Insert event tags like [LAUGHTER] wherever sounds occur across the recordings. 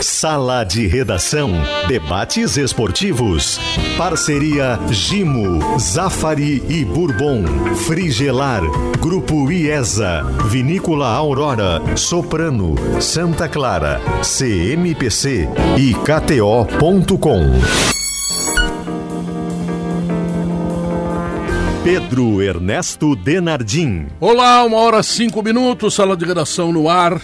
Sala de Redação. Debates esportivos. Parceria Gimo, Zafari e Bourbon. Frigelar. Grupo IESA. Vinícola Aurora. Soprano. Santa Clara. CMPC e KTO.com. Pedro Ernesto Denardim. Olá, uma hora cinco minutos, sala de redação no ar.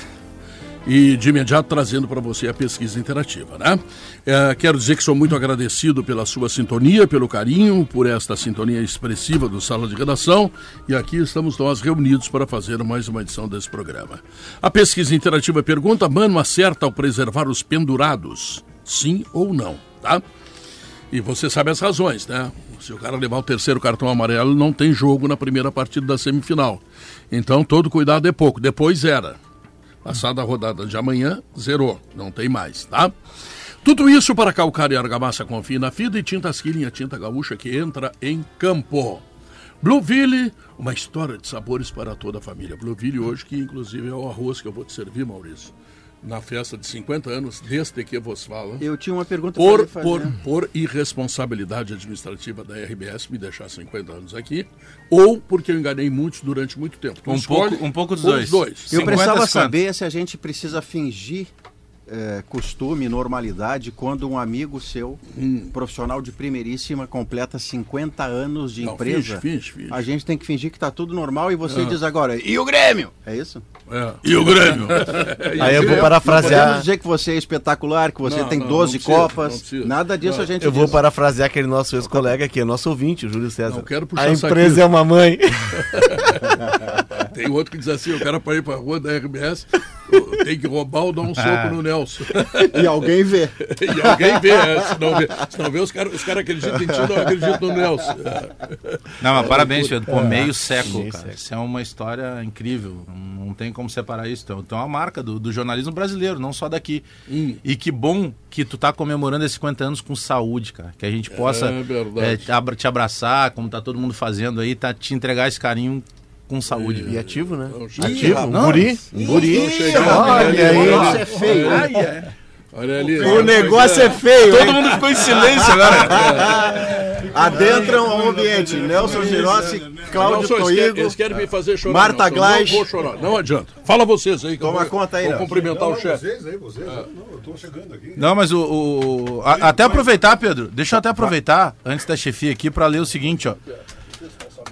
E de imediato trazendo para você a pesquisa interativa, né? É, quero dizer que sou muito agradecido pela sua sintonia, pelo carinho, por esta sintonia expressiva do Sala de Redação. E aqui estamos nós reunidos para fazer mais uma edição desse programa. A pesquisa interativa pergunta: Mano acerta ao preservar os pendurados? Sim ou não, tá? E você sabe as razões, né? Se o cara levar o terceiro cartão amarelo, não tem jogo na primeira partida da semifinal. Então, todo cuidado é pouco. Depois era. Passada a rodada de amanhã, zerou. Não tem mais, tá? Tudo isso para calcar e argamassa com fina fida e tintas Killing, a tinta gaúcha que entra em campo. Blueville, uma história de sabores para toda a família. Blueville hoje, que inclusive é o arroz que eu vou te servir, Maurício na festa de 50 anos, desde que vos falo. Eu tinha uma pergunta por, para por, por irresponsabilidade administrativa da RBS me deixar 50 anos aqui, ou porque eu enganei muitos durante muito tempo. um, pouco, um pouco dos dois. dois. Eu precisava saber se a gente precisa fingir é, costume, normalidade, quando um amigo seu, hum. profissional de primeiríssima, completa 50 anos de Não, empresa, finge, finge, finge. a gente tem que fingir que está tudo normal e você é. diz agora, e o Grêmio? É isso? É. E o Grêmio? [LAUGHS] Aí eu vou parafrasear. Podemos dizer que você é espetacular, que você não, tem não, 12 não copas, precisa, nada disso a gente Eu diz. vou parafrasear aquele nosso ex-colega aqui, nosso ouvinte, o Júlio César. Não quero puxar a empresa é uma mãe. [LAUGHS] tem outro que diz assim, o cara para ir para a rua da RBS tem que roubar ou dar um [LAUGHS] soco no Nelson. e alguém vê. [LAUGHS] e alguém vê, é, se não vê, se não vê os caras os cara acreditam em ti, não acreditam no Nelson. Não, mas parabéns, Pedro, por meio século, cara. Isso é uma história incrível. Não tem como separar isso. Então, então é uma marca do, do jornalismo brasileiro, não só daqui. Hum. E que bom que tu tá comemorando esses 50 anos com saúde, cara. Que a gente possa é, é, te abraçar, como tá todo mundo fazendo aí, tá, te entregar esse carinho com saúde. E ativo, né? ativo, um guri. Um guri. Olha aí. O negócio é feio. Olha ali. O negócio é feio. Todo mundo ficou em silêncio agora. [LAUGHS] Adentram o ambiente. Nelson Girossi, Cláudio Toigo. Eles querem me fazer chorar. Marta Glais. Não vou chorar, não adianta. Fala vocês aí. Toma conta aí, Vou cumprimentar o chefe. Vocês aí, vocês. Não, eu tô chegando aqui. Não, mas o. até aproveitar, Pedro. Deixa eu até aproveitar, antes da chefia aqui, para ler o seguinte, ó.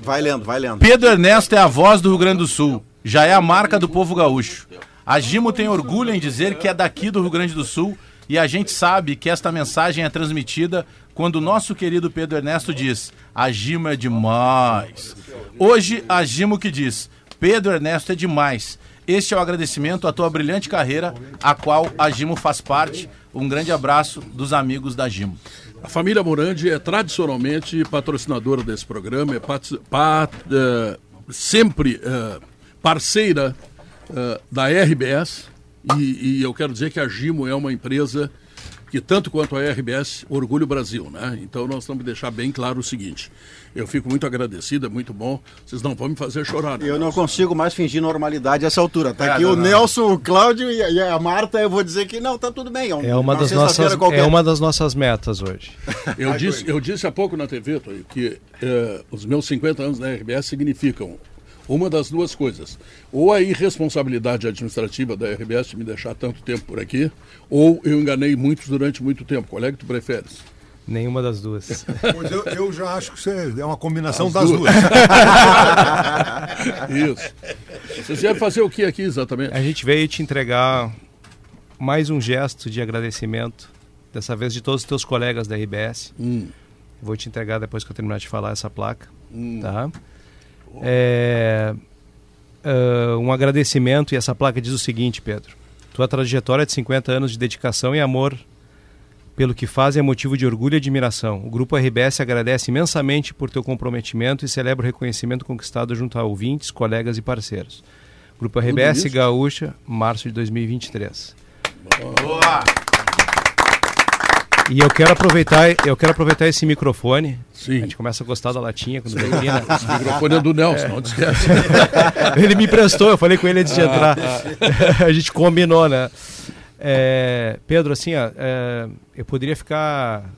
Vai lendo, vai lendo. Pedro Ernesto é a voz do Rio Grande do Sul. Já é a marca do povo gaúcho. A Gimo tem orgulho em dizer que é daqui do Rio Grande do Sul e a gente sabe que esta mensagem é transmitida quando o nosso querido Pedro Ernesto diz: A Gimo é demais. Hoje, a Gimo que diz: Pedro Ernesto é demais. Este é o agradecimento à tua brilhante carreira, a qual a Gimo faz parte. Um grande abraço dos amigos da Gimo. A família Morandi é tradicionalmente patrocinadora desse programa, é pat, pat, uh, sempre uh, parceira uh, da RBS e, e, eu quero dizer que a Gimo é uma empresa que tanto quanto a RBS orgulha o Brasil, né? Então nós temos que deixar bem claro o seguinte: eu fico muito agradecido, é muito bom. Vocês não vão me fazer chorar. Né? Eu não consigo mais fingir normalidade a essa altura. Tá é, aqui não, o não. Nelson, o Cláudio e a Marta. Eu vou dizer que não, tá tudo bem. É, uma, das nossas, é uma das nossas metas hoje. [LAUGHS] Eu disse, eu disse há pouco na TV que eh, os meus 50 anos na RBS significam uma das duas coisas. Ou a irresponsabilidade administrativa da RBS de me deixar tanto tempo por aqui, ou eu enganei muitos durante muito tempo. Qual é que tu preferes? Nenhuma das duas. [LAUGHS] Pois eu, eu já acho que é uma combinação As das duas. duas. [LAUGHS] Isso. Vocês vieram fazer o que aqui exatamente? A gente veio te entregar mais um gesto de agradecimento, dessa vez de todos os teus colegas da RBS. Hum. Vou te entregar depois que eu terminar de falar essa placa. Hum. Tá? É, uh, um agradecimento, e essa placa diz o seguinte, Pedro. Tua trajetória de 50 anos de dedicação e amor pelo que faz é motivo de orgulho e admiração. O Grupo RBS agradece imensamente por teu comprometimento e celebra o reconhecimento conquistado junto a ouvintes, colegas e parceiros. Grupo RBS Gaúcha, março de 2023. Boa! E eu quero aproveitar, eu quero aproveitar esse microfone. Sim. A gente começa a gostar da latinha quando vem aqui, né? Esse microfone é do Nelson, é. não esquece. [LAUGHS] ele me emprestou, eu falei com ele antes de entrar. [LAUGHS] a gente combinou, né? É, Pedro, assim, ó, é, eu poderia ficar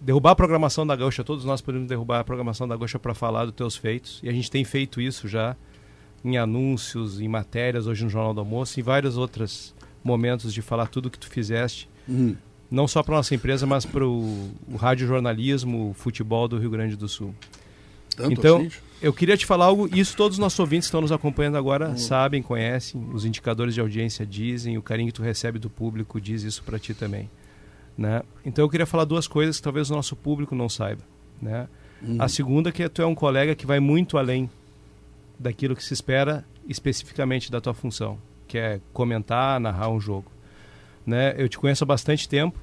derrubar a programação da Gaúcha, todos nós podemos derrubar a programação da Gaúcha para falar dos teus feitos, e a gente tem feito isso já em anúncios, em matérias, hoje no Jornal do Almoço, em vários outros momentos de falar tudo o que tu fizeste, uhum. Não só para nossa empresa, mas para o radiojornalismo, o futebol do Rio Grande do Sul. Tanto então, assim? eu queria te falar algo, isso todos os nossos ouvintes que estão nos acompanhando agora uhum. sabem, conhecem, os indicadores de audiência dizem, o carinho que tu recebe do público diz isso para ti também. Né? Então eu queria falar duas coisas que talvez o nosso público não saiba. Né? Uhum. A segunda é que tu é um colega que vai muito além daquilo que se espera especificamente da tua função, que é comentar, narrar um jogo. Né? Eu te conheço há bastante tempo,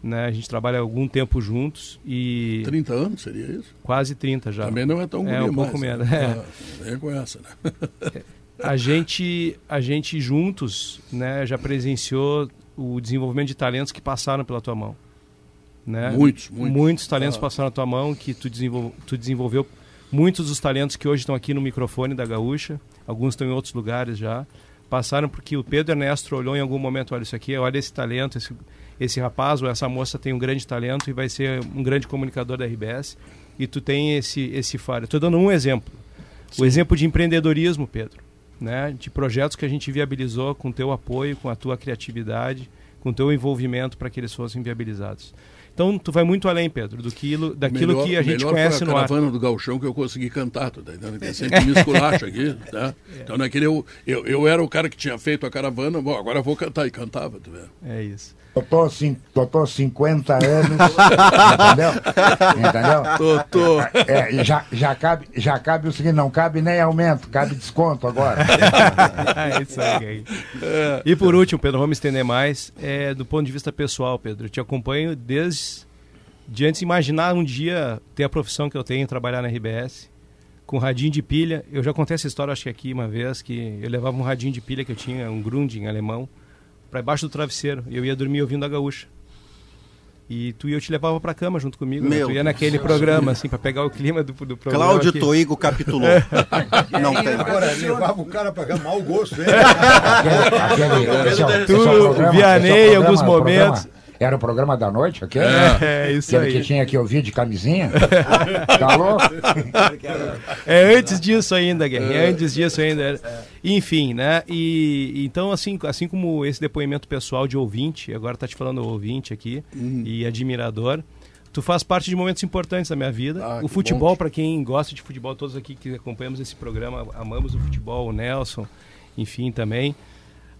né? A gente trabalha algum tempo juntos e 30 anos seria isso? Quase 30 já. Também não é tão É um pouco mais, menos. Né? É. Reconhece, né? a gente a gente juntos, né, já presenciou o desenvolvimento de talentos que passaram pela tua mão. Né? Muitos, muitos. Muitos talentos ah. passaram na tua mão que tu, desenvol... tu desenvolveu. Muitos dos talentos que hoje estão aqui no microfone da Gaúcha, alguns estão em outros lugares já, passaram porque o Pedro Ernesto olhou em algum momento, olha isso aqui, olha esse talento, esse, esse rapaz ou essa moça tem um grande talento e vai ser um grande comunicador da RBS e tu tem esse, esse faro. Estou dando um exemplo. Sim. O exemplo de empreendedorismo, Pedro né, de projetos que a gente viabilizou com teu apoio, com a tua criatividade, com teu envolvimento para que eles fossem viabilizados. Então, tu vai muito além, Pedro, do que, daquilo melhor, que a gente conhece no ar. a caravana do galchão que eu consegui cantar, tá entendendo? Que sempre me esculacha aqui, tá? É. Então, naquele eu, eu, eu era o cara que tinha feito a caravana, bom, agora eu vou cantar, e cantava, tu vê. É isso. Totó, cin, Totó 50 anos. entendeu? Entendeu? Totó. É, é, já, já, cabe, já cabe o seguinte, não cabe nem aumento, cabe desconto agora. [LAUGHS] é isso aí. É. E por último, Pedro, vamos estender mais. É, do ponto de vista pessoal, Pedro, eu te acompanho desde de antes de imaginar um dia ter a profissão que eu tenho, trabalhar na RBS, com radinho de pilha. Eu já contei essa história, acho que aqui uma vez, que eu levava um radinho de pilha que eu tinha, um Grunding alemão, para baixo do travesseiro. E eu ia dormir ouvindo a gaúcha. E tu e eu te levava pra cama junto comigo. Né? Tu ia naquele Deus programa, Deus. assim, pra pegar o clima do, do programa. Cláudio aqui. Toigo capitulou. [LAUGHS] não tem. Agora, levava o cara pra cá, mau gosto, hein? tu, Vianney, em alguns momentos. Era o programa da noite, aquele? É, é isso aquele aí. que tinha que ouvir de camisinha? [LAUGHS] tá louco? É antes disso ainda, Guerra. É antes disso ainda. Enfim, né? E então, assim, assim como esse depoimento pessoal de ouvinte, agora tá te falando ouvinte aqui, hum. e admirador, tu faz parte de momentos importantes da minha vida. Ah, o futebol, para quem gosta de futebol, todos aqui que acompanhamos esse programa, amamos o futebol, o Nelson, enfim, também.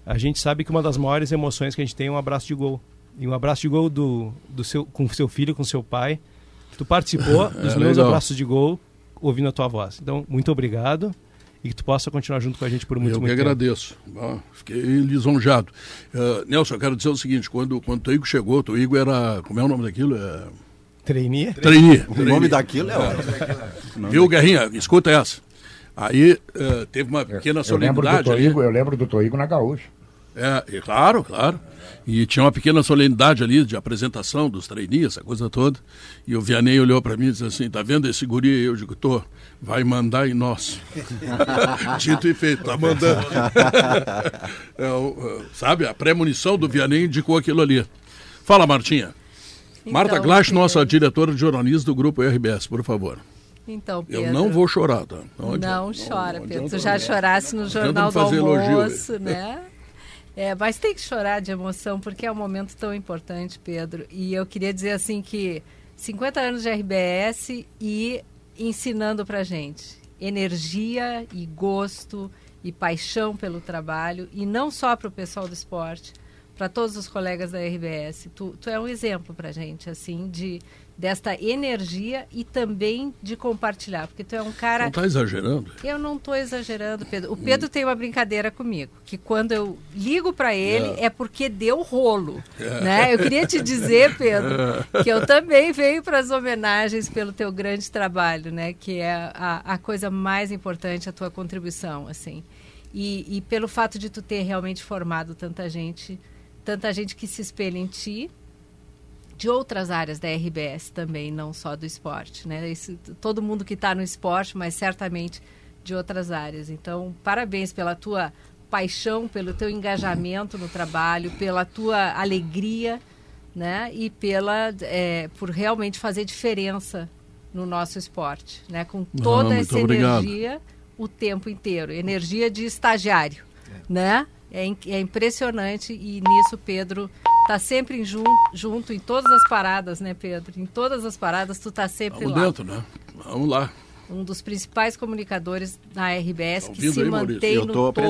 A gente sabe que uma das maiores emoções que a gente tem é um abraço de gol. E um abraço de gol do, do seu, com seu filho, com seu pai. Tu participou é, [LAUGHS] dos é, meus legal. abraços de gol ouvindo a tua voz. Então, muito obrigado e que tu possa continuar junto com a gente por muito, eu muito tempo. Eu que agradeço. Ah, fiquei lisonjado. Uh, Nelson, eu quero dizer o seguinte, quando, quando o Toigo chegou, o Toigo era, como é o nome daquilo? É... Trainee? Trainee. O nome daquilo é ótimo. Viu, Guerrinha? Escuta essa. Aí uh, teve uma pequena solenidade. Eu lembro do Toigo, eu lembro do Toigo na Gaúcha. É, claro, claro. E tinha uma pequena solenidade ali de apresentação dos trainees, essa coisa toda. E o Vianney olhou para mim e disse assim: tá vendo esse guri? Eu digo: tô, vai mandar em nós. [LAUGHS] Dito e feito, tá mandando. [LAUGHS] é, sabe, a premonição do Vianney indicou aquilo ali. Fala, Martinha. Então, Marta Glasch, nossa diretora de jornalismo do grupo RBS, por favor. Então, Pedro, Eu não vou chorar, tá? Não, não chora, não, Pedro. Tu já chorasse no Jornal do Almoço, elogio. né? É, mas tem que chorar de emoção porque é um momento tão importante, Pedro. E eu queria dizer assim que 50 anos de RBS e ensinando pra gente energia e gosto e paixão pelo trabalho e não só para o pessoal do esporte, para todos os colegas da RBS. Tu, tu é um exemplo para gente assim de desta energia e também de compartilhar, porque tu é um cara... Não está exagerando? Eu não estou exagerando, Pedro. O Pedro hum. tem uma brincadeira comigo, que quando eu ligo para ele é. é. porque deu rolo, é. né? Eu queria te dizer, Pedro, é. [LAUGHS] que eu também venho para as homenagens pelo teu grande trabalho, né? Que é a, a coisa mais importante, a tua contribuição, assim. E, e pelo fato de tu ter realmente formado tanta gente, tanta gente que se espelha em ti, de outras áreas da RBS também, não só do esporte, né? Esse, todo mundo que está no esporte, mas certamente de outras áreas. Então, parabéns pela tua paixão, pelo teu engajamento no trabalho, pela tua alegria, né? E pela é, por realmente fazer diferença no nosso esporte, né? Com toda essa obrigado. energia o tempo inteiro, energia de estagiário, é. né? É, é, impressionante e nisso Pedro tá sempre jun, junto em todas as paradas, né, Pedro? Em todas as paradas tu tá sempre Vamos lá. dentro, né? Vamos lá um dos principais comunicadores da RBS tá que se aí, mantém no topo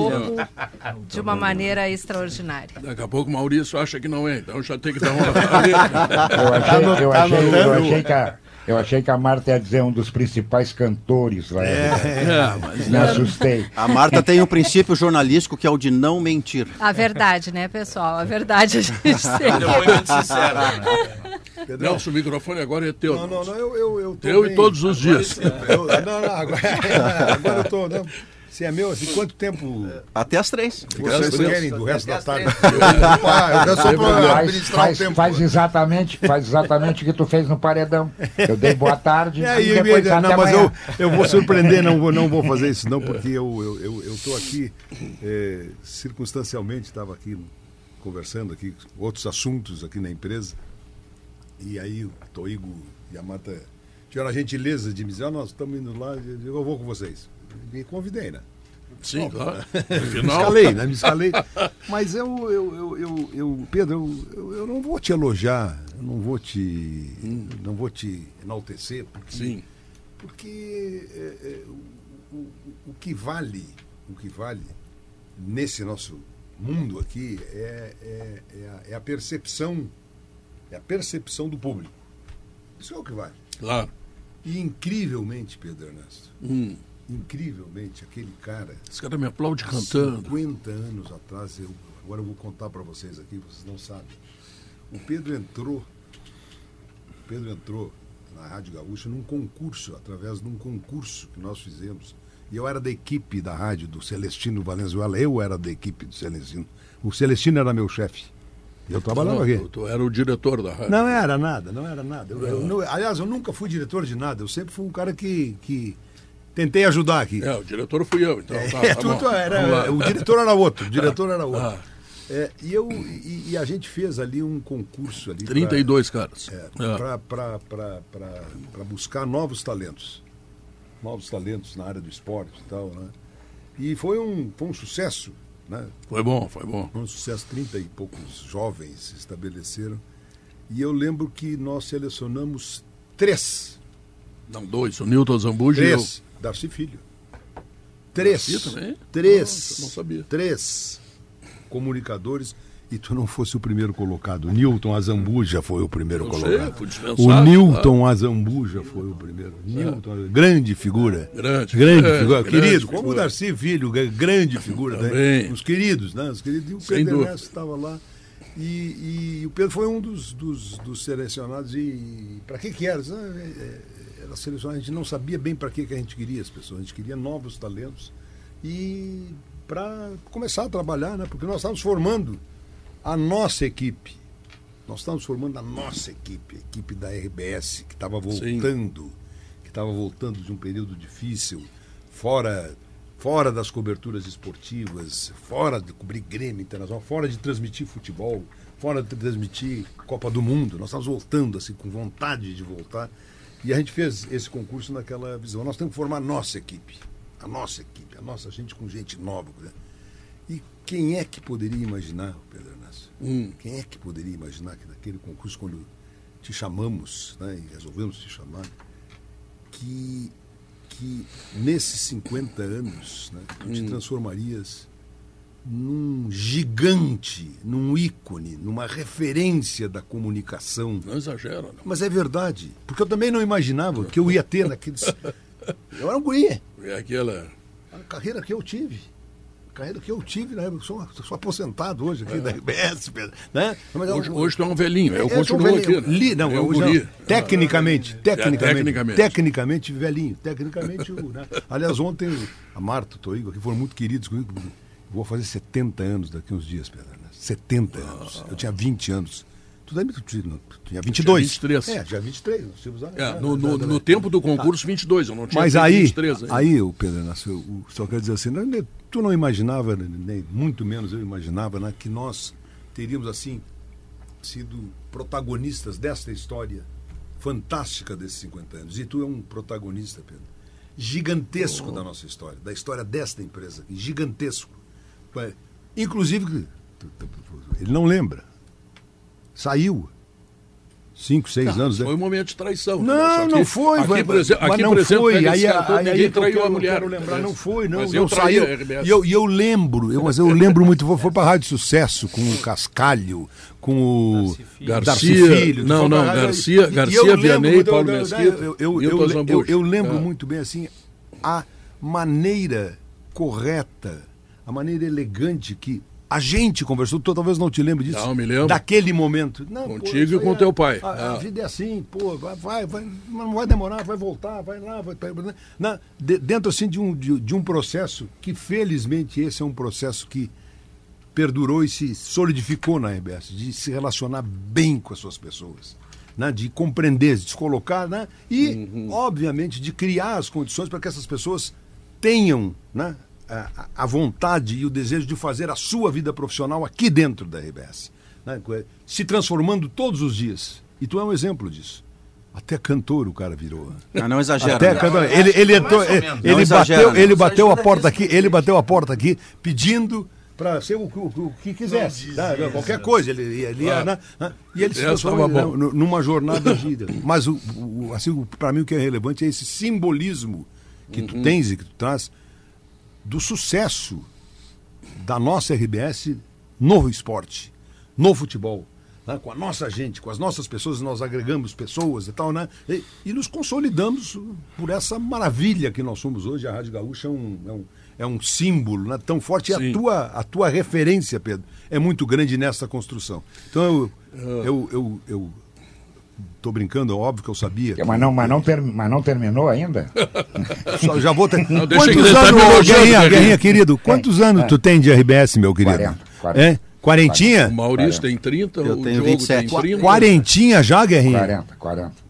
de uma maneira extraordinária. Daqui a pouco o Maurício acha que não é, então já tem que dar uma. [LAUGHS] eu achei, eu achei, eu achei que a, eu achei que a Marta ia dizer um dos principais cantores lá. É, é, mas... Me assustei. A Marta tem um princípio jornalístico que é o de não mentir. A verdade, né, pessoal? A verdade a gente [LAUGHS] tem. Depoimento sincero. Né? Pedrão. O microfone agora é teu. Não, não, não, eu, eu, eu Teu bem. e todos os agora dias. Eu, não, não, agora, [LAUGHS] agora eu tô. Não. Se é meu, assim, quanto tempo? Até as três. Vocês querem do resto da tarde? Eu só para administrar faz, o tempo. Faz exatamente, faz exatamente o que tu fez no paredão. Eu dei boa tarde é, [LAUGHS] e depois eu, Não, mas eu, eu vou surpreender, não vou, não vou fazer isso não, porque eu eu, eu, eu aqui, é, circunstancialmente, estava aqui conversando aqui, outros assuntos aqui na empresa, e aí o Toigo e a Marta tiveram a gentileza de me dizer, oh, nós estamos indo lá, eu vou com vocês me convidei, né? Sim, claro. [LAUGHS] Me escalei, né? Me escalei. [LAUGHS] Mas eu, eu, eu, eu, eu Pedro, eu, eu, não vou te elogiar, eu não vou te, hum. não vou te enaltecer, porque, Sim. porque é, é, o, o, o que vale, o que vale nesse nosso mundo aqui é, é, é, a, é a percepção, é a percepção do público. Isso é o que vale. Claro. E incrivelmente, Pedro Ernesto, hum incrivelmente, aquele cara. Esse cara me aplaude cantando. 50 anos atrás, eu, agora eu vou contar para vocês aqui, vocês não sabem. O Pedro entrou, o Pedro entrou na Rádio Gaúcha num concurso, através de um concurso que nós fizemos. E eu era da equipe da rádio do Celestino Valenzuela, eu era da equipe do Celestino. O Celestino era meu chefe. Eu trabalhava aqui. Tu era o diretor da rádio. Não era nada, não era nada. Eu, eu, eu, aliás, eu nunca fui diretor de nada. Eu sempre fui um cara que, que Tentei ajudar aqui. É, o diretor fui eu, então. Tá, é, tá [LAUGHS] era, o diretor era outro, o [LAUGHS] diretor era outro. Ah. É, e, eu, e, e, a gente fez ali um concurso ali. 32 pra, caras. É, é. Para buscar novos talentos. Novos talentos na área do esporte e tal, né? E foi um, foi um sucesso, né? Foi bom, foi bom. Foi um sucesso, 30 e poucos jovens se estabeleceram. E eu lembro que nós selecionamos três. Não, dois, o Newton Zambuja três. e eu. Darcy Filho. Três. Darcy também? Três. Não, não sabia. Três comunicadores e tu não fosse o primeiro colocado. Newton Azambuja foi o primeiro eu colocado. Sei, o Newton tá? Azambuja foi o primeiro. É. Newton, grande figura. Grande. Grande é, figura. Grande querido, figura. como o Darcy Filho, grande figura. Né? Os queridos, né? Os queridos. E o Pedro estava lá. E, e, o Pedro foi um dos, dos, dos selecionados. E para que que era? Era selecionar, a gente não sabia bem para que, que a gente queria as pessoas, a gente queria novos talentos e para começar a trabalhar, né? Porque nós estávamos formando a nossa equipe. Nós estávamos formando a nossa equipe, a equipe da RBS, que estava voltando, Sim. que estava voltando de um período difícil, fora fora das coberturas esportivas, fora de cobrir Grêmio Internacional, fora de transmitir futebol, fora de transmitir Copa do Mundo. Nós estávamos voltando assim com vontade de voltar. E a gente fez esse concurso naquela visão. Nós temos que formar a nossa equipe. A nossa equipe, a nossa gente com gente nova. Né? E quem é que poderia imaginar, Pedro Ernesto? Hum. Quem é que poderia imaginar que naquele concurso, quando te chamamos, né, e resolvemos te chamar, que, que nesses 50 anos né, tu hum. te transformarias num gigante, num ícone, numa referência da comunicação. Não exagera. Não. Mas é verdade. Porque eu também não imaginava que eu ia ter naqueles. [LAUGHS] Eu era um guri. É aquela. A carreira que eu tive. A carreira que eu tive, né? Eu sou, sou aposentado hoje aqui é. da RBS, né? Mas hoje, eu, hoje tu é um velhinho, eu, eu continuo um aqui. Né? Li, não, é hoje não. Tecnicamente, é, tecnicamente, tecnicamente, tecnicamente, velhinho. Tecnicamente, né? Aliás, ontem a Marta, o Toigo, aqui foram muito queridos comigo Vou fazer 70 anos daqui uns dias, Pedro. Né? 70 anos. Eu tinha 20 anos. Tu tinha 22. 23. É, já 23. Nós tínhamos, é, no, no, no tempo do concurso, 22. Eu não tinha Mas aí, 23 aí. aí, o Pedro Inácio, só quero dizer assim, tu não imaginava, nem muito menos eu imaginava, né, que nós teríamos, assim, sido protagonistas desta história fantástica desses 50 anos. E tu é um protagonista, Pedro, gigantesco oh. da nossa história, da história desta empresa, gigantesco. Inclusive, ele não lembra Saiu. Cinco, seis não, anos. Foi um momento de traição. Não, não foi. Aqui, por exemplo, aqui, não por exemplo, foi. Aí, cantor, aí, ninguém aí traiu a mulher. Lembrar, não foi, não. Mas eu saiu. E eu, e eu lembro, eu, mas eu lembro muito. Foi, para a Rádio Sucesso com o Cascalho, com o Garcia. Filho. Não, não, Garcia, Garcia Vianney, Paulo Mesquita. Eu, eu, eu, eu, lembro é. muito bem assim a maneira correta, a maneira elegante que a gente conversou, tu talvez não te lembre disso. Não, me lembro. Daquele momento. Não, Contigo e com é, teu pai. A, a, ah. vida é assim, pô, vai, vai, vai, não vai demorar, vai voltar, vai lá, vai. Na, de, dentro assim de um, de, de, um processo que, felizmente, esse é um processo que perdurou e se solidificou na RBS, de se relacionar bem com as suas pessoas. Né, de compreender, de se colocar, né, e, uhum. obviamente, de criar as condições para que essas pessoas tenham né, a, a, vontade e o desejo de fazer a sua vida profissional aqui dentro da RBS, né? se transformando todos os dias. E tu é um exemplo disso. Até cantor o cara virou. Ah, não exagera. Até né? cantor. Ele, ele, entrou, ele, ele bateu, ele bateu a porta aqui, ele bateu a porta aqui pedindo para ser o, o, o, que quisesse, tá? qualquer coisa. Ele, ele ia, né? E ele se transformou né, numa jornada gira. Mas o, o assim, para mim o que é relevante é esse simbolismo que tu uhum. tens e que tu traz do sucesso da nossa RBS no esporte, no futebol. Né? Com a nossa gente, com as nossas pessoas, nós agregamos pessoas e tal, né? E, e nos consolidamos por essa maravilha que nós somos hoje. A Rádio Gaúcha é um, é um, é um símbolo né? tão forte. E a tua, a tua referência, Pedro, é muito grande nessa construção. Então eu, eu, eu, eu, eu Tô brincando, é óbvio que eu sabia. Que... Mas, não, mas, não ter, mas não terminou ainda? [LAUGHS] Só, já vou ter... Não, quantos anos, Guerrinha, Guerrinha, querido, quantos anos é. tu tem de RBS, meu querido? 40. 40. É? Quarentinha? O Maurício 40. tem 30, eu o tenho Diogo 27. tem 30. Quarentinha já, Guerrinha? 40, 40.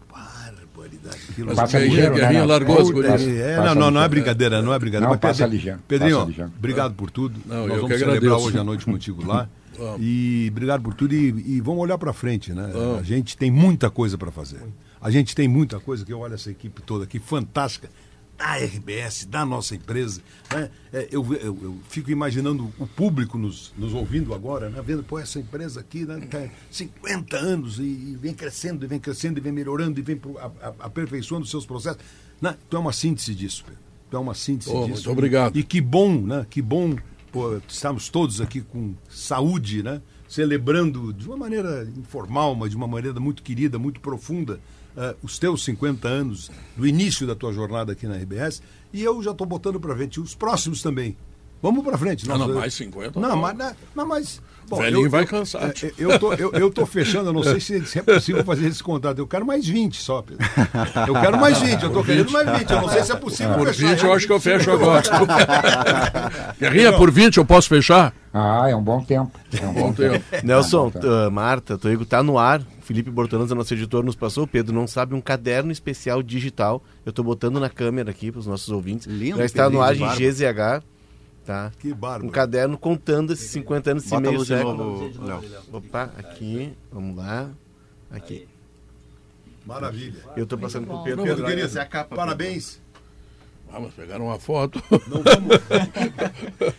Mas passa ligeiro, Guerrinha né, largou as coisas. É, não, não, não é brincadeira, não é brincadeira. Não, passa ligeiro. Pedrinho, obrigado por tudo. Não, Nós vamos celebrar hoje à noite contigo lá. [LAUGHS] E obrigado por tudo e, e vamos olhar para frente, né? A gente tem muita coisa para fazer. A gente tem muita coisa que eu olho essa equipe toda aqui fantástica da RBS, da nossa empresa. Né? É, eu, eu, eu, fico imaginando o público nos, nos ouvindo agora, né? vendo, pô, essa empresa aqui né? tem 50 anos e, e, vem crescendo, e vem crescendo, e vem melhorando, e vem pro, a, a, aperfeiçoando os seus processos. Né? Tu é uma síntese disso, Pedro. Tu é uma síntese oh, disso. Muito obrigado. E, e que bom, né? Que bom pô, estamos todos aqui com saúde, né? Celebrando de uma maneira informal, mas de uma maneira muito querida, muito profunda, uh, os teus 50 anos do início da tua jornada aqui na RBS. E eu já estou botando para frente os próximos também. Vamos para frente. Não, não, mais 50. Não, mas, não, mas Bom, Velhinho eu, vai cansar. É, é, eu, eu, tô, eu, eu tô fechando, eu não sei se, se, é possível fazer esse contrato. Eu quero mais 20 só, Pedro. Eu quero mais 20, eu tô querendo mais 20. Eu não sei se é possível por fechar. Por 20 eu acho que eu fecho [LAUGHS] agora. [LAUGHS] Guerrinha, por 20 eu posso fechar? Ah, é um bom tempo. É um bom tempo. [LAUGHS] Nelson. Uh, Marta, Toigo tá no ar. Felipe Bortolanza, nosso editor, nos passou. Pedro não sabe um caderno especial digital. Eu estou botando na câmera aqui para os nossos ouvintes. Lindo, Já está no ar em GZH. Tá? Que bárbaro. Um caderno contando esses 50 anos, esse Bota meio século. Opa, aqui, vamos lá. Aqui. Maravilha. Eu estou passando para o Pedro. Pedro, querido, é a capa, parabéns. Vamos pegar uma foto. Não vamos.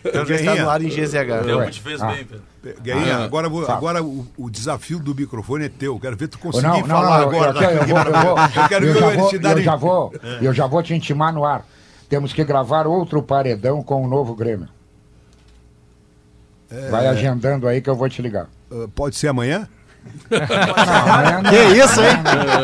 [LAUGHS] então já está no ar em GZH. Deu, te fez ah. bem, Pedro. Guerrinha, ah, agora, vou, agora o, o, desafio do microfone é teu. Quero ver tu conseguir não, não, falar não, agora. Eu, eu, vou, eu, vou, eu quero eu ver a honestidade. Eu já, vou, eu já vou te intimar no ar temos que gravar outro paredão com o novo Grêmio. É... Vai agendando aí que eu vou te ligar. Uh, pode ser amanhã? Não, que isso, hein?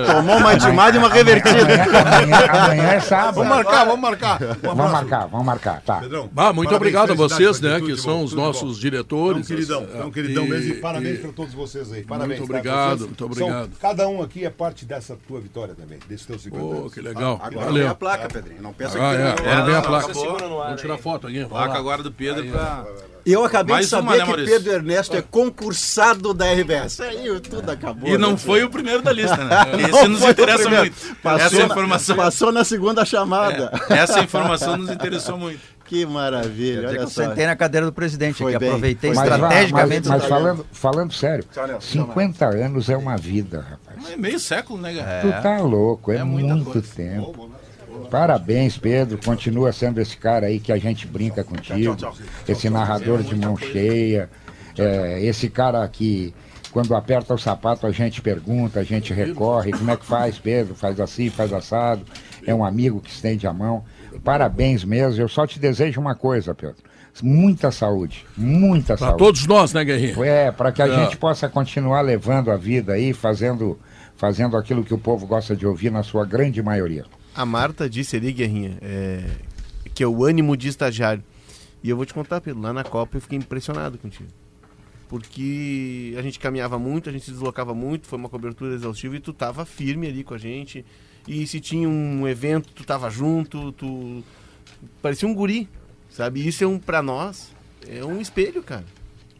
Tomou uma intimada e uma revertida. Amanhã, amanhã, é sábado. Vamos marcar, vamos marcar. Um vamos marcar, vamos marcar. Tá. Pedrão, ah, muito obrigado a vocês, né? Que são os nossos bom. diretores. É um queridão, é um queridão e, mesmo. E parabéns para todos vocês aí. Parabéns. Muito obrigado, muito obrigado. São, cada um aqui é parte dessa tua vitória também, desse teu 50 oh, que legal. Agora Valeu. vem a placa, Pedrinho. Não pensa ah, que. É. Agora vem a placa. Vamos tirar foto aqui. Placa agora do Pedro para. E eu acabei Mais de saber uma, né, que Pedro Ernesto é concursado da RBS. Aí tudo acabou. E não né? foi o primeiro da lista, né? [LAUGHS] Esse nos interessa muito. Passou essa informação. Na, passou na segunda chamada. É, essa informação nos interessou muito. [LAUGHS] Que maravilha. Olha que eu sentei na cadeira do presidente, foi que bem, aproveitei estrategicamente. Mas, mas falando, falando sério, 50 anos é uma vida, rapaz. É meio século, né, cara? Tu tá louco, é, é muito coisa. tempo. Parabéns, Pedro. Continua sendo esse cara aí que a gente brinca contigo. Esse narrador de mão cheia. É, esse cara que, quando aperta o sapato, a gente pergunta, a gente recorre. Como é que faz, Pedro? Faz assim, faz assado. É um amigo que estende a mão. Parabéns mesmo. Eu só te desejo uma coisa, Pedro. Muita saúde, muita pra saúde. Para todos nós, né, Guerrinho? É, para que a é. gente possa continuar levando a vida aí, fazendo, fazendo aquilo que o povo gosta de ouvir na sua grande maioria. A Marta disse ali, Guerrinha, é, que é o ânimo de estagiário. E eu vou te contar, Pedro, lá na Copa eu fiquei impressionado contigo. Porque a gente caminhava muito, a gente se deslocava muito, foi uma cobertura exaustiva e tu tava firme ali com a gente. E se tinha um evento, tu tava junto, tu parecia um guri, sabe? Isso é um para nós é um espelho, cara.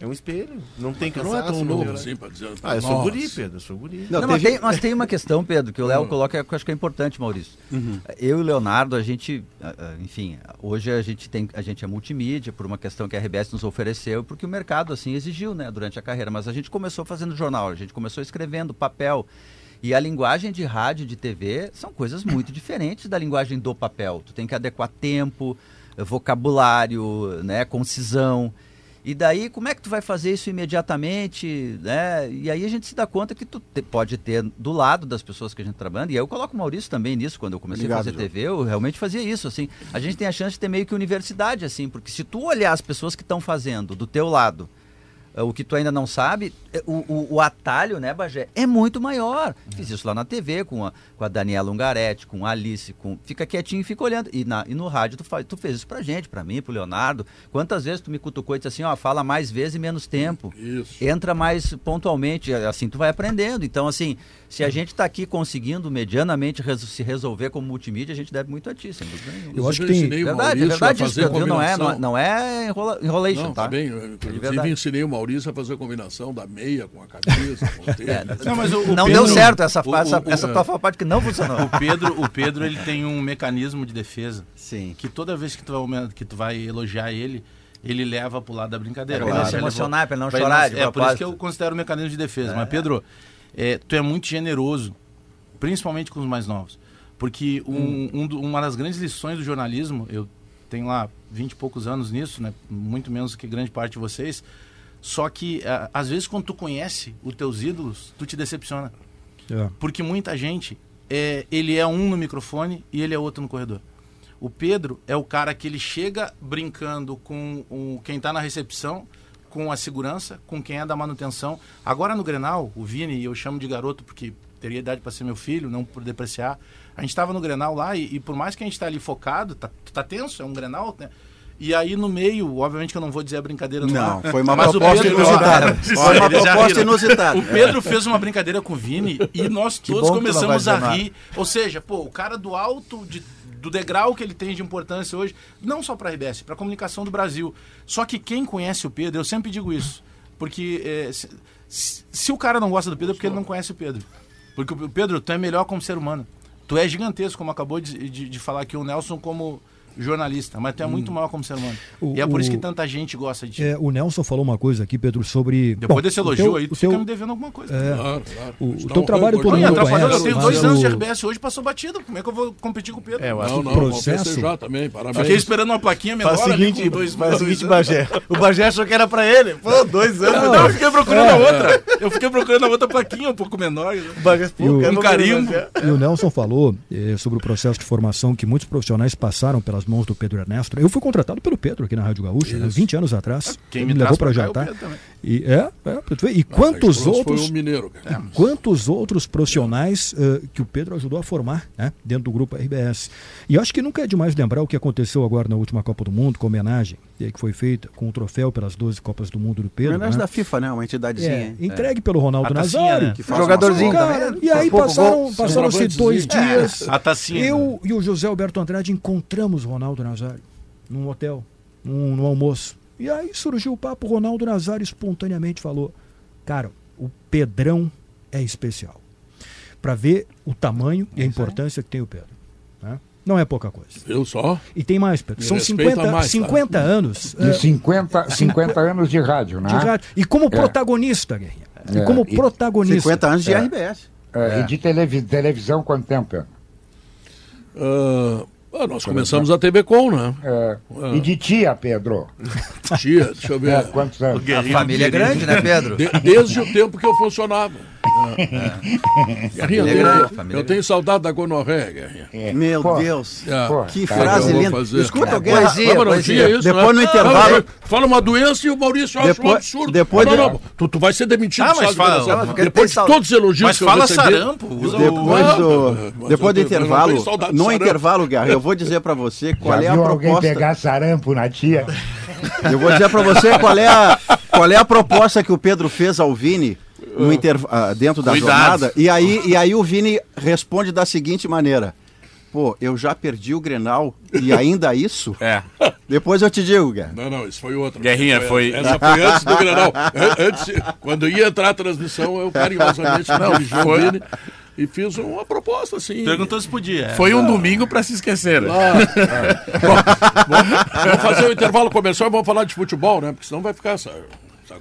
É um espelho. Não tem cansaço. Não é tão novo assim para dizer. Ah, eu sou guri, Pedro. Eu sou guri. Não, não mas, tem, mas, tem, uma questão, Pedro, que o Léo hum. coloca que eu acho que é importante, Maurício. Uhum. Eu e o Leonardo, a gente, enfim, hoje a gente tem, a gente é multimídia por uma questão que a RBS nos ofereceu, porque o mercado assim exigiu, né, durante a carreira. Mas a gente começou fazendo jornal, a gente começou escrevendo papel. E a linguagem de rádio e de TV são coisas muito diferentes da linguagem do papel. Tu tem que adequar tempo, vocabulário, né, concisão. E daí, como é que tu vai fazer isso imediatamente, né? E aí a gente se dá conta que tu te, pode ter do lado das pessoas que a gente tá trabalha, e aí eu coloco o Maurício também nisso, quando eu comecei Obrigado, a fazer João. TV, eu realmente fazia isso, assim. A gente tem a chance de ter meio que universidade, assim, porque se tu olhar as pessoas que estão fazendo do teu lado, o que tu ainda não sabe, é, o, o, o, atalho, né, Bagé, é muito maior. Fiz isso lá na TV com a, com a Daniela Ungaretti, com a Alice, com. Fica quietinho e fica olhando. E, na, e no rádio tu, faz, tu fez isso pra gente, pra mim, pro Leonardo. Quantas vezes tu me cutucou e disse assim, ó, fala mais vezes e menos tempo. Isso. Entra mais pontualmente, assim tu vai aprendendo. Então, assim, se a gente está aqui conseguindo medianamente se resolver como multimídia, a gente deve muito a ti, sem dúvida nenhuma. Eu acho que tem. Verdade, é verdade isso? Não é, não, é, não é enrola, enrolation, não, tá? tá bem. Eu, inclusive, ensinei o Maurício a fazer a combinação da meia com a camisa, com o [LAUGHS] é, não, mas o, o não Pedro, deu certo essa, o, essa, o, essa tua parte que não funcionou. O Pedro, o Pedro ele tem um mecanismo de defesa. Sim. Que toda vez que tu vai, que tu vai elogiar ele, ele leva pro lado da brincadeira. É, para não se emocionar, para não chorar. é por isso que eu considero o mecanismo de defesa. É. Mas, Pedro, é, tu é muito generoso principalmente com os mais novos. Porque um, hum. um, uma das grandes lições do jornalismo, eu tenho lá vinte e poucos anos nisso, né? muito menos que grande parte de vocês, só que às vezes quando tu conhece os teus ídolos, tu te decepciona. É. Porque muita gente, é, ele é um no microfone e ele é outro no corredor. O Pedro é o cara que ele chega brincando com o, quem está na recepção, com a segurança, com quem é da manutenção. Agora no Grenal, o Vini, eu chamo de garoto porque teria idade para ser meu filho, não por depreciar. A gente estava no Grenal lá e, e, por mais que a gente está ali focado, tá, tá tenso, é um Grenal, né? E aí no meio, obviamente que eu não vou dizer a brincadeira do Não, foi uma mas proposta Pedro, inusitada. Foi uma [LAUGHS] proposta inusitada. O Pedro fez uma brincadeira com o Vini e nós todos começamos a rir. Ou seja, pô, o cara do alto de, do degrau que ele tem de importância hoje, não só para a RBS, para a comunicação do Brasil. Só que quem conhece o Pedro, eu sempre digo isso, porque é, se, se, o cara não gosta do Pedro é porque ele não conhece o Pedro. Porque o Pedro, tu é melhor como ser humano. Tu é gigantesco, como acabou de, de, de falar aqui o Nelson, como jornalista, mas tu é hum. muito maior como ser humano. O, e é por o, isso que tanta gente gosta de ti. É, o Nelson falou uma coisa aqui, Pedro, sobre. Depois Bom, desse elogio teu, aí, tu fica teu... me devendo alguma coisa. É, claro, claro. O, o teu trabalho todo mundo conhece. Eu tenho dois anos de RBS hoje, passou batido. Como é que eu vou competir com o Pedro? É, eu acho não, não, processo... já também, parabéns. Fiquei esperando uma plaquinha menor faz seguinte, ali dois, faz o seguinte, Bagé. O Bagé achou que era pra ele. Pô, dois anos. Não, eu fiquei procurando é, a outra. Eu fiquei procurando a outra plaquinha um pouco menor. O Bagé, pô, um carinho. E o Nelson falou eh, sobre o processo de formação que muitos profissionais passaram pelas mãos do Pedro Ernesto. Eu fui contratado pelo Pedro aqui na Rádio Gaúcha, né, 20 anos atrás. Quem me, me levou para jantar. E é, é, e quantos outros, um mineiro, é, quantos outros profissionais uh, que o Pedro ajudou a formar, né, dentro do grupo RBS. E acho que nunca é demais lembrar o que aconteceu agora na última Copa do Mundo, com homenagem que foi feita com o troféu pelas 12 Copas do Mundo do Pedro. Homenagem né? da FIFA, né, uma entidadezinha. É, entregue pelo Ronaldo Nazário, que faz jogadorzinho cara, E aí passaram, passaram-se dois dias. [LAUGHS] A tacinha. Eu né? e o José Alberto Andrade encontramos o Ronaldo Nazário num hotel, num, num almoço. E aí surgiu o papo, o Ronaldo Nazário espontaneamente falou: Cara, o Pedrão é especial. Para ver o tamanho e a importância que tem o Pedro. Né? Não é pouca coisa. Eu só? E tem mais, Pedro. São 50, mais, 50 tá? anos. De 50, 50 anos de rádio, né? De rádio. E como é. protagonista, Guerrinha. E como é. protagonista. 50 anos de é. RBS. É. E de televi televisão quanto tempo, Pedro? Uh, ah, nós começamos a TV Com, né? É. Ah. E de tia, Pedro? Tia, deixa eu ver. É, quantos anos? A família é grande, né, Pedro? De, desde o tempo que eu funcionava. É. Guerrinha, eu, eu tenho saudade da gonorreia, Guerrinha. É. Meu Pô. Deus, Pô, que frase linda. Fazer. Escuta, é, Guerra. Poesia, não, poesia. Isso, depois né? no intervalo... Fala uma doença e o Maurício acha depois, um absurdo. Depois não, não, não. Tu, tu vai ser demitido. Ah, mas fala, depois de todos os elogios mas que fala eu recebi, sarampo. Depois do, depois do intervalo, no intervalo, Guerra, eu vou dizer pra você qual é a proposta... alguém pegar sarampo na tia? Eu vou dizer pra você qual é a, qual é a proposta que o Pedro fez ao Vini no inter... Uh, dentro da Cuidado. jornada. E aí, e aí o Vini responde da seguinte maneira. Pô, eu já perdi o Grenal e ainda isso? É. Depois eu te digo, Guerra. Não, não, isso foi outro. Guerrinha foi. Essa foi [LAUGHS] antes do Grenal. Antes, quando ia entrar a transmissão, eu carinhosamente não, foi... Vini e fiz uma proposta assim. Perguntou se podia. É. Foi um domingo para se esquecer. Ah, é. Bom, vamos fazer o um intervalo comercial e vamos falar de futebol, né? Porque senão vai ficar.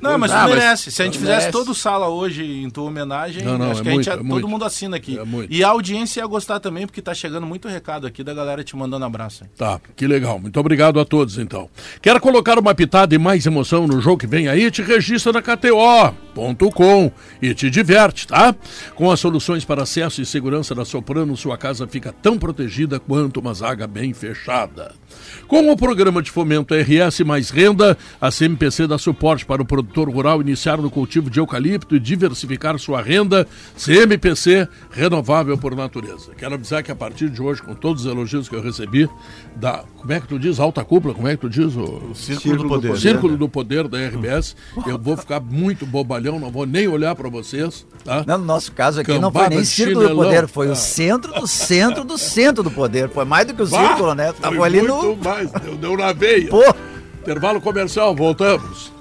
Não, mas ah, merece. Se a gente fizesse todo sala hoje em tua homenagem, não, não, acho é que muito, a gente, é todo muito. mundo assina aqui. É e a audiência ia gostar também, porque tá chegando muito recado aqui da galera te mandando abraço. Tá, que legal. Muito obrigado a todos, então. Quer colocar uma pitada e mais emoção no jogo que vem aí? Te registra na KTO.com e te diverte, tá? Com as soluções para acesso e segurança da Soprano, sua casa fica tão protegida quanto uma zaga bem fechada. Com o programa de fomento RS Mais Renda, a CMPC dá suporte para o produtor rural iniciar no cultivo de eucalipto e diversificar sua renda. CMPC, renovável por natureza. Quero avisar que a partir de hoje, com todos os elogios que eu recebi, da, como é que tu diz, alta cúpula, como é que tu diz? O, Círculo, Círculo do Poder. Círculo do Poder da RBS. Eu vou ficar muito bobalhão, não vou nem olhar para vocês. Tá? Não, no nosso caso aqui Cambada, não foi nem Círculo chinelão. do Poder, foi ah. o centro do centro do centro do poder. Foi mais do que o bah, Círculo, né? Tava ali no. mais, deu, deu na veia. Pô. Intervalo comercial, voltamos.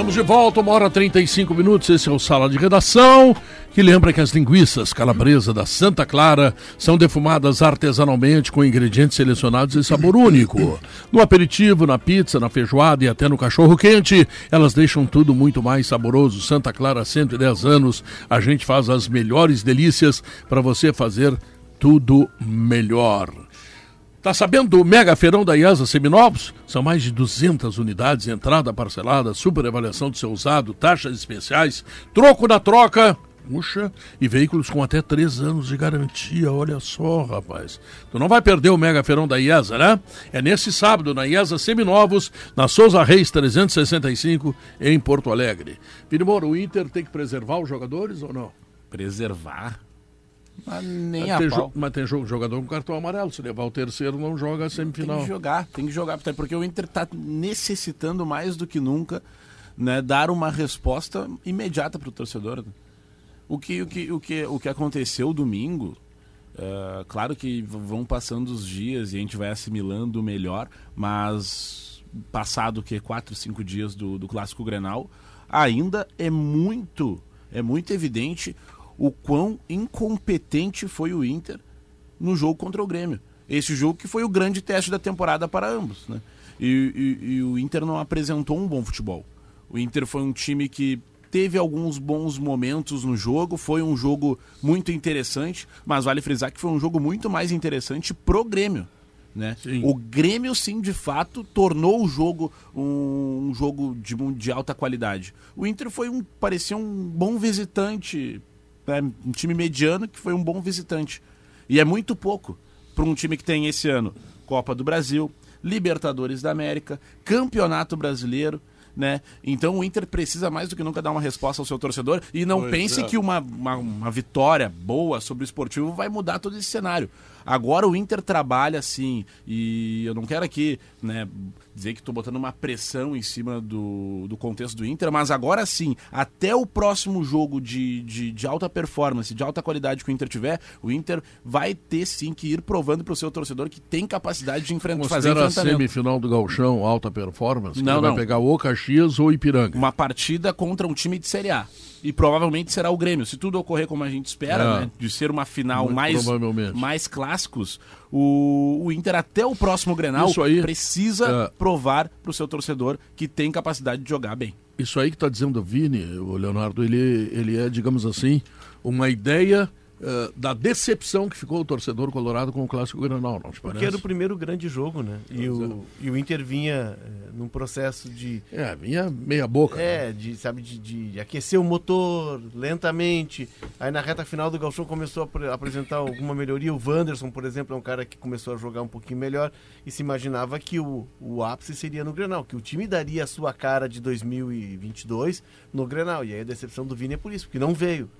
Estamos de volta, uma hora e 35 minutos. Esse é o Sala de Redação, que lembra que as linguiças calabresa da Santa Clara são defumadas artesanalmente com ingredientes selecionados e sabor único. No aperitivo, na pizza, na feijoada e até no cachorro quente, elas deixam tudo muito mais saboroso. Santa Clara, 110 anos, a gente faz as melhores delícias para você fazer tudo melhor. Tá sabendo do mega feirão da IASA Seminovos? São mais de 200 unidades, entrada parcelada, super avaliação do seu usado, taxas especiais, troco da troca, puxa, e veículos com até 3 anos de garantia. Olha só, rapaz. Tu não vai perder o mega feirão da IASA, né? É nesse sábado, na IASA Seminovos, na Souza Reis 365, em Porto Alegre. Firimoro, o Inter tem que preservar os jogadores ou não? Preservar? Mas nem mas, a tem pau. mas tem jogador com cartão amarelo. Se levar o terceiro, não joga a semifinal. Tem que jogar, tem que jogar. Porque o Inter está necessitando mais do que nunca né, dar uma resposta imediata para o torcedor. O que, o, que, o, que, o que aconteceu domingo, uh, claro que vão passando os dias e a gente vai assimilando melhor, mas passado que quatro, cinco dias do, do clássico Grenal, ainda é muito, é muito evidente o quão incompetente foi o Inter no jogo contra o Grêmio. Esse jogo que foi o grande teste da temporada para ambos. Né? E, e, e o Inter não apresentou um bom futebol. O Inter foi um time que teve alguns bons momentos no jogo, foi um jogo muito interessante, mas vale frisar que foi um jogo muito mais interessante pro Grêmio. Né? O Grêmio, sim, de fato, tornou o jogo um, um jogo de, de, alta qualidade. O Inter foi um. parecia um bom visitante né, um time mediano que foi um bom visitante. E é muito pouco para um time que tem esse ano Copa do Brasil, Libertadores da América, Campeonato Brasileiro. Né? Então o Inter precisa mais do que nunca dar uma resposta ao seu torcedor e não pois pense é. que uma, uma, uma, vitória boa sobre o esportivo vai mudar todo esse cenário. Agora o Inter trabalha assim, e eu não quero aqui né, dizer que estou botando uma pressão em cima do, do contexto do Inter, mas agora sim, até o próximo jogo de, de, de alta performance, de alta qualidade que o Inter tiver, o Inter vai ter sim que ir provando para o seu torcedor que tem capacidade de enfrentar fazer a semifinal do Galchão alta performance? Não, não. Vai pegar o Caxias ou Ipiranga? Uma partida contra um time de Série A e provavelmente será o Grêmio. Se tudo ocorrer como a gente espera, é. né, de ser uma final mais, mais clássicos, o, o Inter até o próximo Grenal aí, precisa é. provar para o seu torcedor que tem capacidade de jogar bem. Isso aí que está dizendo o Vini, o Leonardo, ele, ele é, digamos assim, uma ideia uh, da decepção que ficou o torcedor colorado com o Clássico Granal, não te Porque era o primeiro grande jogo, né? E, o, é. e o Inter vinha uh, num processo de... É, vinha meia boca. É, né? de, sabe, de, de, aquecer o motor lentamente. Aí na reta final do Galchão começou a apresentar alguma melhoria. O Wanderson, por exemplo, é um cara que começou a jogar um pouquinho melhor e se imaginava que o, o ápice seria no Grenal, que o time daria a sua cara de 2022 no Grenal. E aí a decepção do Vini é por isso, porque não veio.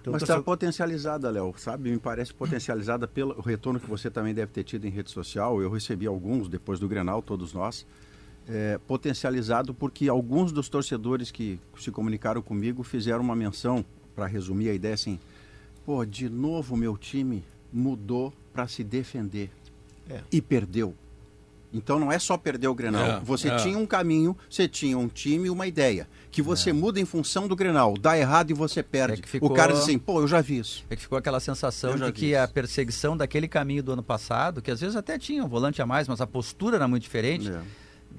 Então, Mas está tô... potencializada, Léo, sabe? Me parece potencializada pelo retorno que você também deve ter tido em rede social. Eu recebi alguns depois do Grenal, todos nós. É, potencializado porque alguns dos torcedores que se comunicaram comigo fizeram uma menção, para resumir a ideia assim, pô, de novo meu time mudou para se defender é. e perdeu. Então não é só perder o Grenal. É, você é. tinha um caminho, você tinha um time e uma ideia. Que você é. muda em função do Grenal. Dá errado e você perde. É ficou... O cara diz assim, pô, eu já vi isso. É que ficou aquela sensação de que a perseguição daquele caminho do ano passado, que às vezes até tinha um volante a mais, mas a postura era muito diferente é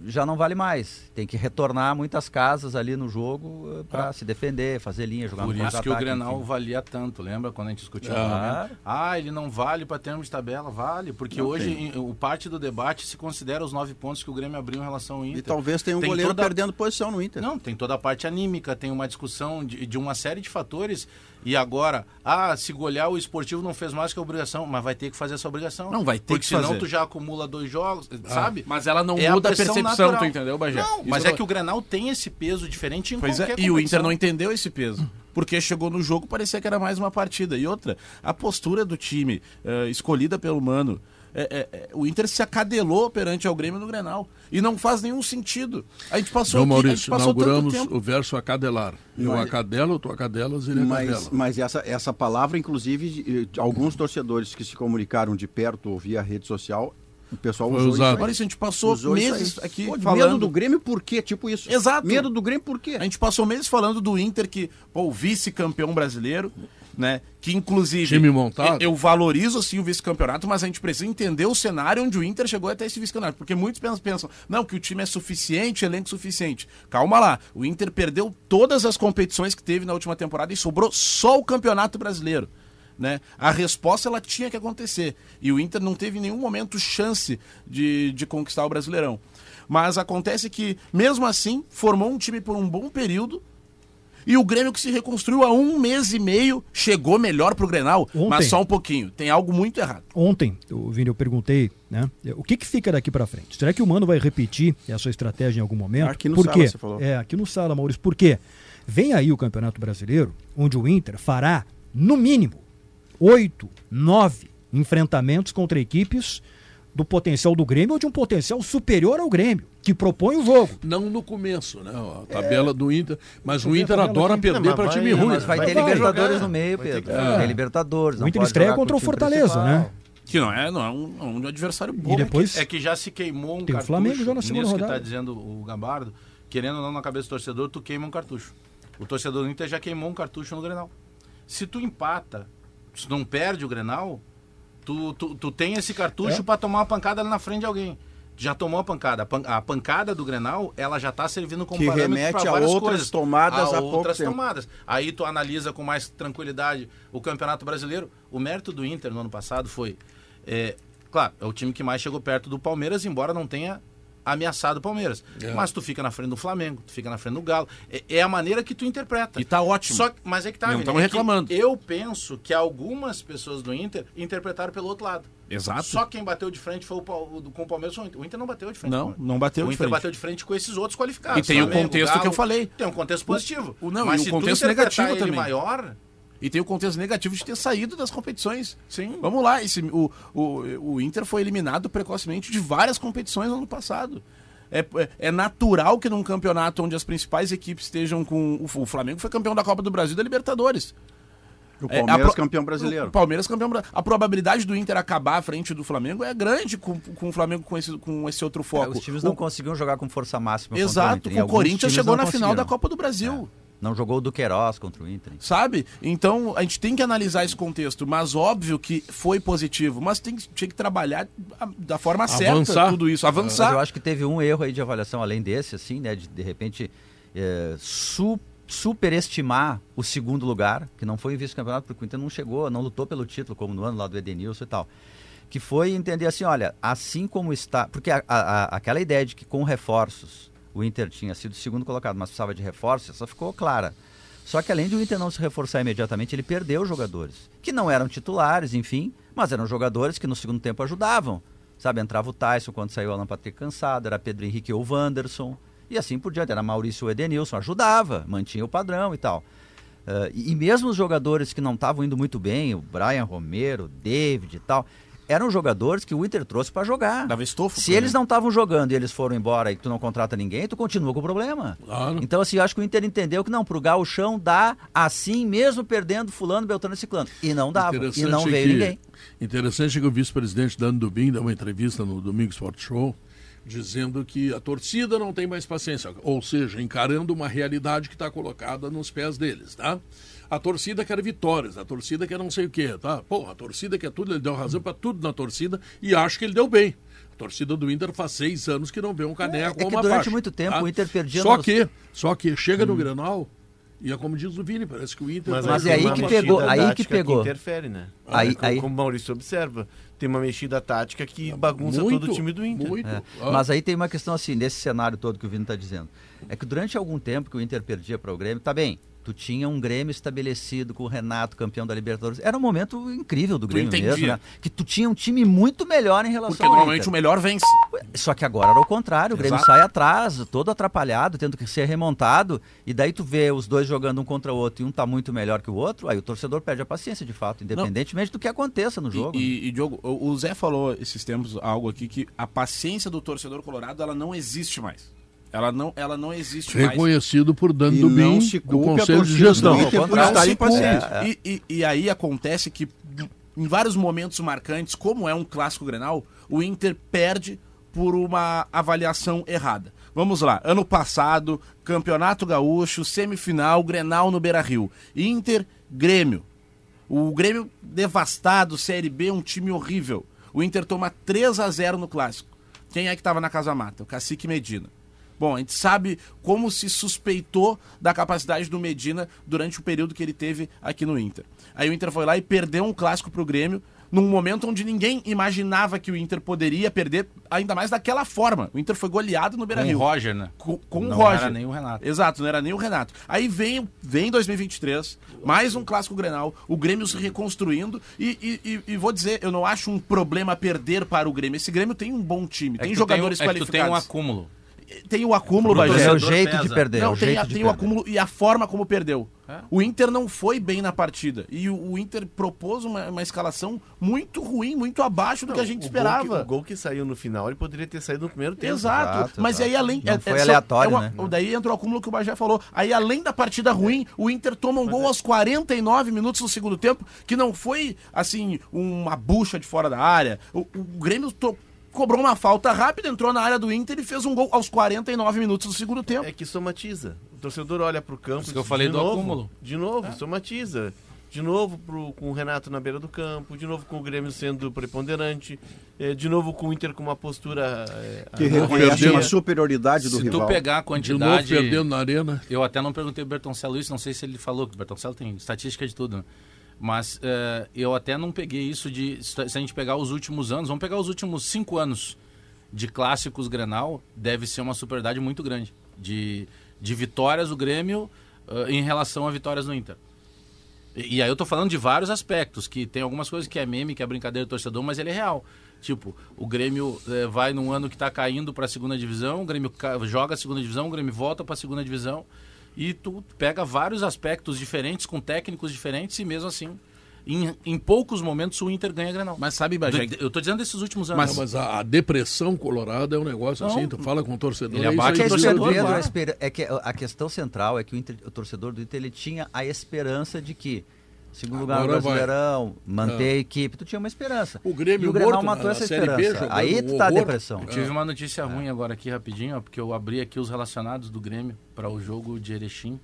já não vale mais. Tem que retornar muitas casas ali no jogo eh, para ah. se defender, fazer linha, jogar Por no isso que o Grenal enfim. valia tanto, lembra quando a gente discutia? Ah, ah ele não vale para termos de tabela, vale, porque não hoje em, o parte do debate se considera os nove pontos que o Grêmio abriu em relação ao Inter. E talvez tenha um tem goleiro toda... perdendo posição no Inter. Não, tem toda a parte anímica, tem uma discussão de, de uma série de fatores e agora, ah, se golear o esportivo não fez mais que a obrigação, mas vai ter que fazer essa obrigação. Não, vai ter Porque que senão fazer. tu já acumula dois jogos, ah, sabe? Mas ela não é muda a, a percepção, natural. tu entendeu, Bagé? Não, mas é que o Grenal tem esse peso diferente em pois é, E o Inter não entendeu esse peso. Porque chegou no jogo, parecia que era mais uma partida. E outra, a postura do time, uh, escolhida pelo Mano, é, é, é, o Inter se acadelou perante ao Grêmio no Grenal. E não faz nenhum sentido. A gente passou Não, Maurício, aqui, inauguramos o verso acadelar. Eu mas, acadelo, tu acadelas, ele mas, acadela. Mas essa, essa palavra, inclusive, alguns torcedores que se comunicaram de perto ou via rede social, o pessoal Foi usou usado. Isso. a gente passou usou meses aqui pô, falando... Medo do Grêmio por quê? Tipo isso. Exato. Medo do Grêmio por quê? A gente passou meses falando do Inter que, pô, o vice-campeão brasileiro né? Que inclusive Time montado. eu valorizo sim o vice-campeonato, mas a gente precisa entender o cenário onde o Inter chegou até esse vice-campeonato, porque muitos pensam, não, que o time é suficiente, elenco suficiente. Calma lá, o Inter perdeu todas as competições que teve na última temporada e sobrou só o Campeonato Brasileiro. Né? A resposta ela tinha que acontecer. E o Inter não teve em nenhum momento chance de, de conquistar o Brasileirão. Mas acontece que, mesmo assim, formou um time por um bom período, e o Grêmio que se reconstruiu há um mês e meio chegou melhor pro Grenal, Ontem, mas só um pouquinho. Tem algo muito errado. Ontem, o Vini, eu perguntei, né? O que, que fica daqui para frente? Será que o Mano vai repetir essa estratégia em algum momento? Aqui no Por Sala, quê? você falou. É, aqui no Sala, Maurício. Por quê? Vem aí o Campeonato Brasileiro, onde o Inter fará, no mínimo, oito, nove enfrentamentos contra equipes do potencial do Grêmio ou de um potencial superior ao Grêmio, que propõe o jogo. Não no começo, né? A tabela é. do Inter. Mas o Inter adora perder para time ruim. Mas vai, vai ter vai Libertadores jogar. no meio, Pedro. Ter, é. Tem Libertadores. O Inter estreia contra o Fortaleza, né? Que não é, não é um, é um adversário bom. E depois, é, que, é que já se queimou um tem cartucho. o Flamengo já na segunda nisso rodada. que está dizendo o Gabardo, querendo ou não na cabeça do torcedor, tu queima um cartucho. O torcedor do Inter já queimou um cartucho no Grenal. Se tu empata, se não perde o Grenal, Tu, tu, tu tem esse cartucho é? para tomar uma pancada ali na frente de alguém. Já tomou a pancada. A pancada do Grenal, ela já está servindo como que remete a outras coisas, tomadas a, a outras tempo. tomadas. Aí tu analisa com mais tranquilidade o Campeonato Brasileiro. O mérito do Inter no ano passado foi, é, claro, é o time que mais chegou perto do Palmeiras, embora não tenha ameaçado o Palmeiras. É. Mas tu fica na frente do Flamengo, tu fica na frente do Galo. É, é a maneira que tu interpreta. E tá ótimo. Só, mas é que tá, Não estamos é reclamando. Eu penso que algumas pessoas do Inter interpretaram pelo outro lado. Exato. Só quem bateu de frente foi o, o, com o Palmeiras. O Inter não bateu de frente. Não, não bateu de frente. O Inter bateu de frente com esses outros qualificados. E tem o contexto Galo, que eu falei. Tem um contexto positivo. O, não, mas e o contexto negativo também. maior, E tem o contexto negativo de ter saído das competições. Sim. Vamos lá, esse, o, o, o Inter foi eliminado precocemente de várias competições no ano passado. É, é, é, natural que num campeonato onde as principais equipes estejam com. O, o Flamengo foi campeão da Copa do Brasil e da Libertadores. O Palmeiras é, campeão brasileiro. O Palmeiras campeão brasileiro. A probabilidade do Inter acabar à frente do Flamengo é grande com, com o Flamengo com esse, com esse outro foco. É, os times não conseguiam jogar com força máxima. Exato, o, o Corinthians chegou na final da Copa do Brasil. É. Não jogou o Duqueiroz contra o Inter. Sabe? Então a gente tem que analisar esse contexto. Mas óbvio que foi positivo. Mas tem, tinha que trabalhar da forma avançar. certa tudo isso. Avançar. Mas eu acho que teve um erro aí de avaliação além desse, assim, né? De, de repente, é, super superestimar o segundo lugar, que não foi em vice-campeonato, porque o Inter não chegou, não lutou pelo título, como no ano lá do Edenilson e tal. Que foi entender assim, olha, assim como está. Porque a, a, aquela ideia de que com reforços o Inter tinha sido segundo colocado, mas precisava de reforços, essa ficou clara. Só que além de o Inter não se reforçar imediatamente, ele perdeu jogadores, que não eram titulares, enfim, mas eram jogadores que no segundo tempo ajudavam. Sabe, entrava o Tyson quando saiu o Alan Patrick cansado, era Pedro Henrique ou Wanderson. E assim por diante. Era Maurício Edenilson, ajudava, mantinha o padrão e tal. Uh, e, mesmo os jogadores que não estavam indo muito bem, o Brian Romero, David e tal, eram jogadores que o Inter trouxe para jogar. Dava estofo. Se eles não estavam jogando e eles foram embora e tu não contrata ninguém, tu continua com o problema. Claro. Então, assim, eu acho que o Inter entendeu que não, pro chão dá assim, mesmo perdendo fulano, beltrano e ciclano. E não dava. E não veio que, ninguém. Interessante que o vice-presidente Dano Dubin deu uma entrevista no Domingo Sport Show dizendo que a torcida não tem mais paciência, ou seja, encarando uma realidade que está colocada nos pés deles, tá? A torcida quer vitórias, a torcida quer não sei o quê, tá? Pô, a torcida quer tudo, ele deu razão para tudo na torcida e acho que ele deu bem. A torcida do Inter faz seis anos que não vê um caneco é, é ou uma durante faixa. muito tempo tá? o Inter perdia... Só nos... que, só que chega hum. no Grenal, e é como diz o Vini, parece que o Inter. Mas, mas é aí que pegou, aí que pegou. Que interfere, né? Aí, é, aí... Como o Maurício observa, tem uma mexida tática que bagunça muito, todo o time do Inter. Muito. É. Ah. Mas aí tem uma questão assim, nesse cenário todo que o Vini está dizendo. É que durante algum tempo que o Inter perdia para o Grêmio, tá bem, Tu tinha um Grêmio estabelecido com o Renato, campeão da Libertadores. Era um momento incrível do Grêmio mesmo, né? Que tu tinha um time muito melhor em relação Porque normalmente o melhor vence. Só que agora era o contrário. O Grêmio Exato. sai atrás, todo atrapalhado, tendo que ser remontado. E daí tu vê os dois jogando um contra o outro e um tá muito melhor que o outro. Aí o torcedor perde a paciência, de fato, independentemente Não. do que aconteça no jogo. E, e, e, Diogo, o Zé falou esses tempos algo aqui que a paciência do torcedor colorado ela não existe mais. Ela não, ela não existe Reconhecido mais. por dano do BIM, do Conselho de Gestão. Não. É, é. E, e, e aí acontece que em vários momentos marcantes, como é um clássico Grenal, o Inter perde por uma avaliação errada. Vamos lá, ano passado, Campeonato Gaúcho, semifinal, Grenal no Beira-Rio. Inter, Grêmio. O Grêmio devastado, Série B, um time horrível. O Inter toma 3 a 0 no clássico. Quem é que estava na Casa Mata? O Cacique Medina. Bom, a gente sabe como se suspeitou da capacidade do Medina durante o período que ele teve aqui no Inter. Aí o Inter foi lá e perdeu um clássico para o Grêmio, num momento onde ninguém imaginava que o Inter poderia perder, ainda mais daquela forma. O Inter foi goleado no Beira-Rio. Com o Roger, né? Com, com não o Roger. Não era nem o Renato. Exato, não era nem o Renato. Aí vem, vem 2023, mais um clássico Grenal, o Grêmio se reconstruindo e, e, e, vou dizer, eu não acho um problema perder para o Grêmio. Esse Grêmio tem um bom time, é tem jogadores tem, qualificados. É que tu tem um acúmulo tem o acúmulo, Bagé. É o jeito pesa. de perder. Não, é tem, a, tem o acúmulo e a forma como perdeu. É? O Inter não foi bem na partida. E o, o Inter propôs uma, uma, escalação muito ruim, muito abaixo do não, que a gente o esperava. Gol que, o gol que saiu no final, ele poderia ter saído no primeiro tempo. Exato. exato mas exato. aí além. Não é, foi é, aleatório, uma, né? Daí entrou o acúmulo que o Bagé falou. Aí além da partida ruim, o Inter toma um mas gol é. aos 49 minutos do segundo tempo, que não foi assim, uma bucha de fora da área. O, o Grêmio tocou cobrou uma falta rápida, entrou na área do Inter e fez um gol aos 49 minutos do segundo tempo. É que somatiza. O torcedor olha pro campo. Isso que eu falei do novo, acúmulo. De novo, é. somatiza. De novo pro, com o Renato na beira do campo, de novo com o Grêmio sendo preponderante, é, de novo com o Inter com uma postura. É, que reconhece uma superioridade do se rival. Se tu pegar a quantidade. De novo perdendo na arena. Eu até não perguntei pro Bertoncello isso, não sei se ele falou, que o Bertoncello tem estatística de tudo. Né? Mas uh, eu até não peguei isso de. Se a gente pegar os últimos anos, vamos pegar os últimos cinco anos de clássicos Grenal, deve ser uma superioridade muito grande. De, de vitórias do Grêmio uh, em relação a vitórias no Inter. E, e, aí eu tô falando de vários aspectos, que tem algumas coisas que é meme, que é brincadeira do torcedor, mas ele é real. Tipo, o Grêmio eh, vai num ano que está caindo para a segunda divisão, o Grêmio joga a segunda divisão, o Grêmio volta para a segunda divisão. E tu pega vários aspectos diferentes, com técnicos diferentes, e mesmo assim em, em, poucos momentos o Inter ganha Grenal. Mas sabe, Bagé... Eu estou dizendo desses últimos anos. Mas, mas a, a, depressão colorada é um negócio não, assim, tu fala com o torcedor... Ele abate é, o torcedor, é que a questão central é que o, Inter, o torcedor do Inter ele tinha a esperança de que segundo lugar no Brasileirão, vai. manter a equipe, tu tinha uma esperança. O Grêmio e o Grenal matou essa esperança. Aí tu tá a depressão. Eu tive uma notícia ruim agora aqui rapidinho, ó, porque eu abri aqui os relacionados do Grêmio para o jogo de Erechim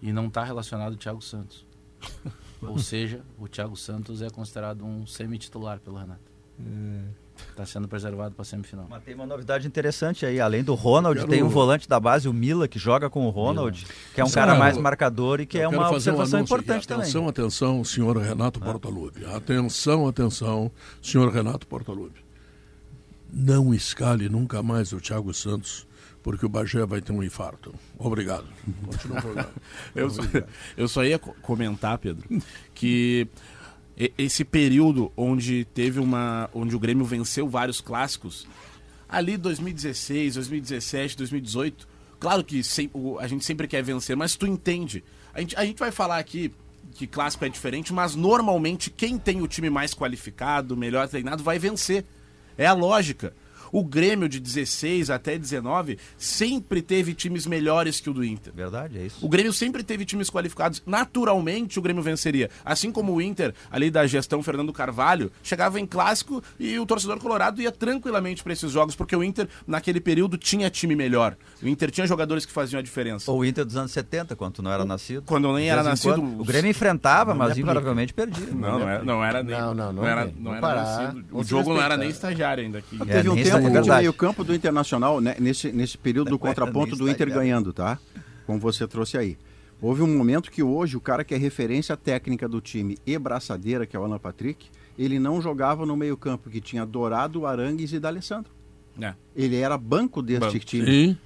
e não está relacionado o Thiago Santos. [LAUGHS] Ou seja, o Thiago Santos é considerado um semi-titular pelo Renato. Está é. sendo preservado para a semifinal. Mas tem uma novidade interessante aí. Além do Ronald, quero... tem um volante da base, o Mila, que joga com o Ronald, Mila. que é um cara mais marcador e que é uma observação um importante também. Atenção, atenção, senhor Renato ah. Portaluppi. Atenção, atenção, senhor Renato Portaluppi. Não escale nunca mais o Thiago Santos porque o Bagé vai ter um infarto. Obrigado. Continua [LAUGHS] eu, só, eu só ia comentar, Pedro, que esse período onde teve uma. onde o Grêmio venceu vários clássicos, ali 2016, 2017, 2018, claro que a gente sempre quer vencer, mas tu entende. A gente, a gente vai falar aqui que clássico é diferente, mas normalmente quem tem o time mais qualificado, melhor treinado, vai vencer. É a lógica. O Grêmio de 16 até 19 sempre teve times melhores que o do Inter. Verdade, é isso. O Grêmio sempre teve times qualificados. Naturalmente o Grêmio venceria. Assim como o Inter, ali da gestão Fernando Carvalho, chegava em clássico e o torcedor colorado ia tranquilamente para esses jogos, porque o Inter, naquele período, tinha time melhor. O Inter tinha jogadores que faziam a diferença. Ou o Inter dos anos 70, quando não era nascido. Quando nem era nascido. Quando, o Grêmio enfrentava, mas invariavelmente perdia. Não, não, era, não era nem. Não, não, não, não era, não, era nascido. O jogo não era nem estagiário ainda aqui. É, teve um tempo é de meio campo do Internacional, né, nesse, nesse período do contraponto do Inter ganhando, tá? Como você trouxe aí. Houve um momento que hoje o cara que é referência técnica do time e braçadeira, que é o Alan Patrick, ele não jogava no meio campo, que tinha Dourado, Arangues e D'Alessandro. É. Ele era banco deste banco. time. Sim.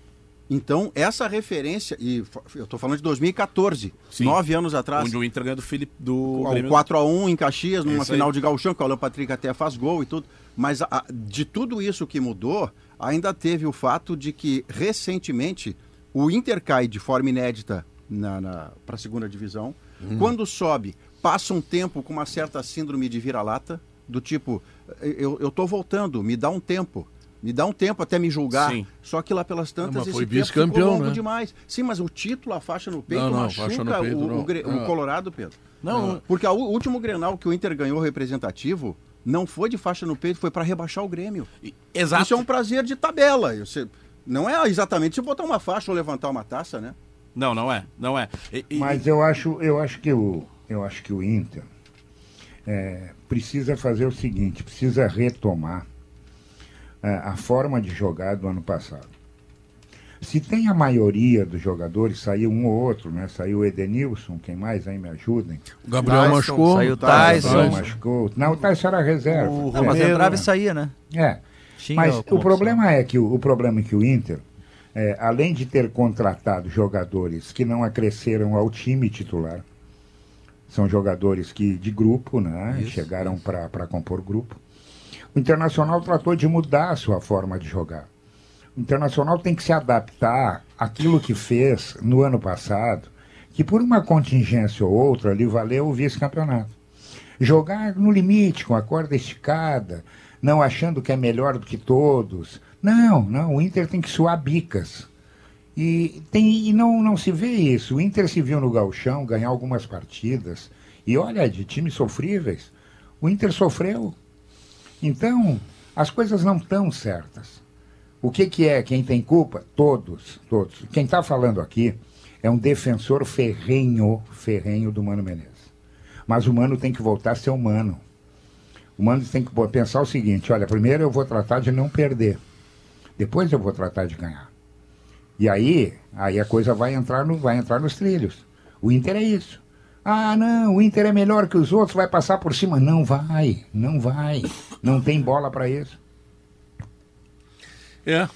Então, essa referência, e eu estou falando de 2014, Sim. nove anos atrás. Onde o Inter ganhou do Felipe do. 4x1 em Caxias, numa final de Gauchão, que o Alan Patrick até faz gol e tudo. Mas a, de tudo isso que mudou, ainda teve o fato de que, recentemente, o Inter cai de forma inédita na, na para a segunda divisão. Hum. Quando sobe, passa um tempo com uma certa síndrome de vira-lata, do tipo, eu, tô voltando, me dá um tempo. Me dá um tempo até me julgar. Sim. Só que lá pelas tantas não, foi vice-campeão, longo né? demais. Sim, mas o título, a faixa no peito, não, não, machuca no peito, o, o, o, Colorado, Pedro. Não, Porque o último Grenal que o Inter ganhou representativo não foi de faixa no peito, foi para rebaixar o Grêmio. Exato. Isso é um prazer de tabela. Você, não é exatamente se botar uma faixa ou levantar uma taça, né? Não, não é, não é. E, e... Mas eu acho, eu acho que o, eu acho que o Inter é, precisa fazer o seguinte, precisa retomar é, a forma de jogar do ano passado. Se tem a maioria dos jogadores, saiu um ou outro, né? Saiu o Edenilson, quem mais aí me ajudem? O Gabriel Tyson, machucou. Saiu o Tyson. Tyson. machucou. Não, o Tyson era reserva. O não, mas entrava e saía, né? É. Tinha mas o problema é que o, o, problema é que o Inter, é, além de ter contratado jogadores que não acresceram ao time titular, são jogadores que de grupo, né? Isso. Chegaram para compor grupo. O Internacional tratou de mudar a sua forma de jogar. O Internacional tem que se adaptar àquilo que fez no ano passado, que por uma contingência ou outra lhe valeu o vice-campeonato. Jogar no limite, com a corda esticada, não achando que é melhor do que todos. Não, não, o Inter tem que suar bicas. E, tem, e não, não se vê isso. O Inter se viu no galchão ganhar algumas partidas. E olha, de times sofríveis, o Inter sofreu. Então, as coisas não estão certas. O que, que é quem tem culpa? Todos, todos. Quem está falando aqui é um defensor ferrenho, ferrenho do Mano Menezes. Mas o Mano tem que voltar a ser humano. O Mano tem que pensar o seguinte: olha, primeiro eu vou tratar de não perder, depois eu vou tratar de ganhar. E aí, aí a coisa vai entrar, no, vai entrar nos trilhos. O Inter é isso. Ah, não, o Inter é melhor que os outros, vai passar por cima. Não vai, não vai. Não tem bola para isso. É.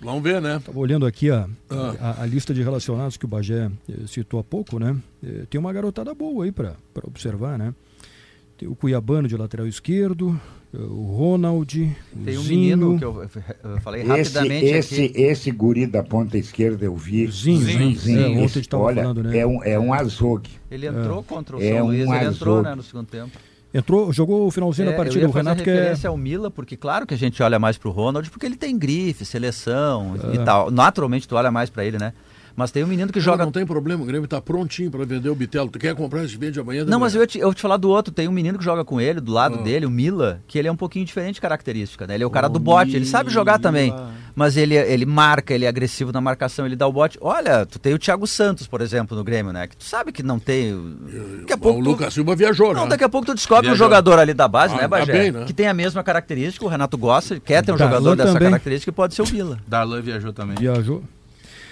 Vamos ver, né? Estava olhando aqui a, ah. a, a, lista de relacionados que o Bagé eh, citou há pouco, né? Eh, tem uma garotada boa aí para observar, né? Tem o Cuiabano de lateral esquerdo, o Ronald. Tem um Zinho. menino que eu, eu falei esse, rapidamente. Esse, aqui. esse guri da ponta esquerda eu vi. Zinho, Zinho. Zinho. É, ontem Olha, falando, né? é, um, é um azogue. Ele entrou é. contra o é São um Luís, ele entrou né, no segundo tempo. Entrou, jogou o finalzinho é, da partida. o Renato que é. ao Mila, porque claro que a gente olha mais pro Ronald, porque ele tem grife, seleção é. e tal. Naturalmente tu olha mais para ele, né? Mas tem um menino que não, joga. Não tem problema, o Grêmio está prontinho para vender o Bitelo. Tu quer comprar esse vende amanhã? Não, mas eu ia, te, eu te falar do outro. Tem um menino que joga com ele, do lado ah. dele, o Mila, que ele é um pouquinho diferente de característica, né? Ele é o cara oh, do bote, ele sabe jogar também. Mas ele, ele marca, ele é agressivo na marcação, ele dá o bote. Olha, tu tem o Thiago Santos, por exemplo, no Grêmio, né? Que tu sabe que não tem. Daqui a pouco o tu... Lucas Silva viajou, né? Não, daqui a pouco tu descobre viajou. um jogador ali da base, ah, né, tá Bagé? Tá bem, né? Que tem a mesma característica, o Renato gosta, quer ter um Darlan jogador dessa também. característica e pode ser o Mila. Darlan viajou também. Viajou.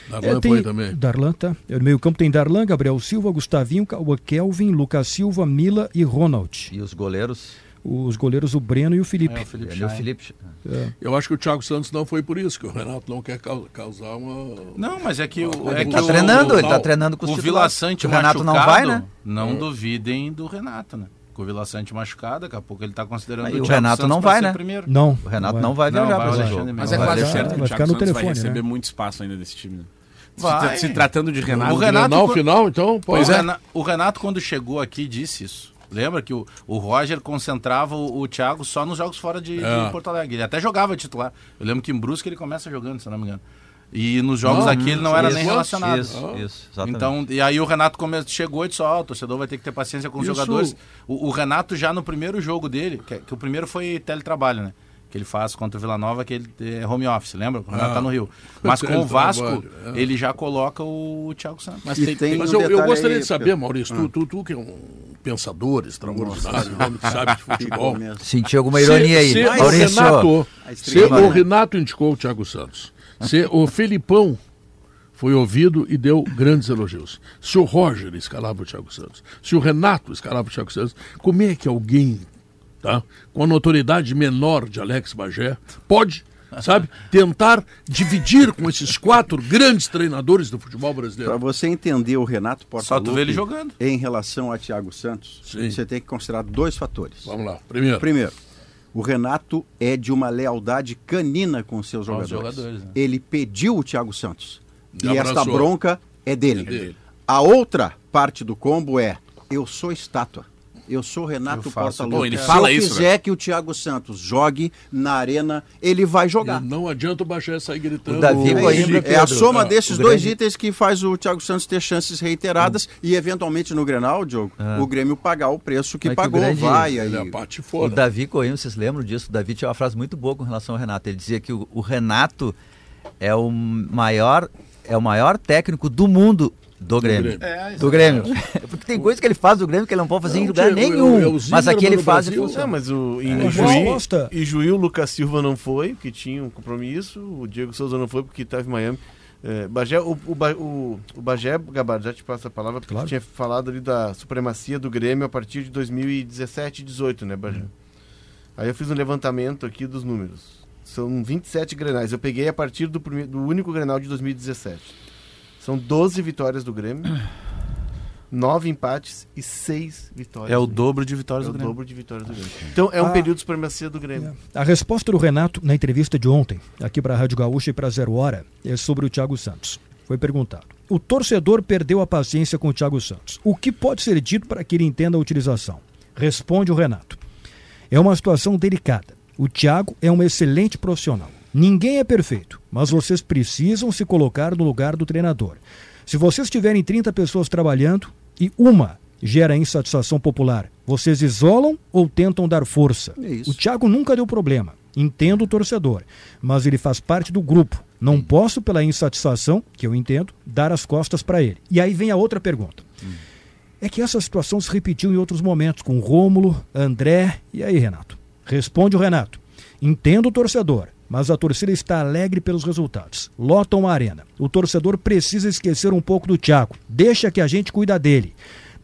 Darlan é, tem, também. Darlan, tá. No meio campo tem Darlan, Gabriel Silva, Gustavinho, Kelvin, Lucas Silva, Mila e Ronald. E os goleiros? Os goleiros, o Breno e o Felipe. É, o Felipe, é, o Felipe. É. Eu acho que o Thiago Santos não foi por isso, que o Renato não quer causar uma. Não, mas é que o. É ele tá treinando, ele tá treinando com os O Vila Sante o Renato não vai, né? Não é. duvidem do Renato, né? Com o Vila Sante machucado, daqui a pouco ele está considerando Aí, o, o Renato Santos não vai, né? Primeiro. Não. O Renato não vai, não vai viajar para o jogo. Mas é quase certo que o Thiago Santos vai receber né? muito espaço ainda desse time. Né? Se, se, tratando de Renato. O Renato no final, então. Pois é. O Renato, quando chegou aqui, disse isso. Lembra que o, o Roger concentrava o, o Thiago só nos jogos fora de, é. de, Porto Alegre. Ele até jogava titular. Eu lembro que em Brusque ele começa jogando, se não me engano. E nos jogos não, aqui ele não era isso, nem relacionado. Isso, isso, exatamente. Então, e aí o Renato come... chegou e disse: Ó, oh, o torcedor vai ter que ter paciência com os isso. jogadores. O, o, Renato, já no primeiro jogo dele, que, que o primeiro foi teletrabalho, né? que ele faz contra o Vila Nova, que ele é home office, lembra? Quando ah, tá no Rio. Mas com o Vasco, é. ele já coloca o Thiago Santos. Mas, tem, tem mas um eu, eu, gostaria aí, de saber, Maurício, ah. tu, tu, tu, que é um pensador extraordinário, que sabe de [LAUGHS] futebol. Senti alguma ironia se, aí. Se Maurício. O Renato, se o Renato indicou o Thiago Santos, se o Felipão foi ouvido e deu grandes elogios. Se o Roger escalava o Thiago Santos, se o Renato escalava o Thiago Santos, como é que alguém tá? com a notoriedade menor de Alex Bagé, pode, sabe, tentar dividir com esses quatro grandes treinadores do futebol brasileiro. Para você entender o Renato Portaluppi Só tu vê ele jogando. em relação a Thiago Santos, Sim. você tem que considerar dois fatores. Vamos lá. Primeiro. Primeiro, o Renato é de uma lealdade canina com seus jogadores. jogadores né? Ele pediu o Thiago Santos. e esta bronca é dele. é dele. A outra parte do combo é eu sou estátua. Eu sou Renato Portaluppi. ele fala Se eu isso, quiser né? que o Thiago Santos jogue na arena, ele vai jogar. Eu não adianta baixar sair gritando. O Davi o Coimbra, é a soma ah, desses dois grande... itens que faz o Thiago Santos ter chances reiteradas hum. e eventualmente no Grenal, Diogo, ah. o Grêmio pagar o preço que Mas pagou. Que grande... Vai aí. É o Davi Coimbra, vocês lembram disso? O Davi tinha uma frase muito boa com relação ao Renato. Ele dizia que o, o Renato é o maior é o maior técnico do mundo do Grêmio. É, do Grêmio. Porque tem coisas que ele faz do Grêmio que ele não pode fazer não, em lugar nenhum. Eu, eu, mas aqui ele faz Brasil, e Não, mas o, em, é, Juí, Juí o Lucas Silva não foi, porque tinha um compromisso. O Diego Souza não foi, porque estava em Miami. É, Bagé, o, o, o, o Bagé, Gabar, já te passo a palavra, porque claro. tinha falado ali da supremacia do Grêmio a partir de 2017 e 18, né, Bagé? Uhum. Aí eu fiz um levantamento aqui dos números. São 27 grenais. Eu peguei a partir do, primeiro, do único grenal de 2017. São 12 vitórias do Grêmio, 9 empates e 6 vitórias. É o dobro de vitórias é do Grêmio. É o dobro de vitórias do Grêmio. Então é um a, período de supremacia do Grêmio. É. A resposta do Renato na entrevista de ontem, aqui para a Rádio Gaúcha e para Zero Hora, é sobre o Thiago Santos. Foi perguntado. O torcedor perdeu a paciência com o Thiago Santos. O que pode ser dito para que ele entenda a utilização? Responde o Renato. É uma situação delicada. O Thiago é um excelente profissional. Ninguém é perfeito, mas vocês precisam se colocar no lugar do treinador. Se vocês tiverem 30 pessoas trabalhando e uma gera insatisfação popular, vocês isolam ou tentam dar força? É o Thiago nunca deu problema. Entendo o torcedor, mas ele faz parte do grupo. Não posso, pela insatisfação, que eu entendo, dar as costas para ele. E aí vem a outra pergunta. Hum. É que essa situação se repetiu em outros momentos, com Rômulo, André. E aí, Renato? Responde o Renato. Entendo o torcedor, mas a torcida está alegre pelos resultados. Lotam a arena. O torcedor precisa esquecer um pouco do Thiago. Deixa que a gente cuida dele.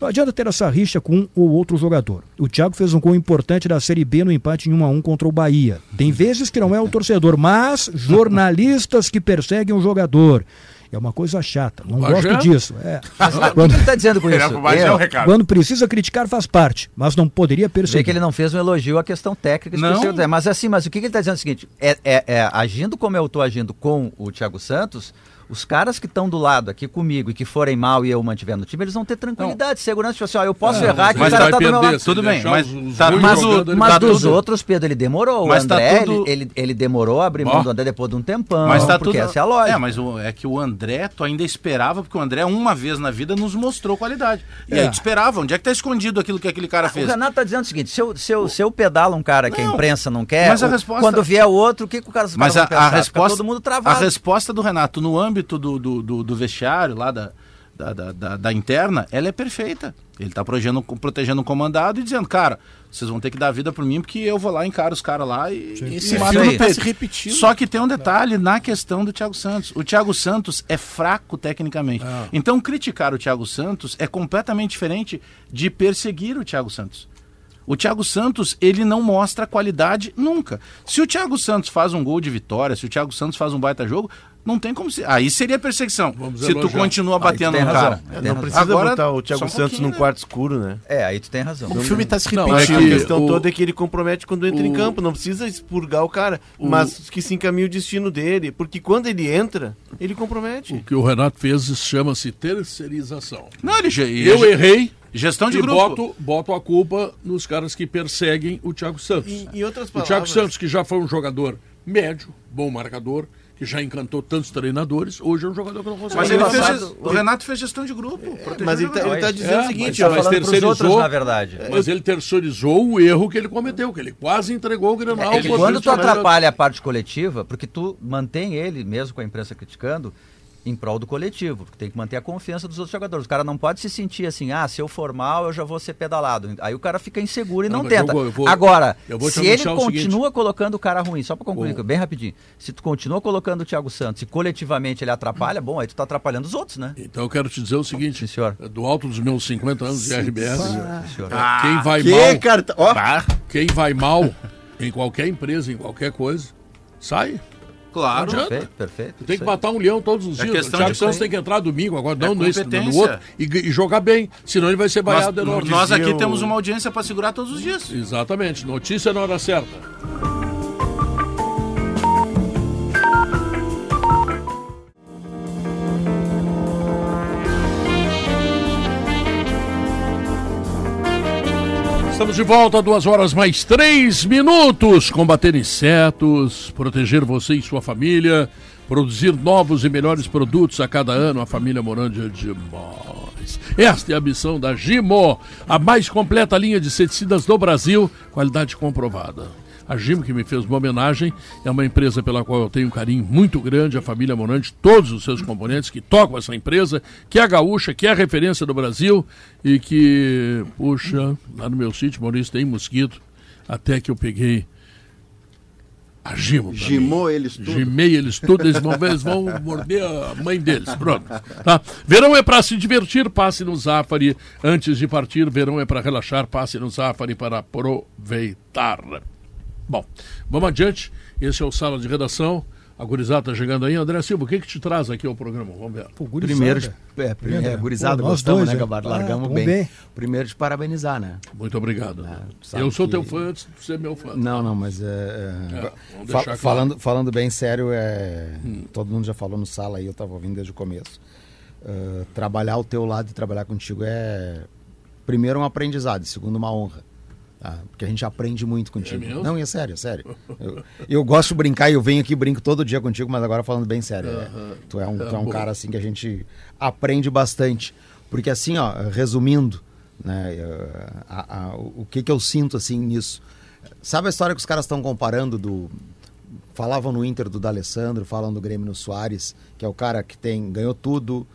Não adianta ter essa rixa com um ou outro jogador. O Thiago fez um gol importante da Série B no empate em 1 a 1 contra o Bahia. Tem vezes que não é o torcedor, mas jornalistas que perseguem o jogador. É uma coisa chata. Não gosto disso. É. [LAUGHS] quando, o que ele está dizendo com isso? É, quando precisa criticar, faz parte, mas não poderia perceber. Vê que ele não fez um elogio à questão técnica. Não. Mas assim, mas o que ele está dizendo é o seguinte: é, é, é agindo como eu estou agindo com o Thiago Santos, os caras que estão do lado aqui comigo e que forem mal e eu mantiver no time, eles vão ter tranquilidade, não. segurança. Tipo assim, ó, eu posso é, errar que o cara tá do meu lado. Tudo bem, mas, os, tá, mas, o, mas tá dos tudo... outros, Pedro, ele demorou. Mas o tá André, tá tudo... ele, ele, ele, demorou a abrir mão do André depois de um tempão. Mas tá porque tudo... essa é a lógica. É, mas o, é que o André, tu ainda esperava, porque o André, uma vez na vida, nos mostrou qualidade. E é. aí tu esperava. Onde é que tá escondido aquilo que aquele cara fez? O Renato tá dizendo o seguinte: se eu, se eu, se eu pedalo um cara que a imprensa não quer, a resposta... quando vier o outro, o que, que o cara Mas a, a resposta, todo mundo travado. A resposta do Renato no âmbito do, do do, vestiário, lá da, da, da, da, interna, ela é perfeita. Ele está protegendo, protegendo o comandado e dizendo, cara, vocês vão ter que dar vida por mim, porque eu vou lá, encaro os caras lá e, e se mata no peito. repetindo. Só que tem um detalhe na questão do Thiago Santos. O Thiago Santos é fraco tecnicamente. Ah. Então, criticar o Thiago Santos é completamente diferente de perseguir o Thiago Santos. O Thiago Santos, ele não mostra qualidade nunca. Se o Thiago Santos faz um gol de vitória, se o Thiago Santos faz um baita jogo, não tem como se. Aí seria perseguição. Vamos se elogiar. tu continua batendo no cara. É, não precisa Agora, botar o Thiago um Santos num né? quarto escuro, né? É, aí tu tem razão. O filme está se repetindo. Não, é que a questão o... toda é que ele compromete quando entra o... em campo. Não precisa expurgar o cara, o... mas que se encaminhe o destino dele. Porque quando ele entra, ele compromete. O que o Renato fez chama-se terceirização. Não, ele já. Eu errei. Gestão de e grupo. Boto, boto a culpa nos caras que perseguem o Thiago Santos. E, e outras palavras... O Thiago Santos, que já foi um jogador médio, bom marcador, que já encantou tantos treinadores, hoje é um jogador que não consegue. Mas ele fez, o Renato fez gestão de grupo. É, mas ele está tá dizendo é, o seguinte, mas, ó, terceirizou, outros, na verdade. Mas ele terceirizou o erro que ele cometeu, que ele quase entregou o Grenal. É, quando tu atrapalha a parte coletiva, porque tu mantém ele, mesmo com a imprensa criticando, em prol do coletivo, porque tem que manter a confiança dos outros jogadores. O cara não pode se sentir assim, ah, se eu for mal, eu já vou ser pedalado. Aí o cara fica inseguro e não, não tenta. Eu vou, eu vou, Agora, se ele continua seguinte. colocando o cara ruim, só para concluir, bom. bem rapidinho, se tu continua colocando o Thiago Santos e coletivamente ele atrapalha, bom, aí tu tá atrapalhando os outros, né? Então eu quero te dizer o seguinte, Sim, senhor. do alto dos meus 50 anos de RBS, ah, quem vai que, mal, oh. quem vai mal em qualquer empresa, em qualquer coisa, sai. Claro. Perfeito, perfeito. Tem que matar um leão todos os é dias. O Thiago Santos tem que entrar domingo, agora é não nesse, no outro, e, e, jogar bem. Senão ele vai ser baiado nós, nós aqui temos uma audiência para segurar todos os dias. Exatamente. Notícia na hora certa. Estamos de volta, duas horas mais três minutos. Combater insetos, proteger você e sua família, produzir novos e melhores produtos a cada ano. A família Morândia é demais. Esta é a missão da Gimo, a mais completa linha de inseticidas do Brasil, qualidade comprovada. A Gimo, que me fez uma homenagem, é uma empresa pela qual eu tenho um carinho muito grande, a família Morante, todos os seus componentes que tocam essa empresa, que é a gaúcha, que é a referência do Brasil e que, puxa, lá no meu sítio, Maurício, tem mosquito, até que eu peguei a Gimo. Gimou eles tudo. Gimei eles tudo, eles vão, eles vão morder a mãe deles. Pronto. Tá? Verão é para se divertir, passe no Zafari. Antes de partir, verão é para relaxar, passe no Zafari para aproveitar. Bom, vamos adiante. Esse é o Sala de Redação. A gurizada está chegando aí. André Silva, o que que te traz aqui ao programa? Vamos ver. Pô, Primeiro, é, primeiro, é, gurizada, Pô, gostamos, dois, né, Gabar? É. Largamos ah, bem. bem. Primeiro de parabenizar, né? Muito obrigado. É, Eu sou que... teu fã antes de ser meu fã. Não, não, mas é, é fa claro. falando, falando bem sério, é, hum. todo mundo já falou no sala aí, eu estava ouvindo desde o começo. Uh, trabalhar ao teu lado e trabalhar contigo é, primeiro, um aprendizado, segundo, uma honra. Ah, porque a gente aprende muito contigo. É não, é sério, é sério. Eu, eu gosto de brincar e eu venho aqui brinco todo dia contigo, mas agora falando bem sério. É, tu é um, tá tu é um cara assim que a gente aprende bastante. Porque assim, ó, resumindo, né, a, a, o que, que eu sinto assim nisso. Sabe a história que os caras estão comparando do. Falavam no Inter do D'Alessandro, falam do Grêmio no Soares, que é o cara que tem ganhou tudo,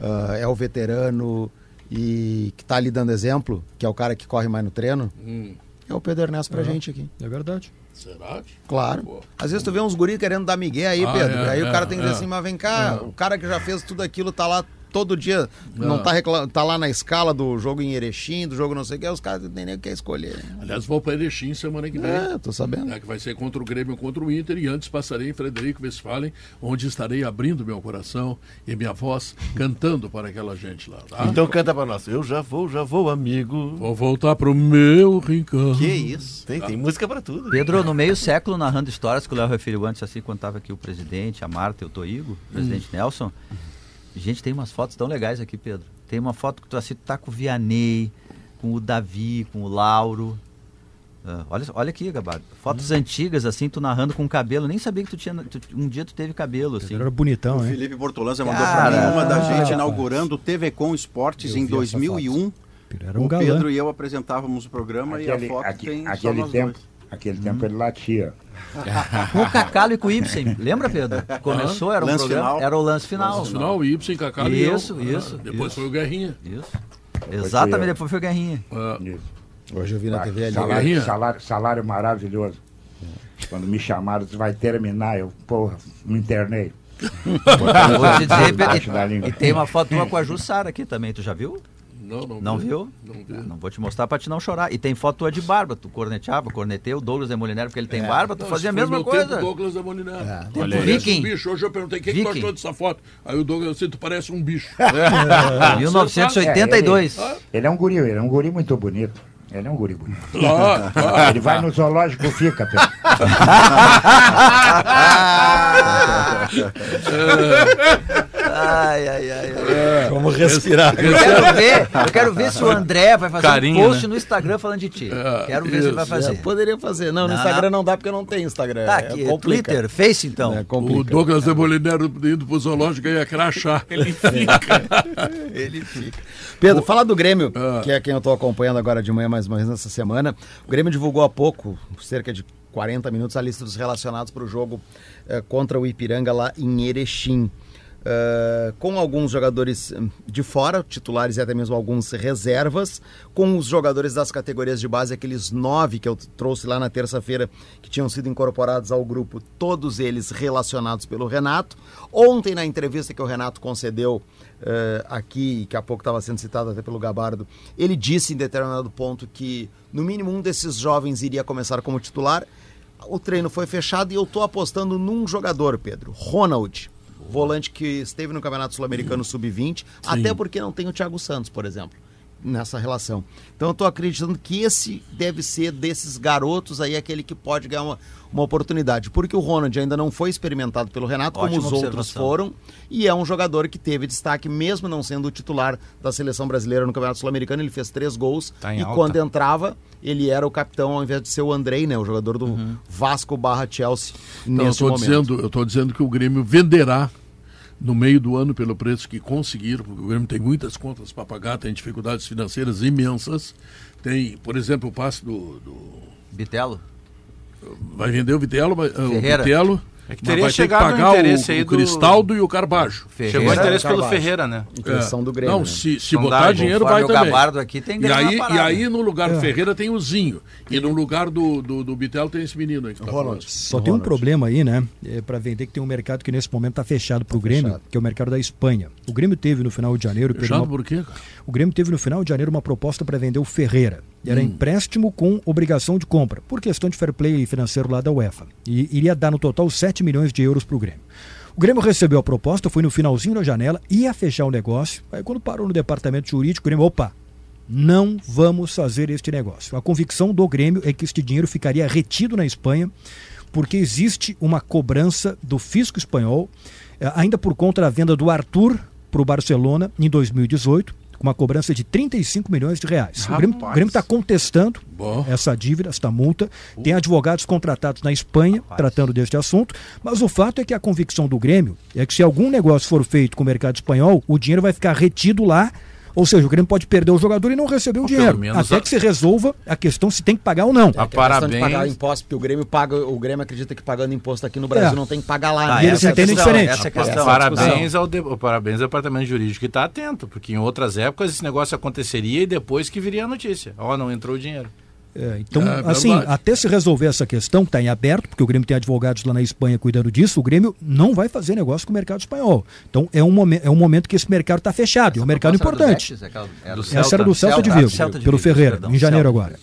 uh, é o veterano, e que está ali dando exemplo, que é o cara que corre mais no treino, hum. é o Pedro Ernesto pra é. gente aqui. É verdade. Será? Claro. Pô. Às vezes tu vê uns guris querendo dar migué aí, ah, Pedro. É, aí é, o cara tem que dizer é. assim, mas vem cá, é. o cara que já fez tudo aquilo tá lá todo dia não, não tá, reclam... tá lá na escala do jogo em Erechim, do jogo não sei o que, os caras nem nem quer escolher. Aliás, vou para Erechim semana que vem. É, tô sabendo. É, que vai ser contra o Grêmio contra o Inter e antes passarei em Frederico Westphalen, onde estarei abrindo meu coração e minha voz cantando para aquela gente lá. Tá? Então canta para nós. Eu já vou, já vou, amigo. Vou voltar pro meu rincão. Que isso? Tem, tem música para tudo. Pedro, no meio século, narrando histórias que o Léo referiu antes, assim, quando estava aqui o presidente, a Marta e o Toigo, o presidente hum. Nelson. Gente, tem umas fotos tão legais aqui, Pedro. Tem uma foto que tu assim, tá com o Vianney, com o Davi, com o Lauro. Uh, olha, olha aqui, Gabardo. Fotos hum. antigas, assim, tu narrando com cabelo. Nem sabia que tu tinha. Tu, um dia tu teve cabelo, assim. Era bonitão, o hein? Felipe Bortolanza mandou pra mim uma da gente inaugurando o TV Com Esportes em 2001. Era um o galã. Pedro e eu apresentávamos o programa aquele, e a foto aquele, tem aquele tempo, Aquele hum. tempo ele latia. [LAUGHS] com o Cacalo e com o Ibsen. Lembra, Pedro? Começou, era um lance programa. Final. Era o lance final. Lance final, o Ibsen, Cacalo isso, e eu. Isso, ah, Depois isso. foi o Guerrinha. Isso. Exatamente, depois foi o Guerrinha. Ah. Hoje eu vi na TV ali. Salário, salário, salário maravilhoso. Quando me chamaram, você vai terminar. Eu, porra, me internei. [LAUGHS] Vou te dizer, e, e tem uma foto tua com a Jussara aqui também, tu já viu? Não, não, não vi. viu? Não, vi. não vou te mostrar pra te não chorar. E tem foto tua de barba. Tu corneteava, corneteu o Douglas de Molinero porque ele tem é. barba, tu não, fazia a mesma coisa. Tempo, Douglas de Molinero. É. Olha aí. Viking. Um bicho. Hoje eu perguntei quem que gostou dessa foto. Aí o Douglas disse, tu parece um bicho. [LAUGHS] É. 1982. É, ele, ele, é um guri, ele é um guri muito bonito. Ele é um guri bonito. Ah, ah, ele vai no zoológico fica, Pedro. [LAUGHS] [LAUGHS] ai, ai, ai. É. Vamos respirar. Eu quero, ver, eu quero ver se o André vai fazer Carinho, um post né? no Instagram falando de ti. É, quero ver isso. se ele vai fazer. É, poderia fazer. Não, no Instagram não dá porque eu não tenho Instagram. Tá, aqui, é Twitter, Face então. É, o Douglas de Molinero indo pro zoológico ia crachar. [LAUGHS] Ele fica. [LAUGHS] ele fica. Pedro, o... fala do Grêmio, ah. que é quem eu estou acompanhando agora de manhã, mais uma vez nessa semana. O Grêmio divulgou há pouco, cerca de 40 minutos, a lista dos relacionados para o jogo eh, contra o Ipiranga lá em Erechim. Uh, com alguns jogadores hum, de fora, titulares e até mesmo alguns reservas, com os jogadores das categorias de base, aqueles nove que eu trouxe lá na terça-feira, que tinham sido incorporados ao grupo, todos eles relacionados pelo Renato. Ontem, na entrevista que o Renato concedeu uh, aqui, que há pouco estava sendo citado até pelo Gabardo, ele disse em determinado ponto que, no mínimo, um desses jovens iria começar como titular. O treino foi fechado e eu estou apostando num jogador, Pedro, Ronald volante que esteve no Campeonato Sul-Americano Sub-20, até porque não tem o Thiago Santos, por exemplo, nessa relação. Então eu estou acreditando que esse deve ser desses garotos aí aquele que pode ganhar uma, uma oportunidade, porque o Ronald ainda não foi experimentado pelo Renato, Ótima como os outros foram, e é um jogador que teve destaque, mesmo não sendo o titular da seleção brasileira no Campeonato Sul-Americano, ele fez três gols, tá e alta. quando entrava, ele era o capitão ao invés de ser o Andrei, né, o jogador do uhum. Vasco barra Chelsea, então, nesse eu momento. Dizendo, eu estou dizendo que o Grêmio venderá no meio do ano pelo preço que conseguiram, porque o Grêmio tem muitas contas para pagar, tem dificuldades financeiras imensas. Tem, por exemplo, o passe do. do... Bitelo? Vai vender o Vitelo, vai, o Vitelo é que teria chegado que pagar o interesse o, aí o Cristaldo e o Carbajo. Ferreira, Chegou o interesse pelo Ferreira, né? Intenção do Grêmio. Não, né? se, se botar dá, dinheiro vai também. Gabardo aqui tem e aí, e aí no lugar do é. Ferreira tem o Zinho. E no lugar do, do, do Bitelo tem esse menino aí que tá Ronald. Só tem um problema aí, né? É, para vender que tem um mercado que nesse momento está fechado para o tá Grêmio, fechado. que é o mercado da Espanha. O Grêmio teve no final de janeiro... Fechado uma... por quê, cara? O Grêmio teve no final de janeiro uma proposta para vender o Ferreira. Era hum. empréstimo com obrigação de compra, por questão de fair play financeiro lá da UEFA. E iria dar no total 7 milhões de euros para o Grêmio. O Grêmio recebeu a proposta, foi no finalzinho da janela, ia fechar o negócio. Aí quando parou no departamento jurídico, o Grêmio, opa, não vamos fazer este negócio. A convicção do Grêmio é que este dinheiro ficaria retido na Espanha, porque existe uma cobrança do fisco espanhol, eh, ainda por conta da venda do Arthur para o Barcelona em 2018 com uma cobrança de 35 milhões de reais. Rapaz. O Grêmio está contestando essa dívida, esta multa. Uh. Tem advogados contratados na Espanha Rapaz. tratando deste assunto, mas o fato é que a convicção do Grêmio é que se algum negócio for feito com o mercado espanhol, o dinheiro vai ficar retido lá ou seja, o Grêmio pode perder o jogador e não receber o dinheiro. Até a... que se resolva a questão se tem que pagar ou não. É, a parabéns. de pagar imposto, porque o Grêmio paga, o Grêmio acredita que pagando imposto aqui no Brasil é. não tem que pagar lá. Ah, e eles entendem diferente. Essa é a questão. Parabéns ao, de... parabéns ao departamento jurídico que está atento, porque em outras épocas esse negócio aconteceria e depois que viria a notícia. Ó, oh, não entrou o dinheiro. É, então, é, assim, até se resolver essa questão, está em aberto, porque o Grêmio tem advogados lá na Espanha cuidando disso, o Grêmio não vai fazer negócio com o mercado espanhol. Então, é um, momen é um momento que esse mercado está fechado, essa é um mercado importante. É do Essa era do Celta, Celta de Vigo, Celta de pelo Vigo, Ferreira, perdão, em janeiro Celta. agora.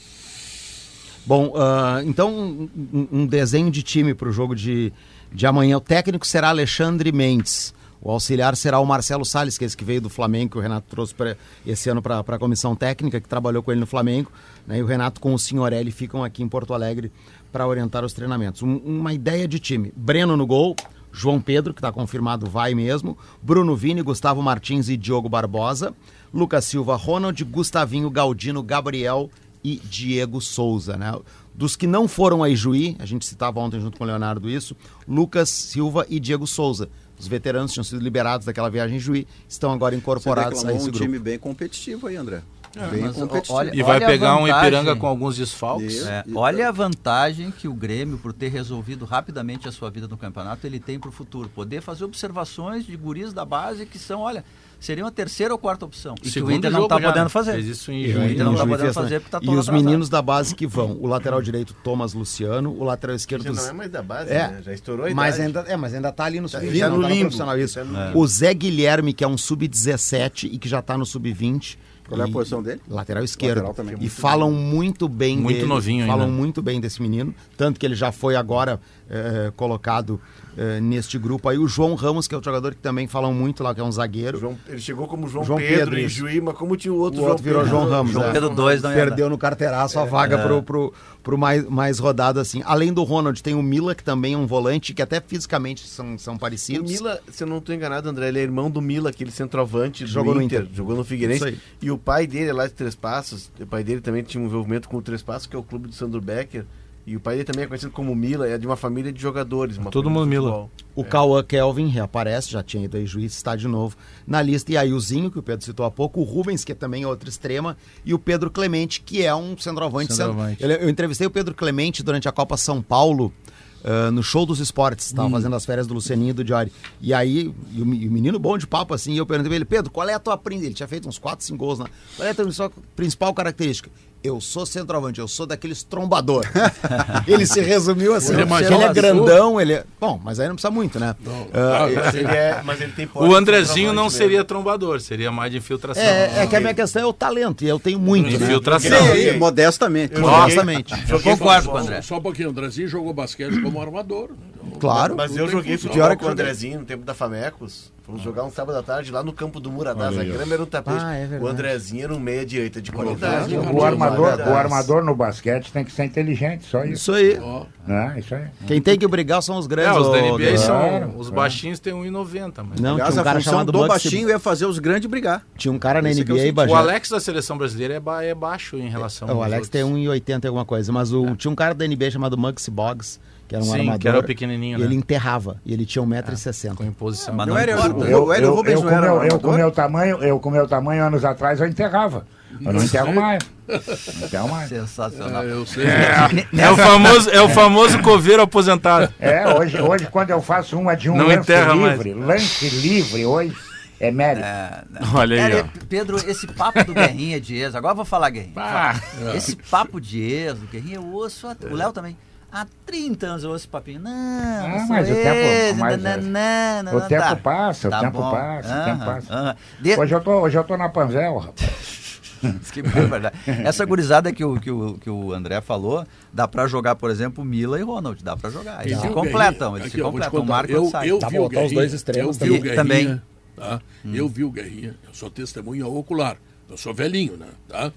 Bom, uh, então, um, um, desenho de time para o jogo de, de amanhã. O técnico será Alexandre Mendes. O auxiliar será o Marcelo Salles, que é esse que veio do Flamengo, que o Renato trouxe pra, esse ano para a comissão técnica, que trabalhou com ele no Flamengo. Né? E o Renato com o Signorelli ficam aqui em Porto Alegre para orientar os treinamentos. Um, uma ideia de time. Breno no gol, João Pedro, que está confirmado, vai mesmo. Bruno Vini, Gustavo Martins e Diogo Barbosa. Lucas Silva, Ronald, Gustavinho, Galdino, Gabriel e Diego Souza. Né? Dos que não foram a Ijuí, a gente citava ontem junto com o Leonardo isso, Lucas Silva e Diego Souza os veteranos tinham sido liberados daquela viagem em Juí, estão agora incorporados a esse grupo. um time bem competitivo aí, André. É, bem competitivo. Olha, e vai pegar um Ipiranga com alguns desfalques. É, olha a vantagem que o Grêmio, por ter resolvido rapidamente a sua vida no campeonato, ele tem para o futuro. Poder fazer observações de guris da base que são, olha, seria uma terceira ou quarta opção. E Segundo que o Inter não está podendo fazer. Fez isso em o Inter não está podendo fazer porque está E os atrasado. meninos da base que vão, o lateral direito Thomas Luciano, o lateral esquerdo... Já não é mais da base, é, né? Já estourou a mas ainda É, mas ainda está ali no sub-20, tá, no tá limbo. Isso. É. O Zé Guilherme, que é um sub-17 e que já está no sub-20 qual é a posição dele? Lateral esquerdo. Lateral e falam muito bem muito dele. novinho Falam ainda. muito bem desse menino. Tanto que ele já foi agora é, colocado é, neste grupo. Aí o João Ramos, que é o jogador que também falam muito lá, que é um zagueiro. João, ele chegou como João, João Pedro, Pedro em Juí, mas como tinha o outro o outro virou João Ramos. João é. Pedro 2 Perdeu no carteiraço a vaga é. pro, pro, pro mais, mais rodado assim. Além do Ronald, tem o Mila, que também é um volante, que até fisicamente são, são parecidos. O Mila, se eu não estou enganado, André, ele é irmão do Mila, aquele centroavante jogou no Inter, jogou no Figueirense. E o pai dele é lá de Três Passos, o pai dele também tinha um envolvimento com o Três Passos, que é o clube do Sandro Becker. E o pai dele também é conhecido como Mila, é de uma família de jogadores. Todo mundo Mila. O é. Cauã Kelvin reaparece, já tinha ido aí juiz, está de novo na lista. E aí o Zinho, que o Pedro citou há pouco, o Rubens, que também é outra extrema, e o Pedro Clemente, que é um centroavante. centroavante. Eu entrevistei o Pedro Clemente durante a Copa São Paulo. Uh, no show dos esportes, estava hum. fazendo as férias do Lucianinho e do Diori. E aí, e o, e o, menino bom de papo assim, eu perguntei pra ele, Pedro, qual é a tua? Ele tinha feito uns 4, 5 gols, né? Qual é a tua principal característica? Eu sou centroavante, eu sou daqueles trombador. [LAUGHS] ele se resumiu assim. Ele, é ele é grandão, ele é... Bom, mas aí não precisa muito, né? Não, uh, ele é, mas ele tem o Andrezinho não seria trombador, seria mais de infiltração. É, é que a minha questão é o talento, e eu tenho muito. Né? Infiltração. Né? modestamente. Eu modestamente. Joguei, concordo com o André. Só um pouquinho, o Andrezinho jogou basquete como armador. Então, claro. Mas eu joguei futebol com o Andrezinho no tempo da Famecos. Fomos jogar um sábado à tarde lá no campo do Muradás. A grama era um tapete. Ah, é o Andrezinho era um meia direita de qualidade. O armador, o armador no basquete tem que ser inteligente, só isso. Isso aí. Oh. É, isso aí. Quem tem que brigar são os grandes. É, os da NBA são. Os baixinhos têm 1,90. Mas... Não, Aliás, tinha um cara chamado do baixinho ia fazer os grandes brigar. Tinha um cara na NBA é O Alex da seleção brasileira é, ba é baixo em relação. É, o Alex outros. tem 1,80 alguma coisa, mas o, é. tinha um cara da NBA chamado Muggsy Boggs que era um Sim, armador. que era pequenininho, né? ele enterrava, e ele tinha 1,60m. É, com imposição. Mas não, era, eu, eu, eu, eu, com meu, eu com meu tamanho, eu com meu tamanho, anos atrás, eu enterrava. Eu não enterro mais. [LAUGHS] Não enterro mais. Sensacional. É, eu sei. É, é, o famoso, é o [LAUGHS] famoso coveiro aposentado. É, hoje, hoje quando eu faço uma de um não lance livre, mais. lance livre hoje, é mérito. É, [LAUGHS] Olha aí, ó. Pedro, esse papo do Guerrinha de ex, agora eu vou falar Guerrinha. Ah, esse papo de ex, do Guerrinha, eu ouço, o Léo também. Há 30 anos eu ouço esse papinho. Não, ah, mas o tempo, mas, nanana, o tempo tá. passa, tá o tempo bom. passa, uh -huh, o tempo passa. Uh -huh. De... Hoje, eu tô, hoje eu tô na Panvel, rapaz. [LAUGHS] que é verdade. Essa gurizada que o, que, o, que o André falou, dá pra jogar, por exemplo, Mila e Ronald. Dá pra jogar. Eles se completam, eles Aqui, se completam. O Marco eu, sai. Eu, dá vi o os dois extremos eu vi também. também. Tá? Hum. Eu vi o Guerrinha, eu sou testemunha ocular. Eu sou velhinho, né? Tá?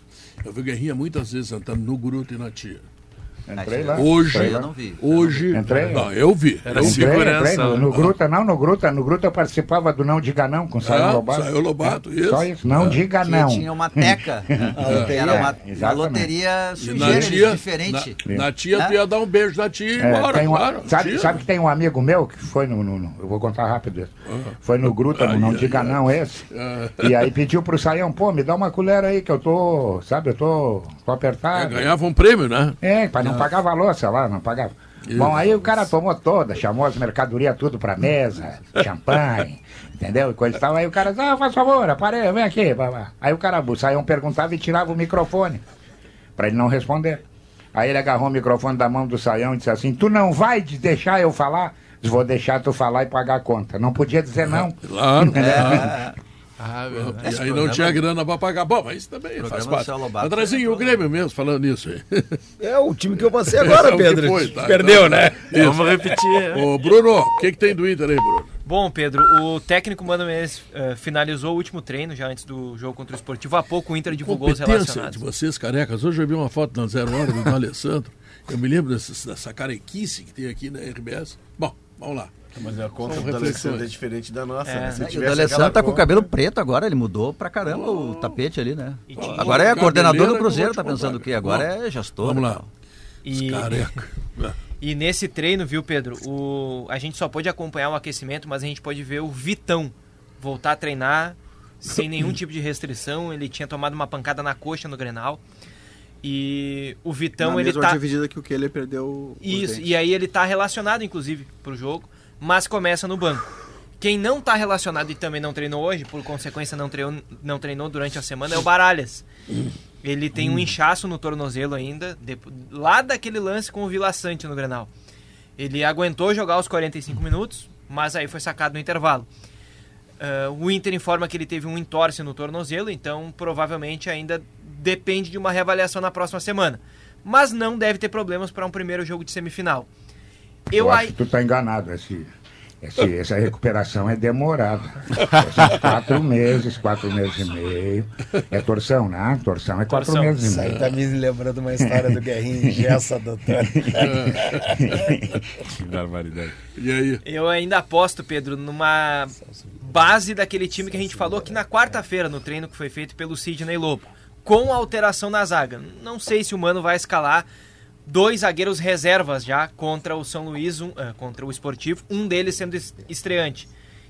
Eu vi o Guerrinha muitas vezes andando no Gruto e na Tia. Entrei lá. Hoje, entrei lá. eu não vi. Hoje, entrei. Não, eu vi. Era eu segurança. Entrei, no, no Gruta, não, no Gruta, no Gruta eu participava do Não Diga Não com o Saiu ah, Lobato. Saiu Lobato, é, isso. Só isso, Não é. Diga Não. Tinha uma teca. [LAUGHS] é. Era uma, uma loteria sujeira, diferente. Na, na tia, tu ia dar um beijo na tia e é, embora, uma, claro. Sabe, sabe, que tem um amigo meu que foi no, no, no eu vou contar rápido isso. Ah. Foi no Gruta, no Não Diga Não esse. Ah. E aí pediu pro Saião, pô, me dá uma colher aí que eu tô, sabe, eu tô, tô apertado. ganhava um prêmio, né? É, para não pagar valor, sei lá lá, não pagava. Bom, aí o cara tomou toda, chamou as mercadorias tudo pra mesa, champanhe, [LAUGHS] entendeu? E coisa e tal. Aí o cara, ah, faz favor, aparelho, vem aqui. Aí o cara saiu, perguntava e tirava o microfone, pra ele não responder. Aí ele agarrou o microfone da mão do Saião e disse assim: Tu não vai deixar eu falar? Vou deixar tu falar e pagar a conta. Não podia dizer não. Claro. [LAUGHS] É. Ah, e aí não tinha grana para pagar. Bom, mas isso também faz parte. Andrezinho, o Grêmio mesmo, falando nisso aí. É o time que eu passei [LAUGHS] agora, é Pedro. Foi, tá, Perdeu, tá. né? Isso. Vamos repetir. Ô, Bruno, o que, que tem do Inter aí, Bruno? Bom, Pedro, o técnico Mano Menezes uh, finalizou o último treino já antes do jogo contra o Esportivo. Há pouco o Inter divulgou os relacionados. de vocês, carecas. Hoje eu vi uma foto na Zero Hora do Alessandro. Eu me lembro dessa, dessa carequice que tem aqui na RBS. Bom, vamos lá. Mas a conta do Alessandro é diferente da nossa. É, né? O Alessandro tá com o cabelo preto agora, ele mudou pra caramba oh. o tapete ali, né? Oh. Agora é coordenador do Cruzeiro, tá pensando o quê? Agora oh. é gestor. Vamos lá. E... Careca. [LAUGHS] E nesse treino, viu, Pedro, o... a gente só pôde acompanhar o aquecimento, mas a gente pode ver o Vitão voltar a treinar sem nenhum tipo de restrição. Ele tinha tomado uma pancada na coxa no Grenal. E o Vitão, na ele tá. dividida que o Keller perdeu. Isso, e aí ele tá relacionado, inclusive, pro jogo, mas começa no banco. Quem não tá relacionado e também não treinou hoje, por consequência não treinou, não treinou durante a semana, é o Baralhas. Ele tem um inchaço no tornozelo ainda, lá daquele lance com o Vila Sante no Grenal. Ele aguentou jogar os 45 minutos, mas aí foi sacado no intervalo. Uh, o Inter informa que ele teve um entorse no tornozelo, então provavelmente ainda depende de uma reavaliação na próxima semana. Mas não deve ter problemas para um primeiro jogo de semifinal. Eu, Eu acho que tu tá enganado, esse esse, [LAUGHS] essa recuperação é demorada. São quatro meses, quatro meses e meio. É torção, né? Torção é quatro torção. meses e meio. Isso aí tá me lembrando uma história do Guerrinho Gessa, doutor. [LAUGHS] que barbaridade. E aí? Eu ainda aposto, Pedro, numa base daquele time que a gente falou aqui na quarta-feira, no treino que foi feito pelo Sidney Lobo. Com alteração na zaga. Não sei se o Mano vai escalar dois zagueiros reservas já contra o São Luís, um, uh, contra o Esportivo, um deles sendo estreante,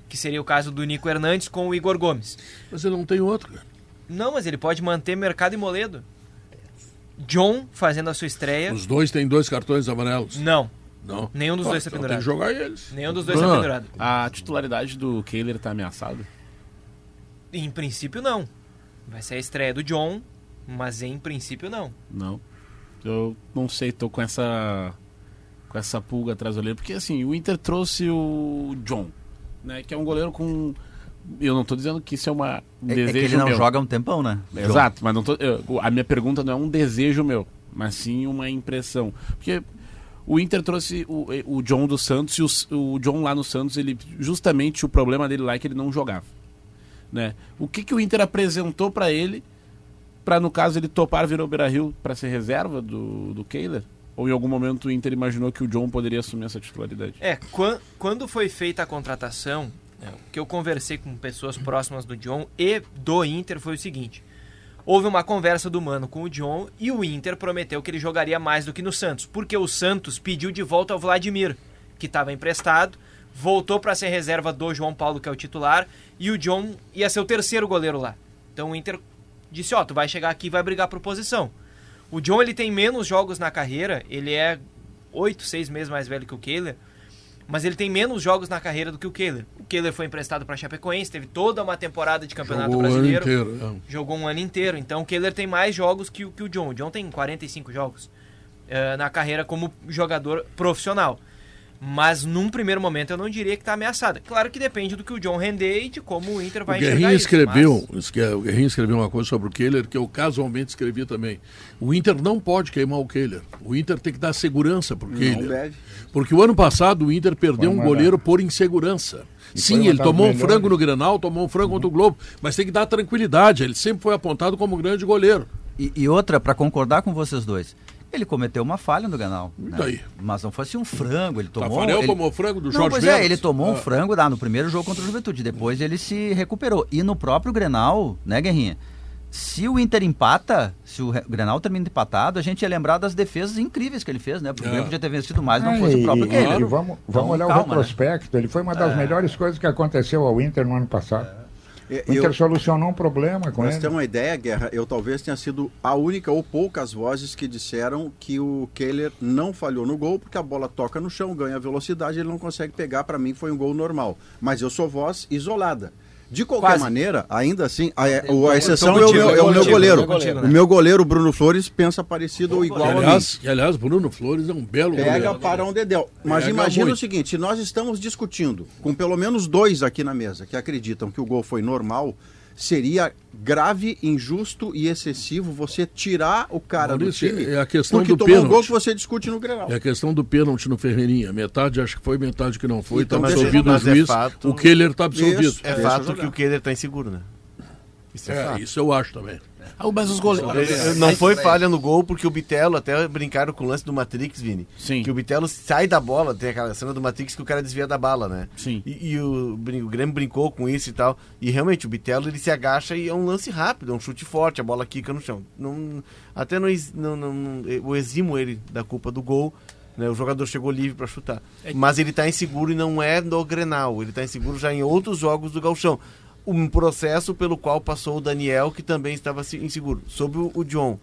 que seria o caso do Nico Hernandes com o Igor Gomes. Mas ele não tem outro, cara. Não, mas ele pode manter Mercado e Moledo. John fazendo a sua estreia. Os dois têm dois cartões amarelos? Não. Não. Nenhum dos ah, dois está então pendurado. Tem que jogar eles. Nenhum dos dois está pendurado. A titularidade do Kehler está ameaçada? Em princípio, não. Vai ser a estreia do John, mas em princípio, não. Não. Eu não sei, tô com essa com essa pulga atrás do goleiro, porque assim, o Inter trouxe o John, né, que é um goleiro com eu não estou dizendo que isso é uma um é, desejo é que ele não meu. joga um tempão, né? Exato, mas não tô, eu, a minha pergunta não é um desejo meu, mas sim uma impressão. Porque o Inter trouxe o, o John do Santos e o, o John lá no Santos, ele justamente o problema dele lá é que ele não jogava. Né? O que, que o Inter apresentou para ele para no caso ele topar vir ao Beira-Rio para ser reserva do, do Kehler? Ou em algum momento o Inter imaginou que o John poderia assumir essa titularidade? É, quando foi feita a contratação, é, o que eu conversei com pessoas próximas do John e do Inter foi o seguinte: houve uma conversa do Mano com o John e o Inter prometeu que ele jogaria mais do que no Santos, porque o Santos pediu de volta o Vladimir, que estava emprestado, voltou para ser reserva do João Paulo, que é o titular, e o John ia ser o terceiro goleiro lá. Então o Inter disse, ó, oh, tu vai chegar aqui e vai brigar por posição. O John, ele tem menos jogos na carreira, ele é oito, seis meses mais velho que o Kehler, mas ele tem menos jogos na carreira do que o Kehler. O Kehler foi emprestado para Chapecoense, teve toda uma temporada de campeonato jogou brasileiro. Um ano inteiro, é. Jogou um ano inteiro. Então o Kehler tem mais jogos que, que o John. O John tem 45 jogos uh, na carreira como jogador profissional. Mas num primeiro momento eu não diria que está ameaçada. Claro que depende do que o John render e de como o Inter vai o Guerrinho enxergar escreveu, isso. Mas... O Guerrinho escreveu uma coisa sobre o Kehler que eu casualmente escrevi também. O Inter não pode queimar o Kehler. O Inter tem que dar segurança para o Kehler. Porque o ano passado o Inter perdeu um goleiro por insegurança. E Sim, ele tomou um frango no Grenal, tomou um frango uhum. contra o Globo, mas tem que dar tranquilidade. Ele sempre foi apontado como grande goleiro. E, e outra, para concordar com vocês dois, ele cometeu uma falha no Granal. Né? Mas não foi assim um frango, ele tomou... Tafarel ele... tomou frango do não, Jorge pois é, ele tomou ah. um frango lá no primeiro jogo contra o Juventude, depois ele se recuperou. E no próprio Grenal, né, Guerrinha? Se o Inter empata, se o Grenal termina empatado, a gente ia lembrar das defesas incríveis que ele fez, né? Porque é. podia ter vencido mais, não fosse o próprio que ele. Vamos, vamos então, olhar calma, o né? retrospecto, né? ele foi uma das é. melhores coisas que aconteceu ao Inter no ano passado. É. O Inter eu, solucionou um problema com ele. Você tem uma ideia, Guerra? Eu talvez tenha sido a única ou poucas vozes que disseram que o Kehler não falhou no gol porque a bola toca no chão, ganha velocidade, ele não consegue pegar. Para mim foi um gol normal. Mas eu sou voz isolada. De qualquer Quase. maneira, ainda assim, a, a, a exceção é o meu, é o meu goleiro. O meu goleiro, Bruno Flores, pensa parecido ou igual aliás, a mim. aliás, Bruno Flores é um belo Pega goleiro. para um dedéu. Mas Pega imagina muito. o seguinte, se nós estamos discutindo com pelo menos dois aqui na mesa que acreditam que o gol foi normal, seria grave, injusto e excessivo você tirar o cara Maurício, do time é a questão porque do tomou pênalti. um gol que você discute no Grenal. É a questão do pênalti no Ferreirinha. Metade acho que foi, metade que não foi. Está então, absolvido o juiz. É fato, o Keller está absolvido. Isso, é fato que o Keller está inseguro, né? Isso é, é isso eu acho também. Ah, mas os goleiros. Não foi falha no gol, porque o Bitelo, até brincaram com o lance do Matrix, Vini. Sim. Que o Bitelo sai da bola, tem aquela cena do Matrix que o cara desvia da bala, né? Sim. E, e o, o Grêmio brincou com isso e tal. E realmente, o Bitelo ele se agacha e é um lance rápido, é um chute forte, a bola quica no chão. Não, até não, não, não, eu eximo ele da culpa do gol. Né, o jogador chegou livre para chutar. É Mas ele está inseguro e não é no Grenal. Ele está inseguro já em outros jogos do Galchão um processo pelo qual passou o Daniel, que também estava inseguro. Sobre o, o John.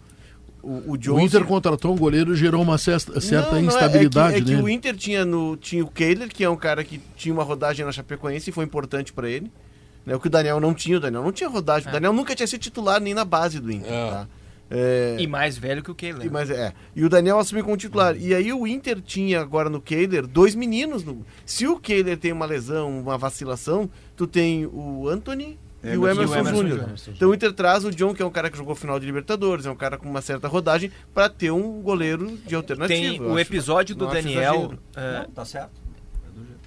O, o, John o Inter se... contratou um goleiro gerou uma certa, certa não, não, instabilidade. É que, é que o Inter tinha, no, tinha o Kehler, que é um cara que tinha uma rodagem na Chapecoense e foi importante para ele. Né, o que o Daniel não tinha, o Daniel não tinha rodagem. É. O Daniel nunca tinha sido titular nem na base do Inter. É. Tá? É... E mais velho que o Kehler. E, mais, é. e o Daniel assumiu como titular. E aí o Inter tinha agora no Kehler dois meninos. No... Se o Kehler tem uma lesão, uma vacilação, tu tem o Anthony é, e o Emerson, Emerson Júnior. Então o Inter traz o John, que é um cara que jogou final de Libertadores, é um cara com uma certa rodagem, para ter um goleiro de alternativa. Tem o episódio do Daniel. É... Não, tá certo.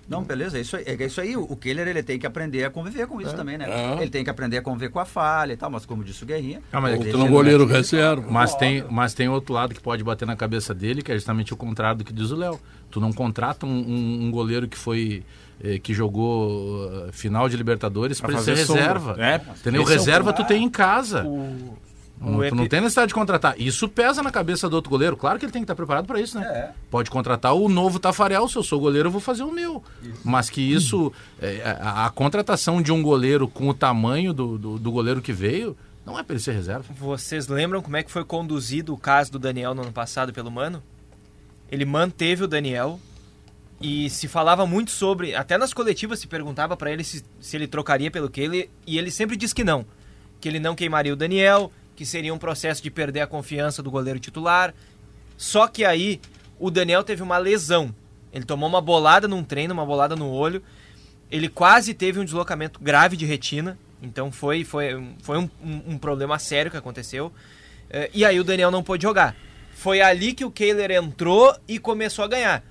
Não, beleza, é isso aí. É isso aí. O Keller ele tem que aprender a conviver com isso é. também, né? É. Ele tem que aprender a conviver com a falha e tal, mas como disse o Guerrinha. Ah, mas ele um goleiro reserva. Mas tem, mas tem outro lado que pode bater na cabeça dele, que é justamente o contrário do que diz o Léo. Tu não contrata um, um, um goleiro que foi eh, que jogou uh, final de Libertadores para ser reserva. É, entendeu? Reserva é tu tem em casa. O... Não, tu não tem necessidade de contratar. Isso pesa na cabeça do outro goleiro. Claro que ele tem que estar preparado para isso, né? É. Pode contratar o novo Tafarel. Se eu sou goleiro, eu vou fazer o meu. Isso. Mas que isso, é, a, a, contratação de um goleiro com o tamanho do, do, do goleiro que veio, não é para ele ser reserva. Vocês lembram como é que foi conduzido o caso do Daniel no ano passado pelo Mano? Ele manteve o Daniel e se falava muito sobre. Até nas coletivas se perguntava para ele se, se ele trocaria pelo que ele. E ele sempre disse que não. Que ele não queimaria o Daniel, que seria um processo de perder a confiança do goleiro titular. Só que aí o Daniel teve uma lesão. Ele tomou uma bolada num treino, uma bolada no olho. Ele quase teve um deslocamento grave de retina. Então foi, foi, foi um, um, um problema sério que aconteceu. Uh, e aí o Daniel não pôde jogar. Foi ali que o Kehler entrou e começou a ganhar.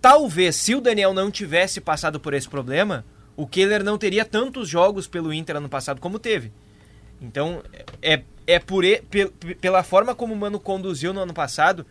Talvez, se o Daniel não tivesse passado por esse problema, o Kehler não teria tantos jogos pelo Inter ano passado como teve. Então, é, é por, pela forma como o Mano conduziu no ano passado,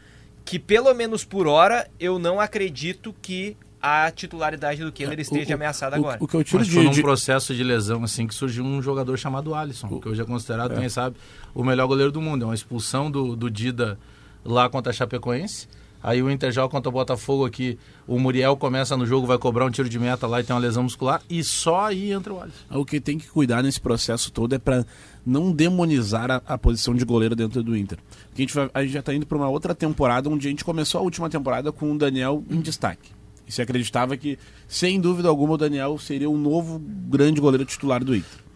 que pelo menos por hora eu não acredito que a titularidade do Keller é, esteja o, ameaçada o, agora. O que eu tiro Mas de, foi num de... processo de lesão assim que surgiu um jogador chamado Alisson, o... que hoje é considerado, é. quem sabe, o melhor goleiro do mundo. É uma expulsão do, do Dida lá contra a Chapecoense. Aí o Inter joga contra o Botafogo aqui, o Muriel começa no jogo, vai cobrar um tiro de meta lá e tem uma lesão muscular, e só aí entra o Alisson. O que tem que cuidar nesse processo todo é para não demonizar a, a, posição de goleiro dentro do Inter. Porque a gente, vai, a gente já está indo para uma outra temporada onde a gente começou a última temporada com o Daniel em destaque. E se acreditava que, sem dúvida alguma, o Daniel seria um novo grande goleiro titular do Inter.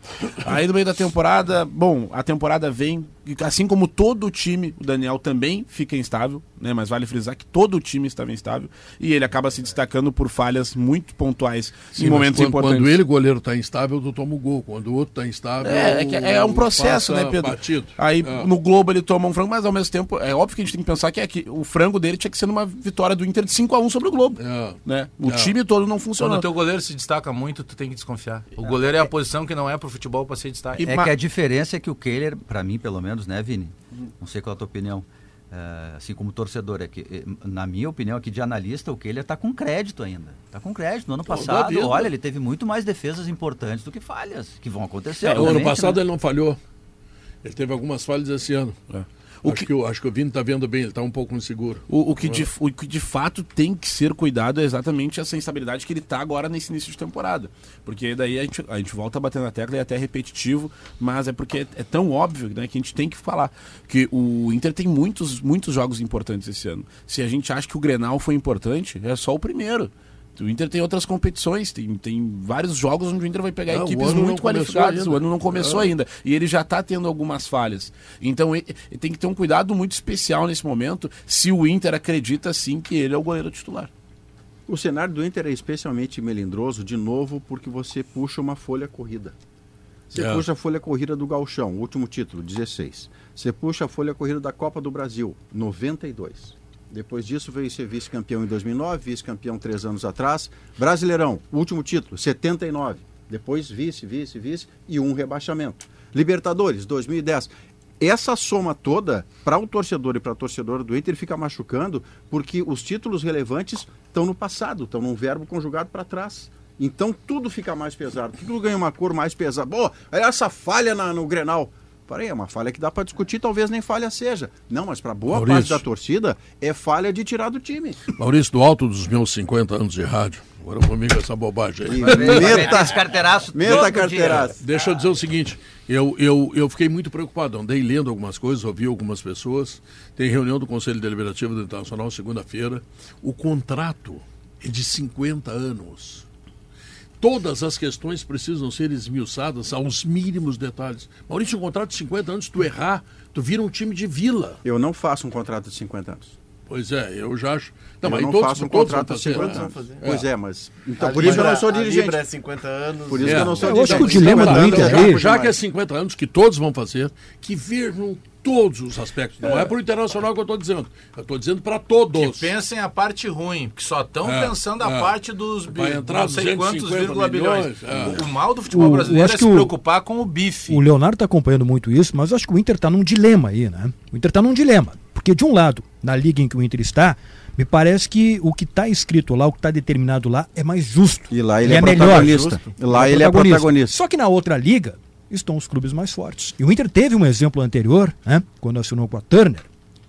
Aí no meio da temporada, bom, a temporada vem, assim como todo o time, o Daniel também fica instável, né? Mas vale frisar que todo o time estava instável e ele acaba se destacando por falhas muito pontuais Sim, em momentos quando, importantes. Quando ele, goleiro, está instável, tu toma o gol. Quando o outro está instável. É, é, é, um processo, né, Pedro? Batido. Aí é. no Globo ele toma um frango, mas ao mesmo tempo, é óbvio que a gente tem que pensar que, é que o frango dele tinha que ser uma vitória do Inter de 5 a 1 sobre o Globo. É. Né? O é. time todo não funciona. Quando o teu goleiro se destaca muito, tu tem que desconfiar. O goleiro é a posição que não é pro futebol para ser destaque. É que a diferença é que o Kehler, para mim pelo menos, né, Vini? Não sei qual é a tua opinião. Uh, assim como torcedor, é que, eh, na minha opinião aqui de analista, o Kehler está com crédito ainda. Está com crédito. No ano passado, olha, ele teve muito mais defesas importantes do que falhas, que vão acontecer. É, o ano passado né? ele não falhou. Ele teve algumas falhas esse ano. É. O acho, que, que, acho que o Vini está vendo bem, ele está um pouco inseguro. O, o, que de, o que de fato tem que ser cuidado é exatamente essa instabilidade que ele está agora nesse início de temporada. Porque daí a gente, a gente volta a bater na tecla e é até repetitivo, mas é porque é, é tão óbvio né, que a gente tem que falar. Que o Inter tem muitos, muitos jogos importantes esse ano. Se a gente acha que o Grenal foi importante, é só o primeiro. O Inter tem outras competições, tem, tem vários jogos onde o Inter vai pegar não, equipes muito qualificadas. O ano não começou é. ainda. E ele já está tendo algumas falhas. Então ele, ele tem que ter um cuidado muito especial nesse momento se o Inter acredita sim que ele é o goleiro titular. O cenário do Inter é especialmente melindroso, de novo, porque você puxa uma folha corrida. Você é. puxa a folha corrida do Galchão, último título, 16. Você puxa a folha corrida da Copa do Brasil, 92. Depois disso veio ser vice-campeão em 2009, vice-campeão três anos atrás. Brasileirão, último título, 79. Depois vice, vice, vice e um rebaixamento. Libertadores, 2010 essa soma toda, para o torcedor e para a torcedora do Inter, fica machucando, porque os títulos relevantes estão no passado, estão num verbo conjugado para trás. Então tudo fica mais pesado, tudo ganha uma cor mais pesada. Pô, essa falha na, no Grenal. Parei, é uma falha que dá para discutir, talvez nem falha seja. Não, mas para boa Maurício. parte da torcida é falha de tirar do time. Maurício, do alto dos meus 50 anos de rádio, agora comigo essa bobagem aí. Meta, carteiraço. Meta carteiraço. Deixa eu dizer o seguinte, eu, eu, eu fiquei muito preocupado, andei lendo algumas coisas, ouvi algumas pessoas. Tem reunião do Conselho Deliberativo do Internacional segunda-feira. O contrato é de 50 anos todas as questões precisam ser esmiuçadas aos mínimos detalhes. Maurício, um contrato de 50 anos, tu errar, tu vira um time de vila. Eu não faço um contrato de 50 anos. Pois é, eu já acho. Não, eu não todos, faço um contrato de 50 anos. Fazer. Pois é, mas. Então, por isso que eu não sou dirigente. Libra é 50 anos. Por isso é. que eu não sou é, dirigente. Eu acho que o dilema do Inter é. Já que é 50 anos, que todos vão fazer, que vejam todos os aspectos. Não é, é para o internacional que eu estou dizendo. Eu estou dizendo para todos. Que pensem a parte ruim, que só estão é, pensando a é. parte dos Vai entrar não sei quantos vírgula bilhões. É. O, mal do futebol o, brasileiro é se preocupar com o bife. O Leonardo está acompanhando muito isso, mas eu acho que o Inter está num dilema aí, né? O Inter está num dilema. Porque, de um lado, na liga em que o Inter está, me parece que o que está escrito lá, o que está determinado lá, é mais justo. E lá ele, ele é, é melhor. Lá ele é protagonista. Só que na outra liga, estão os clubes mais fortes. E o Inter teve um exemplo anterior, né, quando assinou com a Turner,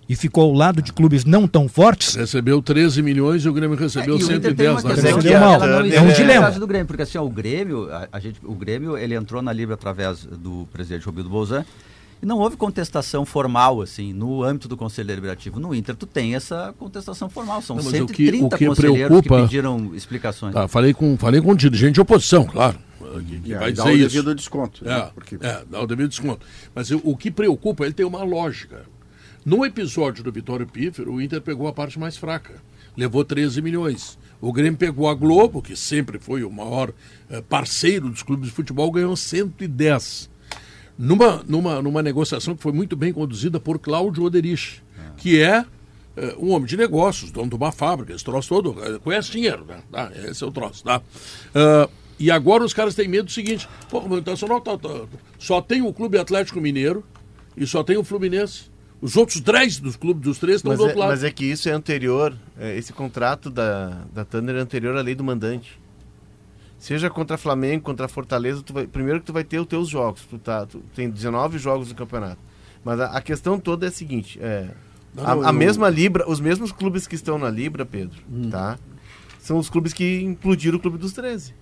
e ficou ao lado de clubes não tão fortes. Recebeu 13 milhões e o Grêmio recebeu é, 110. Né? Recebeu mal. É um dilema. do Grêmio, porque assim, ó, o Grêmio, a, a, gente, o Grêmio, ele entrou na Libra através do presidente Robildo Bolzan e não houve contestação formal, assim, no âmbito do Conselho Deliberativo. No Inter, tu tem essa contestação formal. São não, 130 o que, o que conselheiros preocupa... que pediram explicações. Tá, falei, com, falei com dirigente de oposição, claro que, que é, vai dizer isso. Dá o devido desconto. É, né? Porque... é, dá o devido desconto. Mas o, o que preocupa, ele tem uma lógica. No episódio do Vitório Pífero, o Inter pegou a parte mais fraca. Levou 13 milhões. O Grêmio pegou a Globo, que sempre foi o maior eh, parceiro dos clubes de futebol, ganhou 110. Numa, numa, numa negociação que foi muito bem conduzida por Cláudio Oderich, é. que é eh, um homem de negócios, dono de uma fábrica, esse troço todo, eh, conhece dinheiro, né? Ah, esse é o troço, tá? Uh, e agora os caras têm medo do seguinte: pô, o Internacional tá, tá, só tem o Clube Atlético Mineiro e só tem o Fluminense. Os outros três dos clubes dos três estão do outro é, lado. Mas é que isso é anterior, é, esse contrato da, da Tanner é anterior à lei do mandante. Seja contra Flamengo, contra Fortaleza, vai, primeiro que tu vai ter os teus jogos. Tu, tá, tu tem 19 jogos no campeonato. Mas a, a questão toda é a seguinte: é, não, a, a eu... mesma Libra, os mesmos clubes que estão na Libra, Pedro, hum. tá? São os clubes que implodiram o Clube dos 13.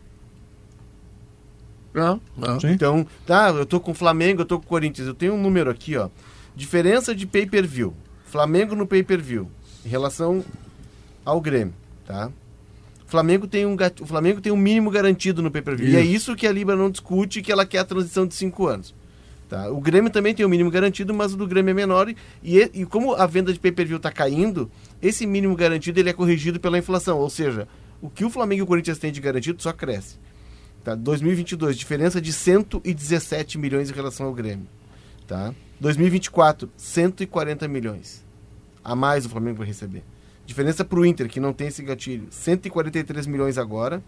Não, não. Então, tá, eu tô com o Flamengo, eu tô com o Corinthians. Eu tenho um número aqui, ó. Diferença de pay-per-view. Flamengo no pay-per-view. Em relação ao Grêmio, tá? O Flamengo tem um, o Flamengo tem um mínimo garantido no pay-per-view. E é isso que a Libra não discute, que ela quer a transição de cinco anos. Tá? O Grêmio também tem um mínimo garantido, mas o do Grêmio é menor. E, e como a venda de pay-per-view está caindo, esse mínimo garantido ele é corrigido pela inflação. Ou seja, o que o Flamengo e o Corinthians têm de garantido só cresce. Tá? 2022, diferença de 117 milhões em relação ao Grêmio. Tá? 2024, 140 milhões. A mais o Flamengo vai receber. Diferença para o Inter, que não tem esse gatilho, 143 milhões agora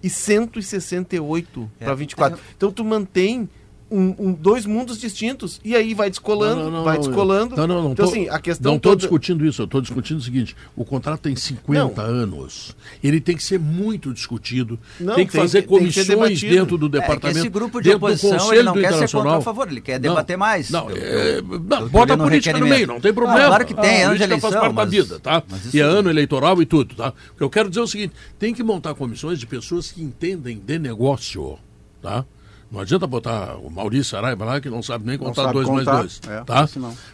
e 168 é, para 24. É... Então tu mantém um, um, dois mundos distintos. E aí vai descolando, não, não, não, vai descolando. Não, não, não. Então, tô, assim, a questão. Não estou toda... discutindo isso, eu estou discutindo o seguinte: o contrato tem 50 anos. Ele tem que ser muito discutido. tem que tem, fazer comissões que dentro do departamento. É, esse grupo de oposição ele não quer ser contra a favor, ele quer debater mais. Não, é, não bota a política no meio, não tem problema. claro que tem, a ano de eleição. faz parte mas, da vida, tá? E é ano eleitoral e tudo, tá? O que eu quero dizer é o seguinte: tem que montar comissões de pessoas que entendem de negócio, tá? Não adianta botar o Maurício Araiba lá que não sabe nem contar sabe dois contar. mais dois. É, tá?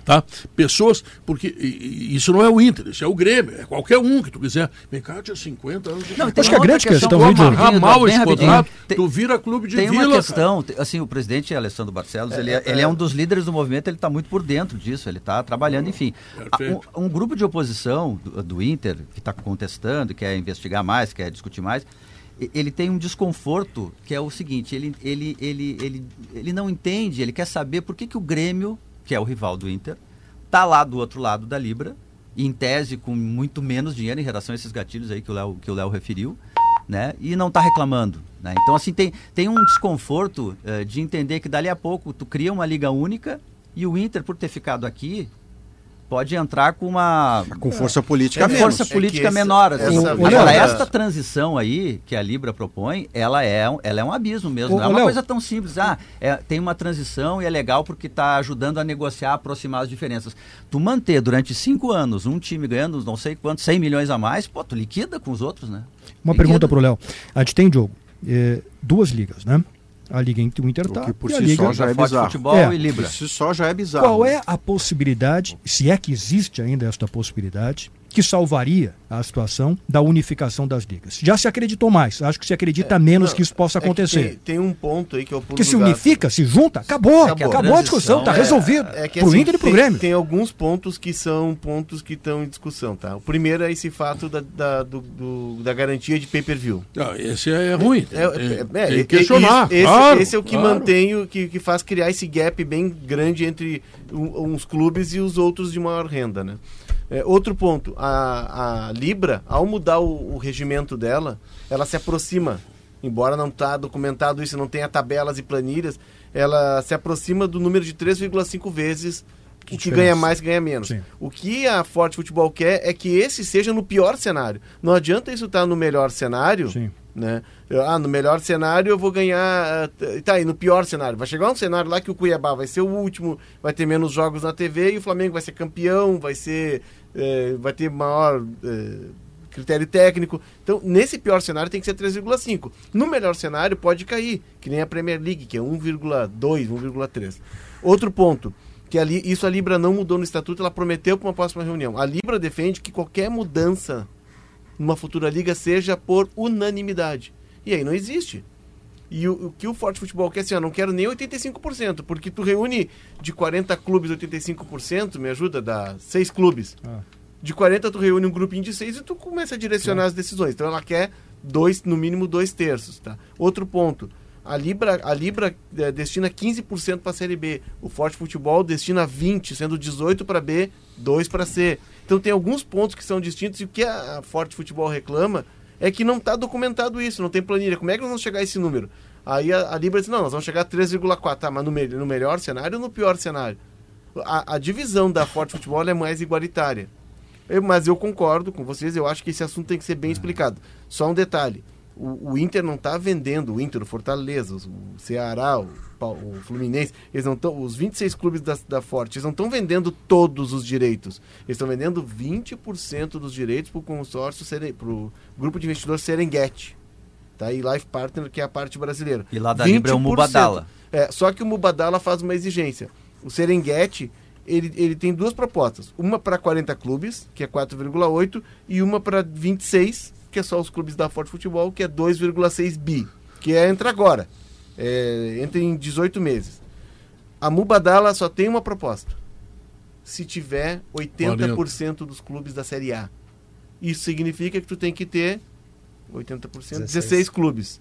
tá? Pessoas, porque isso não é o Inter, isso é o Grêmio, é qualquer um que tu quiser. Vem cá, tinha 50 anos. Não, acho que a grande questão, questão tu amarrar mal esse contrato, tu vira clube de tem vila. Tem uma questão, cara. assim, o presidente Alessandro Barcelos, é, ele, é, ele é um dos líderes do movimento, ele está muito por dentro disso, ele está trabalhando, enfim. Um, um, grupo de oposição do, do Inter, que está contestando, quer investigar mais, quer discutir mais, ele tem um desconforto que é o seguinte, ele, ele, ele, ele, ele não entende, ele quer saber por que, que o Grêmio, que é o rival do Inter, tá lá do outro lado da Libra, em tese com muito menos dinheiro em relação a esses gatilhos aí que o Léo, que o Léo referiu, né? E não está reclamando. Né? Então, assim, tem, tem um desconforto uh, de entender que dali a pouco tu cria uma liga única e o Inter, por ter ficado aqui, pode entrar com uma com força política é, força política é menor assim. essa, agora esta transição aí que a Libra propõe ela é ela é um abismo mesmo o, não é uma Léo. coisa tão simples ah é, tem uma transição e é legal porque está ajudando a negociar aproximar as diferenças tu manter durante cinco anos um time ganhando não sei quantos 100 milhões a mais pô tu liquida com os outros né uma liquida. pergunta para o Léo a gente tem jogo é, duas ligas né a Liga o Inter tá, que por si Liga, só já é bizarro. Futebol é. e Libra. Por si só já é bizarro. Qual é a possibilidade, se é que existe ainda esta possibilidade, que salvaria a situação da unificação das ligas. Já se acreditou mais, acho que se acredita é, menos não, que isso possa é acontecer. Tem, tem, um ponto aí que eu Que se unifica, se junta, acabou, acabou, acabou a discussão, está é, resolvido. É, que, pro assim, Inter e pro tem, Grêmio. Tem alguns pontos que são pontos que estão em discussão, tá? O primeiro é esse fato da, da, do, do, da garantia de pay-per-view. esse é ruim. É, é, é, tem que questionar. Esse, claro, esse, é o que claro. mantém, o que, que faz criar esse gap bem grande entre uns clubes e os outros de maior renda, né? É, outro ponto, a, a Libra, ao mudar o, o, regimento dela, ela se aproxima, embora não está documentado isso, não tenha tabelas e planilhas, ela se aproxima do número de 3,5 vezes o que ganha mais ganha menos. Sim. O que a Forte Futebol quer é que esse seja no pior cenário. Não adianta isso estar tá no melhor cenário, Sim. Né? Ah, no melhor cenário eu vou ganhar. Uh, tá aí, no pior cenário. Vai chegar um cenário lá que o Cuiabá vai ser o último, vai ter menos jogos na TV e o Flamengo vai ser campeão, vai ser é, vai ter maior é, critério técnico. Então, nesse pior cenário tem que ser 3,5. No melhor cenário pode cair, que nem a Premier League, que é 1,2, 1,3. Outro ponto, que isso a Libra não mudou no estatuto, ela prometeu para uma próxima reunião. A Libra defende que qualquer mudança numa futura liga seja por unanimidade. E aí não existe. E o, o, que o Forte Futebol quer assim, eu não quero nem 85%, porque tu reúne de 40 clubes 85%, me ajuda, dá 6 clubes. Ah. De 40 tu reúne um grupinho de 6 e tu começa a direcionar as decisões. Então ela quer dois, no mínimo dois terços, tá? Outro ponto, a Libra, a Libra é, destina 15% para a Série B. O Forte Futebol destina 20, sendo 18 para B, 2 para C. Então tem alguns pontos que são distintos e o que a Forte Futebol reclama é que não está documentado isso, não tem planilha. Como é que nós vamos chegar a esse número? Aí a, a Libra diz, não, nós vamos chegar a 3,4, tá, mas no, me, no melhor cenário ou no pior cenário? A, a divisão da Forte Futebol é mais igualitária. Eu, mas eu concordo com vocês, eu acho que esse assunto tem que ser bem explicado. Só um detalhe, o, o Inter não está vendendo, o Inter, o Fortaleza, o Ceará, o, o Fluminense, eles não tão, os 26 clubes da, da Forte, eles não estão vendendo todos os direitos. Eles estão vendendo 20% dos direitos para o consórcio, para o grupo de investidores Serengeti. Tá? E Life Partner, que é a parte brasileira. E lá da Libra é o Mubadala. É, só que o Mubadala faz uma exigência. O Serengeti, ele, ele tem duas propostas. Uma para 40 clubes, que é 4,8, e uma para 26, que é só os clubes da Forte Futebol, que é 2,6 bi. Que é, entra agora. É, entra em 18 meses. A Mubadala só tem uma proposta. Se tiver 80% 40. dos clubes da Série A. Isso significa que tu tem que ter 80%, 16, 16 clubes.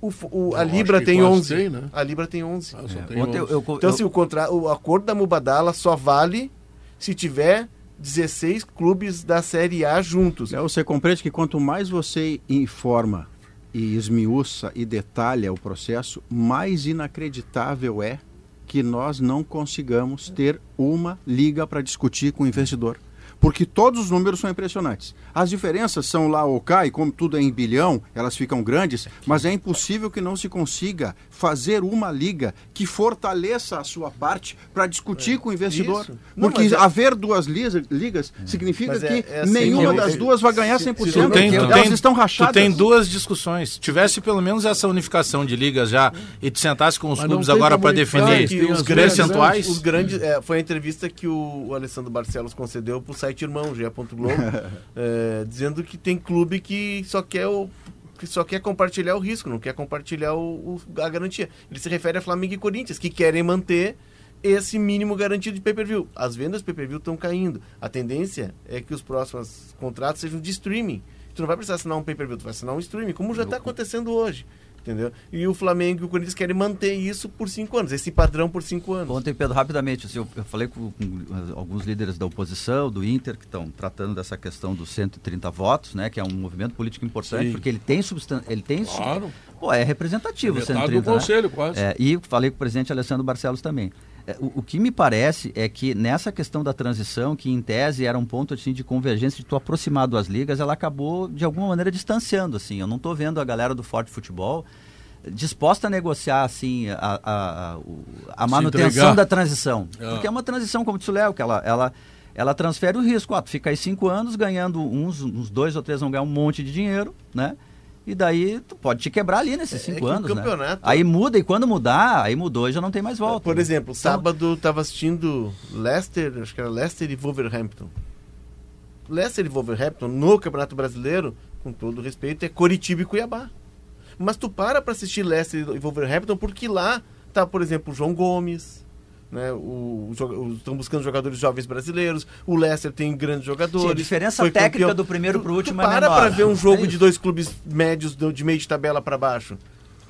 O, o, a Libra tem 11. Tem, né? A Libra tem 11. Ah, é. tem 11. Eu, eu, então, assim, o, contra... o acordo da Mubadala só vale se tiver 16 clubes da Série A juntos. É, você compreende que quanto mais você informa e esmiuça e detalha o processo, mais inacreditável é que nós não consigamos ter uma liga para discutir com o investidor porque todos os números são impressionantes. As diferenças são lá ou cá, e como tudo é em bilhão, elas ficam grandes, mas é impossível que não se consiga fazer uma liga que fortaleça a sua parte para discutir é. com o investidor. Não, porque é... haver duas ligas significa que é, é assim, nenhuma das duas vai ganhar 100%. Se, se tem, elas tem, estão rachadas. Tu tem duas discussões. Tivesse pelo menos essa unificação de ligas já e tu sentasse com os mas clubes agora para definir os percentuais. Os grandes, é, foi a entrevista que o, o Alessandro Barcelos concedeu para o site irmão, G. Globo, [LAUGHS] é, dizendo que tem clube que só quer o que só quer compartilhar o risco, não quer compartilhar o, o, a garantia. Ele se refere a Flamengo e Corinthians, que querem manter esse mínimo garantido de pay-per-view. As vendas de pay-per-view estão caindo. A tendência é que os próximos contratos sejam de streaming. Tu não vai precisar assinar um pay-per-view, tu vai assinar um streaming, como já está acontecendo hoje entendeu? E o Flamengo e o Corinthians querem manter isso por cinco anos, esse padrão por cinco anos. Ontem, Pedro, rapidamente, assim, eu, eu, falei com, com, alguns líderes da oposição, do Inter, que estão tratando dessa questão dos 130 votos, né, que é um movimento político importante, Sim. porque ele tem substância, ele tem claro. Pô, é representativo o 130. do né? conselho, né? quase. É, e falei com o presidente Alessandro Barcelos também. É, o, o, que me parece é que nessa questão da transição, que em tese era um ponto assim, de convergência, de tu aproximar duas ligas, ela acabou de alguma maneira distanciando. Assim. Eu não estou vendo a galera do Forte Futebol disposta a negociar assim a, a, a, manutenção da transição. É. Porque é uma transição, como disse o Léo, que ela, ela, ela transfere o risco. Ah, tu fica aí cinco anos ganhando uns, uns dois ou três vão ganhar um monte de dinheiro, né? E daí tu pode te quebrar ali nesses é, cinco é anos, né? Aí muda e quando mudar, aí mudou e já não tem mais volta. Por exemplo, então, sábado estava assistindo Leicester, acho que era Leicester e Wolverhampton. Leicester e Wolverhampton no Campeonato Brasileiro, com todo respeito, é Coritiba e Cuiabá. Mas tu para para assistir Leicester e Wolverhampton porque lá tá, por exemplo, o João Gomes, né? O, estão buscando jogadores jovens brasileiros. O Leicester tem grandes jogadores. Sim, a diferença técnica campeão. do primeiro para o último tu, tu é para para ver um jogo é de dois clubes médios de meio de tabela para baixo.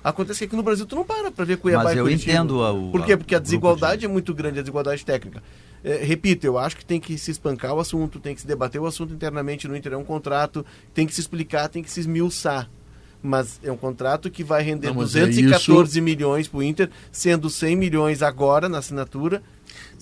Acontece que aqui no Brasil tu não para para ver Cuiabá Mas eu Curitiba. entendo o, Por quê? Porque a desigualdade de... é muito grande, a desigualdade técnica. É, repito, eu acho que tem que se espancar o assunto, tem que se debater o assunto internamente no Inter. É um contrato, tem que se explicar, tem que se esmiuçar mas é um contrato que vai render não, 214 é milhões para o Inter, sendo 100 milhões agora na assinatura.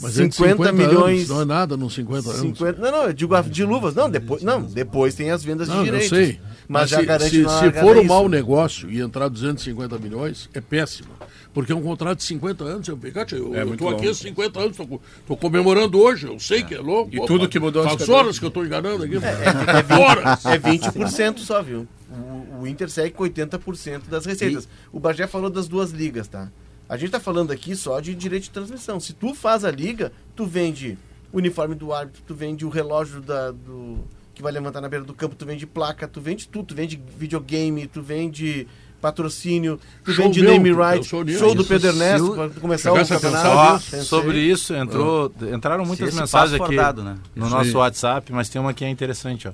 Mas 50, é 50 milhões. Anos, não é nada nos 50 anos. 50, não, não, eu digo de luvas. Não, depois, não, depois tem as vendas não, de direitos. Eu sei. Mas, mas já se, garante Se, se for um mau negócio e entrar 250 milhões, é péssimo. Porque é um contrato de 50 anos. Eu, eu é estou aqui há 50 anos, estou comemorando hoje, eu sei é. que é louco. E Opa, tudo que mudou Faz horas que eu estou enganando aqui. É, é, é, 20, [LAUGHS] é 20% só, viu? O, o Inter segue com 80% das receitas. E... O Bagé falou das duas ligas, tá? A gente está falando aqui só de direito de transmissão. Se tu faz a liga, tu vende o uniforme do árbitro, tu vende o relógio da, do, que vai levantar na beira do campo, tu vende placa, tu vende tudo, tu vende videogame, tu vende patrocínio, tu show vende meu, name right, show, show do Pedro Ernesto, para começar o campeonato. sobre isso, entrou, entraram muitas mensagens aqui dado, né? no isso nosso aí. WhatsApp, mas tem uma que é interessante. Ó.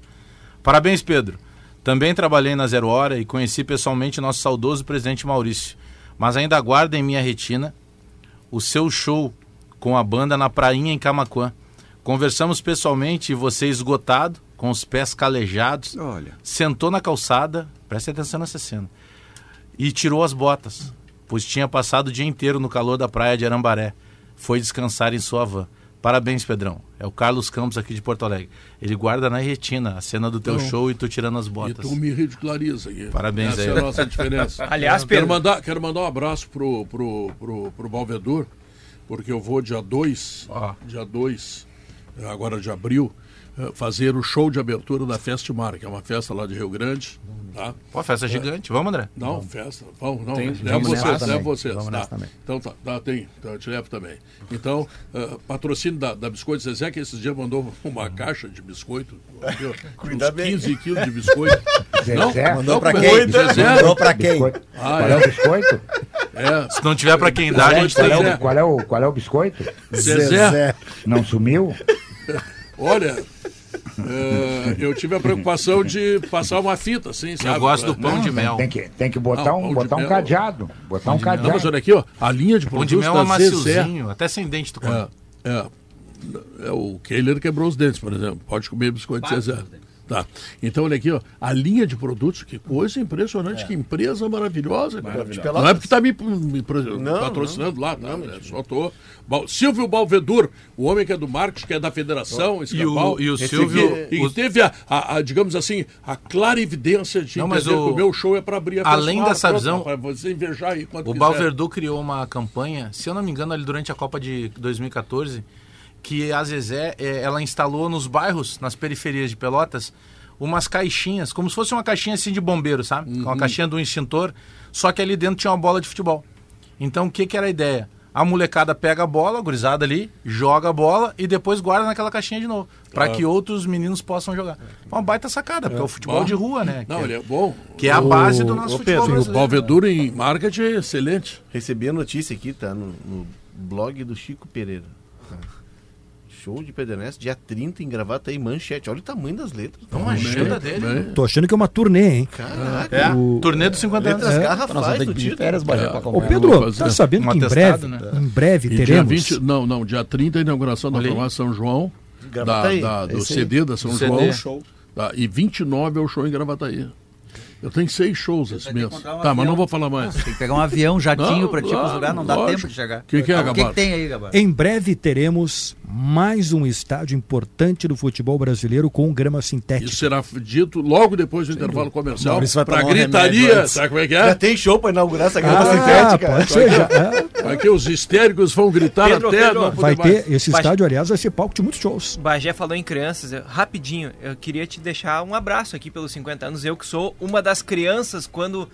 Parabéns, Pedro. Também trabalhei na Zero Hora e conheci pessoalmente nosso saudoso presidente Maurício. Mas ainda guardo em minha retina o seu show com a banda na prainha em Camacuã. Conversamos pessoalmente e você esgotado, com os pés calejados, Olha. sentou na calçada, preste atenção nessa cena, e tirou as botas, pois tinha passado o dia inteiro no calor da praia de Arambaré. Foi descansar em sua van. Parabéns, Pedrão. É o Carlos Campos aqui de Porto Alegre. Ele guarda na retina a cena do teu então, show e tu tirando as botas. E tu me ridiculariza aqui. Parabéns Essa aí. é a nossa diferença. [LAUGHS] Aliás, Pedro... Quero mandar, quero mandar um abraço pro, pro, pro, pro Balvedor, porque eu vou dia 2, ah. dia 2, agora de abril, fazer o show de abertura da Festa Mar, que é uma festa lá de Rio Grande. Tá? Pô, festa é. gigante. Vamos, André? Não, vamos. festa. Vamos, não. Tem, leva vocês, leva vocês. Vamos tá. também. Então tá, tá, tem, tá, eu te levo também. Então, uh, patrocínio da, da Biscoito Zezé, que esses dias mandou uma caixa de biscoito. [LAUGHS] Cuida bem. 15 quilos de biscoito. [LAUGHS] Zezé? Não, mandou pra quem? Zezé. Mandou pra quem? Ah, qual é. é o biscoito? É. Se não tiver pra quem dá, a gente qual, é o, qual, é o, qual é o biscoito? Zezé. Não sumiu? [LAUGHS] Olha, é, eu tive a preocupação de passar uma fita, assim, sabe? Eu gosto do pão não, de mel. Tem que, tem que botar não, um, botar um cadeado. Botar um cadeado. Não, mas olha aqui, ó, a linha de pão de mel é maciozinho, até sem dente tu come. É, é, é, o Keiler quebrou os dentes, por exemplo. Pode comer biscoito de Zezé. Tá. Então, olha aqui, ó, a linha de produtos, que coisa impressionante, é. que empresa maravilhosa. maravilhosa. Não é porque está me, me, não, patrocinando não, lá, não, não é, só tô. Silvio Balvedur, o homem que é do Marcos, que é da Federação, e o, e o Silvio. E, teve a, a, a, digamos assim, a clara evidência de não, mas o, que o meu show é para abrir a Além dessa visão. Para você invejar aí O Balvedur criou uma campanha, se eu não me engano, ali durante a Copa de 2014 que a Zezé é, ela instalou nos bairros, nas periferias de Pelotas, umas caixinhas, como se fosse uma caixinha assim de bombeiro, sabe? Uhum. Uma caixinha do extintor, só que ali dentro tinha uma bola de futebol. Então o que, que era a ideia? A molecada pega a bola, a gurizada ali, joga a bola e depois guarda naquela caixinha de novo. para que outros meninos possam jogar. É uma baita sacada, porque é o futebol de rua, né? Não, que, ele é bom. Que é a base do nosso o futebol Pedro, O Balvedura em marketing é excelente. Recebi a notícia aqui, tá? No, no blog do Chico Pereira show de Pedernest, dia 30 em gravata aí, manchete. Olha o tamanho das letras. É uma agenda dele. Bem. Tô achando que é uma turnê, hein? Caraca. É, o... turnê dos 50 anos. Letras é. garrafais do título. Férias, é. Ô Pedro, tá sabendo um que em breve, né? em breve teremos... Dia 20, não, não, dia 30 a inauguração da farmácia São João, da, da, do CD da São CD. João. Show. Da, e 29 é o show em Gravataí. Eu tenho seis shows esse mês. Um tá, avião. mas não vou falar mais. Tem que pegar um avião, jatinho para ti para lugar, não dá tempo de chegar. O que, que, é, Gabar? O que, que, tem aí, Gabar? Em breve teremos mais um estádio importante do futebol brasileiro com grama sintética. Isso será dito logo depois do Sem intervalo dúvida. comercial. Para gritaria, sabe como é que é? Já tem show para inaugurar essa grama ah, sintética. Pode ser, já. É. Aqui os histéricos vão gritar Pedro, até. Pedro, vai ter, mais. esse estádio, aliás, vai ser palco de muitos shows. Bagé falou em crianças. Rapidinho, eu queria te deixar um abraço aqui pelos 50 anos. Eu que sou uma das crianças quando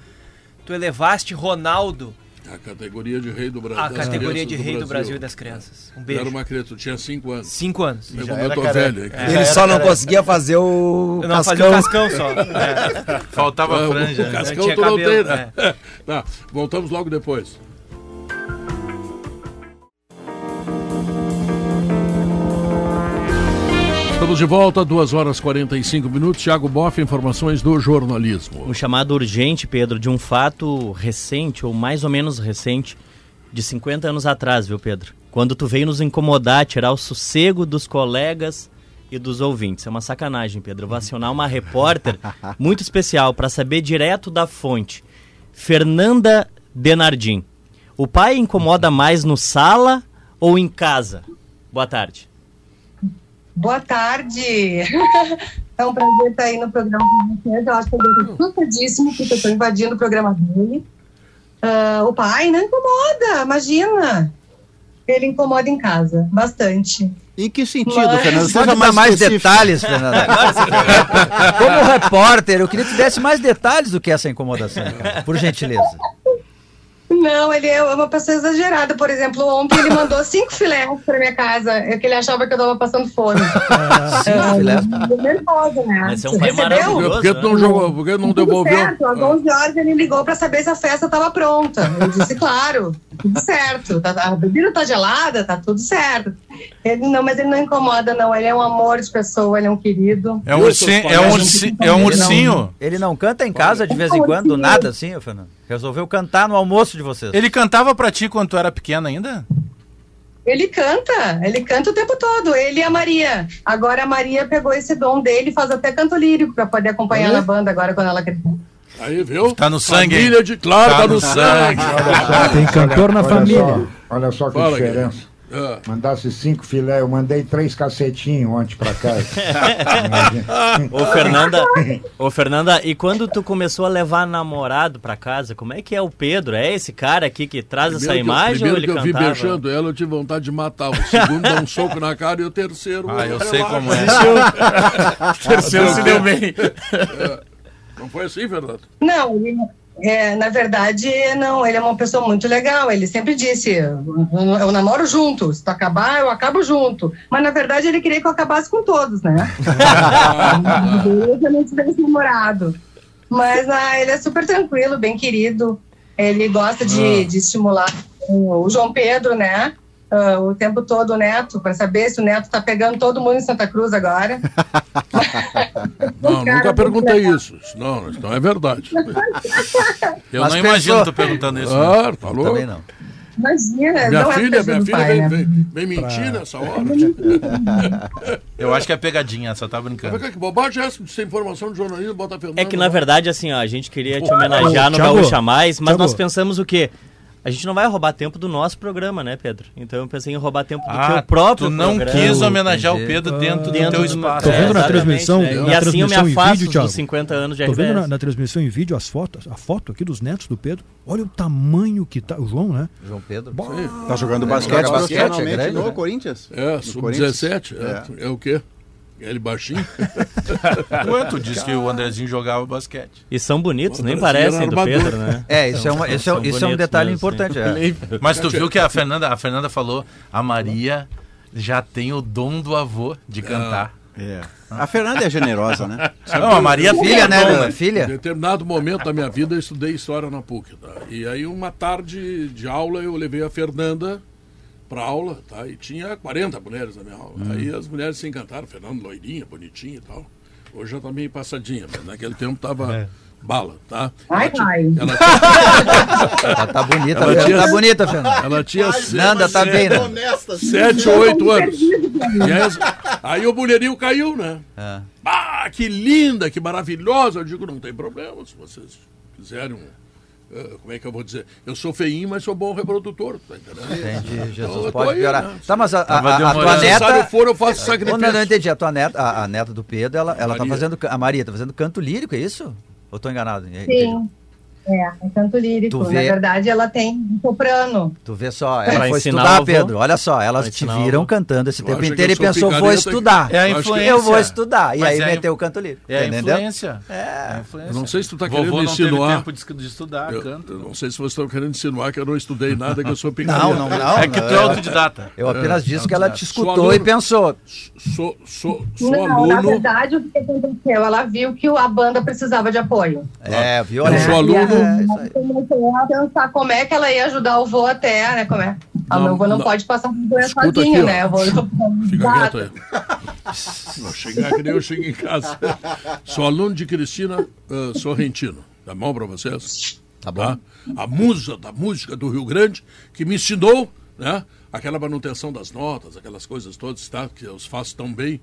tu elevaste Ronaldo a categoria de rei do Brasil. A categoria de rei do Brasil. Brasil. das crianças. Um beijo. Era uma criança, tu tinha 5 anos. 5 anos. Eu, eu tô velho. É. Ele só não conseguia fazer o eu não cascão. Fazia o cascão só. [LAUGHS] É. Faltava a franja. O cascão tu não tem, né? É. [LAUGHS] Tá, voltamos logo depois. Estamos de volta, 2 horas 45 minutos. Tiago Boff, informações do jornalismo. O chamado urgente, Pedro, de um fato recente, ou mais ou menos recente, de 50 anos atrás, viu, Pedro? Quando tu veio nos incomodar, tirar o sossego dos colegas e dos ouvintes. É uma sacanagem, Pedro. Eu vou acionar uma repórter muito especial para saber direto da fonte. Fernanda Denardim. O pai incomoda mais no sala ou em casa? Boa tarde. Boa tarde. [LAUGHS] É um prazer estar aí no programa com vocês. Eu acho que eu estou assustadíssimo porque eu estou invadindo o programa dele. Uh, o pai não incomoda, imagina. Ele incomoda em casa, bastante. Em que sentido, Mas... Fernando? Você pode mais, mais detalhes, Fernando. [LAUGHS] Como repórter, eu queria que tu desse mais detalhes do que essa incomodação, cara, por gentileza. Não, ele é uma pessoa exagerada. Por exemplo, ontem ele mandou cinco filés para minha casa, é que ele achava que eu estava passando fome. Ah, cinco é, filés? Nervosa, né? Mas é um pai maravilhoso. Por que tu não né? jogou? Por que não devolveu? Certo, às 11 horas ele ligou para saber se a festa estava pronta. Eu disse, claro, tudo certo. Tá, a bebida está gelada, tá tudo certo. Ele, não, mas ele não incomoda, não. Ele é um amor de pessoa, ele é um querido. É um ursinho? É um, ursi, é um ursinho? Ele não, ele não canta em casa de vez em quando, do nada, assim, Fernando? Resolveu cantar no almoço de vocês. Ele cantava pra ti quando tu era pequena ainda? Ele canta, ele canta o tempo todo, ele e a Maria. Agora a Maria pegou esse dom dele e faz até canto lírico para poder acompanhar na banda agora quando ela crescer. Aí, viu? Tá no sangue. Família de claro, tá, tá no, sangue. sangue. Tem cantor na olha família. Só, olha só que Fala, diferença. Ah. Mandasse cinco filé, eu mandei três cacetinhos ontem pra casa. [LAUGHS] ô Fernanda, ô Fernanda, e quando tu começou a levar namorado pra casa, como é que é o Pedro? É esse cara aqui que traz primeiro essa imagem eu, ou ele que eu cantava? vi beijando ela, eu tive vontade de matar. O segundo dá um soco na cara e o terceiro... Ah, eu sei como é. [LAUGHS] o terceiro se deu bem. É. Não foi assim, Fernando? Não, ele é, na verdade, não, ele é uma pessoa muito legal. Ele sempre disse: eu, namoro junto, se tu acabar, eu acabo junto. Mas na verdade, ele queria que eu acabasse com todos, né? eu não tivesse namorado. Mas ah, ele é super tranquilo, bem querido. Ele gosta de, ah. de estimular o João Pedro, né? uh, o tempo todo o Neto, para saber se o Neto está pegando todo mundo em Santa Cruz agora. [LAUGHS] não, nunca perguntei isso. Não, não é verdade. [LAUGHS] Eu Mas não imagino tu perguntando isso. Ah, falou? Também não. Imagina, minha não filha, é minha filha pai, vem, né? vem, vem mentir Pra- nessa hora. Eu acho que é pegadinha, só tá brincando. Mas que bobagem é essa? Sem informação de jornalismo, bota a Fernanda. É que na verdade, assim, ó, a gente queria te homenagear no Thiago, Gaúcha Mais, mas Thiago. nós pensamos o quê? A gente não vai roubar tempo do nosso programa, né, Pedro? Então eu pensei em roubar tempo do Ah, teu próprio tu não programa. quis homenagear o Pedro dentro do teu espaço. Tô vendo na exatamente, transmissão, né? na E assim eu me afasto vídeo, dos 50 anos de Tô vendo na, na transmissão em vídeo as fotos, a foto aqui dos netos do Pedro. Olha o tamanho que tá. O João, né? João Pedro. Tá jogando É, basquete joga basquete, é grande, no né? Corinthians. É, No sub-17. Corinthians. É. é o quê? Ele baixinho? [LAUGHS] Tu disse que o Andrezinho jogava basquete. E são bonitos, nem parecem do. Pedro, né? É, isso é, uma, esse é, isso é um bonitos detalhe mesmo, importante. é. [LAUGHS] Mas tu [LAUGHS] viu que a Fernanda, a Fernanda falou, a Maria já tem o dom do avô de cantar. É. A Fernanda é generosa, né? Não, a Maria é filha, né, Dom, é filha? Em determinado momento da minha vida eu estudei história na PUC. Tá? E aí uma tarde de aula eu levei a Fernanda para aula, tá? E tinha 40 mulheres na minha aula. Hum. Aí as mulheres se encantaram, Fernanda loirinha, bonitinha e tal. Hoje já tá meio passadinha, mas naquele tempo tava É. bala, tá? Ai, Ela tinha- ai. Ela [LAUGHS] Tá, tá bonita, Ela Fernanda. tinha- Tá bonita, Fernanda. Ela tinha Nanda, tá bem, né? Sete ou oito anos. E aí o mulherinho caiu, né? É. Ah, que linda, que maravilhosa. Eu digo, não tem problema, se vocês quiserem um. Eh, como é que eu vou dizer? Eu sou feinho, mas sou bom reprodutor, tá entendendo? Entendi, Então, Jesus tô pode aí, piorar. né? Tá, mas a, a, a, a tua neta... for, eu faço sacrifício. não, não entendi. A tua neta, a, a neta do Pedro, ela, ela tá fazendo... A Maria tá fazendo canto lírico, é isso? Ou tô enganado? Sim. É, é canto lírico. Tu Na vê- verdade, ela tem um soprano. Tu vê só, Pra ela foi estudar, avô. Pedro. Olha só, elas te viram cantando esse tempo inteiro e pensou, vou estudar. É a influência. Eu vou estudar. E Mas aí é meteu o canto lírico. É a entendeu? influência. É influência. Eu não sei se tu tá Vovô querendo não teve insinuar. tempo de, de estudar, Eu, canto. eu não sei se vocês estão querendo insinuar que eu não estudei nada, que eu sou picareta. Não, não, não. É que tu é autodidata. Eu apenas É, disse que ela te escutou aluno. e pensou. Sou, sou, sou não, na aluno. verdade, o que aconteceu? Ela viu que a banda precisava de apoio. É, viu? Eu Olha, sou é, aluno. É aí. Comecei a pensar como é que ela ia ajudar o vô até, né? Como é? Ah, Não, meu vô não, não. pode passar por doença sozinho, aqui, né? Eu vou, Fica quieto aí. Não chegar que nem eu chego em casa. Sou aluno de Cristina uh, Sorrentino. Tá bom pra vocês? Tá bom. A musa da música do Rio Grande, que me ensinou, né? Aquela manutenção das notas, aquelas coisas todas, tá? Que eu faço tão bem.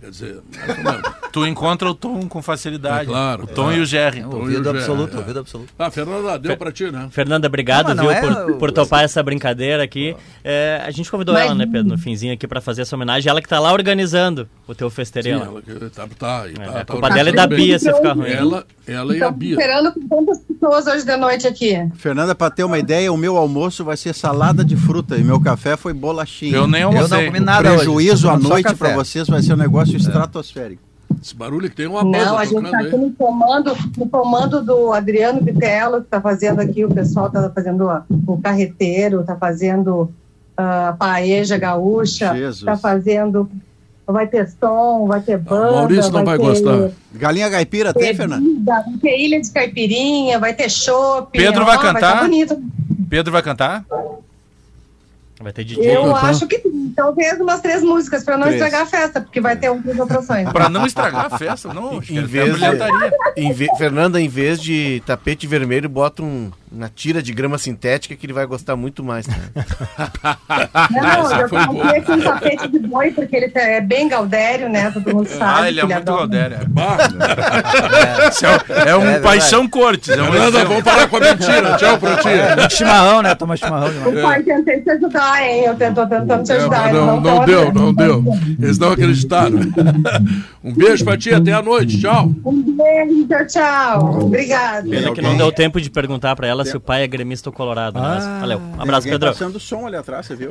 Quer dizer. [LAUGHS] Tu encontra o tom com facilidade. É claro, O tom claro. e o Jerry. Então, Ouvido eu já- absoluto, é. ouvido absoluto. Ah, Fernanda, deu pra ti, né? Fernanda, obrigado, Não, viu, não é por, o- por topar essa brincadeira aqui. É, a gente convidou Mas- ela, né, Pedro, no finzinho aqui pra fazer essa homenagem. Ela que tá lá organizando o teu Sim, festeirinho. lá. ela que tá, tá, tá, É, tá a culpa dela é da bem. Bia se ficar ruim. Ela, ela e a Bia. esperando com quantas pessoas hoje de noite aqui? Fernanda, para ter uma ideia, o meu almoço vai ser salada de fruta e meu café foi bolachinha. Eu nem Eu não almocei. comi O nada hoje. prejuízo à noite para vocês vai ser um negócio estratosférico. Esse barulho que tem uma banda Não, a gente está aqui no comando, no comando do Adriano Vitello, que está fazendo aqui, o pessoal está fazendo o carreteiro, está fazendo ah, a paeja gaúcha, está fazendo. Vai ter som, vai ter banda. Maurício não vai ter gostar. Galinha caipira tem, Fernanda? bebida, Vai ter ilha de caipirinha, vai ter chopp. Pedro ó, vai Vai cantar? tá bonito. Pedro vai cantar? Vai ter DJ. Eu cantar? acho que sim. talvez umas três músicas para não Três. estragar a festa, porque vai ter outras atrações. Pra não estragar a festa, não. Em é vez de- brilhantaria. Em ve- Fernanda, em vez de tapete vermelho, bota um, uma tira de grama sintética que ele vai gostar muito mais. né? Não, Essa eu comprei aqui um tapete de boi, porque ele é bem gaudério, né? Todo mundo sabe. Ah, ele é muito adora. Gaudéria. Bah, Esse é, é um verdade. paixão cortes. É um vamos parar com a mentira. Tchau ti. Muito chimarrão, né? Toma chimarrão demais. O pai tentei te ajudar, hein? Eu tô tentando te É, ajudar. ele não, não tá deu, não deu. Eles não acreditaram. Um beijo pra ti, até a noite. Tchau. Um beijo, tchau, tchau. Obrigado. Pena que não deu tempo de perguntar pra ela se o pai é gremista ou colorado. mas valeu. Um Tem abraço, alguém Pedro. passando som ali atrás, você viu?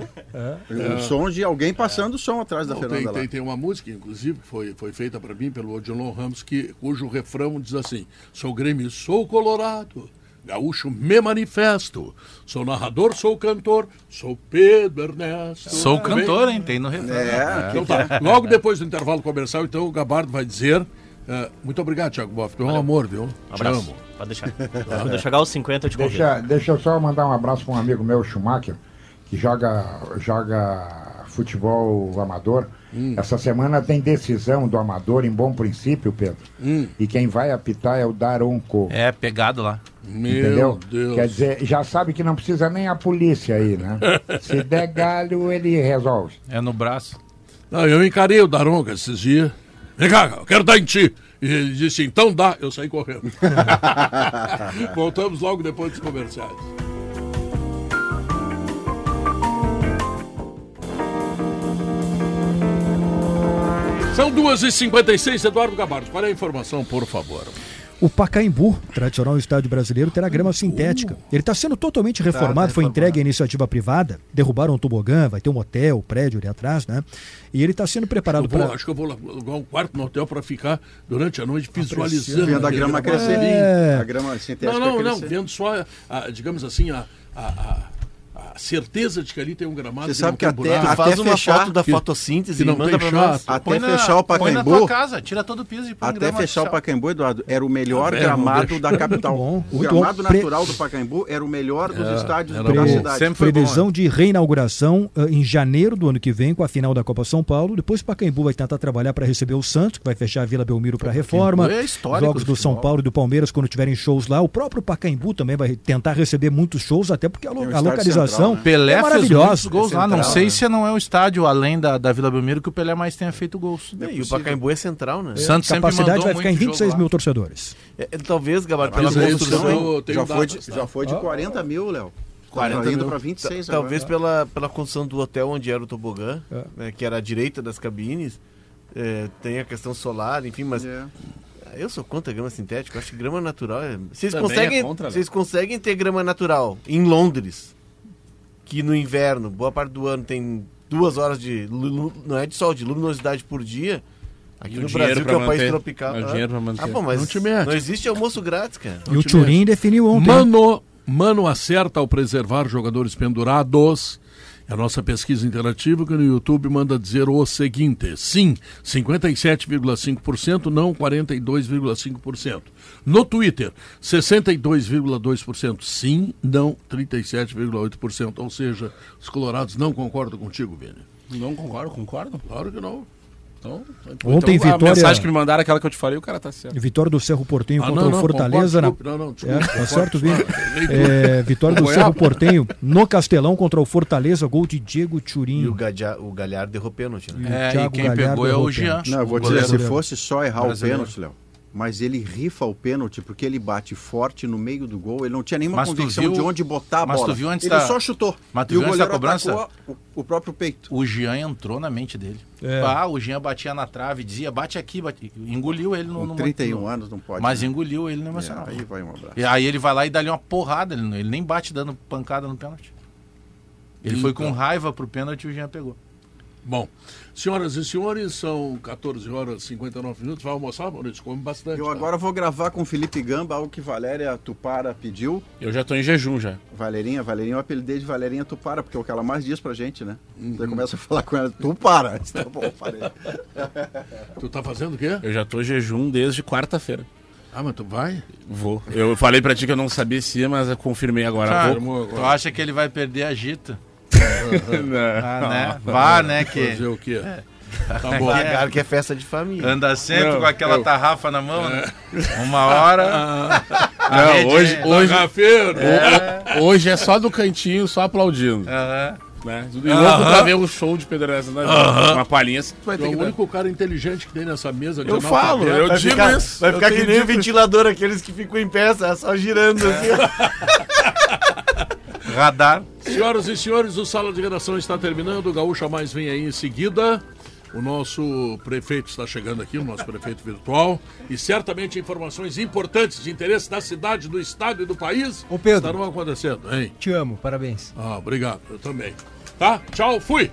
O som de alguém passando som atrás da Não, Fernanda tem, lá. tem, tem uma música, inclusive, que foi, foi feita para mim pelo Odilon Ramos, que, cujo refrão diz assim: Sou Grêmio, sou Colorado, gaúcho me manifesto, sou narrador, sou cantor, sou Pedro Ernesto. Sou bem? cantor, hein? Tem no refrão. É, Então tá, logo depois do intervalo comercial, então o Gabardo vai dizer. eh, muito obrigado, Thiago Boff. Tu é um amor, viu? Um Te abraço. amo. Pode deixar. Quando eu chegar aos 50, eu te convido. Deixa, deixa eu só mandar um abraço para um amigo meu, Schumacher, que joga, joga futebol amador. Essa semana tem decisão do amador em bom princípio, Pedro. E quem vai apitar é o Daronco. É, pegado lá. Meu entendeu? Deus. Quer dizer, já sabe que não precisa nem a polícia aí, né? [LAUGHS] Se der galho, ele resolve. É no braço. Não, eu encarei o Daronga esses dias. Vem cá, eu quero dar em ti. E ele disse, então dá. Eu saí correndo. [LAUGHS] Voltamos logo depois dos comerciais. São 2h56, Eduardo Gabardo. Qual é a informação, por favor? O Pacaembu, tradicional estádio brasileiro, terá grama sintética. Ele está sendo totalmente tá, reformado, tá foi entregue à iniciativa privada. Derrubaram um tobogã, vai ter um hotel, um prédio ali atrás, né? E ele está sendo preparado para. Acho que eu vou alugar um quarto no hotel para ficar durante a noite visualizando. Vendo a grama crescer. É... A grama sintética. Não, não, não. Vendo só, a, digamos assim, a, a certeza de que ali tem um gramado. Você sabe que até, até faz uma fechar, foto da fotossíntese e manda para nós. Até na, fechar o Pacaembu. Põe na tua casa, tira todo o piso e põe Até fechar o Pacaembu, Eduardo, era o melhor ah, gramado da capital. Bom, o gramado bom. natural do Pacaembu era o melhor dos é, estádios da pre... cidade. Sempre Previsão bom, de reinauguração uh, em janeiro do ano que vem com a final da Copa São Paulo. Depois o Pacaembu vai tentar trabalhar para receber o Santos, que vai fechar a Vila Belmiro para reforma. É Jogos do São Paulo e do Palmeiras quando tiverem shows lá. O próprio Pacaembu também vai tentar receber muitos shows, até porque a, lo... a localização central, né? Pelé é maravilhosa. gols lá. Não sei né? se não é o estádio além da, da Vila Belmiro que o Pelé mais tenha feito gols. É, e o Pacaembu é central, né? É. Santos a capacidade vai ficar em 26 mil torcedores. É, talvez, Gabar, pela construção. Já foi, de, já foi de 40 mil, Léo. 40 indo para 26 Talvez agora. pela, pela construção do hotel onde era o tobogã, é. né, que era à direita das cabines, é, tem a questão solar, enfim, mas é. Eu sou contra grama sintética, acho que grama natural é. Vocês conseguem, é contra, vocês conseguem ter grama natural em Londres, que no inverno, boa parte do ano tem duas horas de não é de sol, de luminosidade por dia. Aqui no Brasil, que é um país tropical. É dinheiro pra manter. Ah, bom, mas não, te não existe almoço grátis, cara. E o Turim definiu ontem. Mano, mano acerta ao preservar jogadores pendurados a nossa pesquisa interativa que no YouTube manda dizer o seguinte: sim, 57,5%, não 42,5%. No Twitter, 62,2%, sim, não 37,8%. Ou seja, os colorados não concordam contigo, Vini. Não concordo, concordo? Claro que não. Então, Ontem então, vitória. A mensagem que me mandaram, aquela que eu te falei, o cara tá certo. Vitória do Cerro Portenho ah, contra não, não, o Fortaleza. Concordo, na... Não, não, desculpa, é, tá certo, Vini? É, vitória do Cerro Portenho no Castelão contra o Fortaleza, gol de Diego Turim. E o, Gadia, o Galhardo derrou pênalti. Né? É, e, quem Galhardo pegou é o Jean. Não, eu vou dizer, se fosse só errar o pênalti, Léo mas ele rifa o pênalti porque ele bate forte no meio do gol. Ele não tinha nenhuma mas convicção viu, de onde botar a mas bola. Tu viu antes ele da, só chutou. Mas tu e viu o goleiro cobrança? O, o, próprio peito. O Jean entrou na mente dele. É. Ah, o Jean batia na trave, dizia bate aqui, bate... engoliu ele no, no 31 no... anos não pode. Mas né? engoliu ele no emocional. É, aí vai um abraço. E aí ele vai lá e dá-lhe uma porrada, ele, ele nem bate dando pancada no pênalti. Ele foi com raiva pro pênalti e o Jean pegou. Bom, senhoras e senhores, são 14 horas e 59 minutos. Vai almoçar, Maurício? Come bastante. Eu tá? agora vou gravar com o Felipe Gamba, algo que Valéria Tupara pediu. Eu já estou em jejum já. Valerinha, Valerinha, eu apelidei de Valerinha Tupara, porque é o que ela mais diz pra gente, né? Uhum. Você começa a falar com ela, Tupara. [LAUGHS] Tá bom, parei. tu tá fazendo o quê? Eu já estou em jejum desde quarta-feira. Ah, mas tu vai? Vou. Eu falei pra ti que eu não sabia se ia, mas eu confirmei agora. Vou. Tu acha que ele vai perder a Gita? Ah, né? Vá, né? Que... Fazer o quê? É. Tá bom. É, que é festa de família. Anda sempre não, com aquela eu... tarrafa na mão, né? É. Uma hora. [LAUGHS] não, hoje, é... hoje, é... hoje é só do cantinho, só aplaudindo. Uhum. Né? E louco pra ver o show de Pedro né? Uma palhinha, tu vai ter é o único cara inteligente que tem nessa mesa. Eu falo, eu vai digo ficar, isso. Vai ficar que nem o ventilador, aqueles que ficam em peça, só girando assim. [LAUGHS] Radar. Senhoras e senhores, o Sala de Redação está terminando. O Gaúcha Mais vem aí em seguida. O nosso prefeito está chegando aqui, o nosso [LAUGHS] prefeito virtual. E certamente informações importantes de interesse da cidade, do estado e do país Ô Pedro, estarão acontecendo. Hein? Te amo, parabéns. Ah, obrigado. Eu também. Tá? Tchau, fui!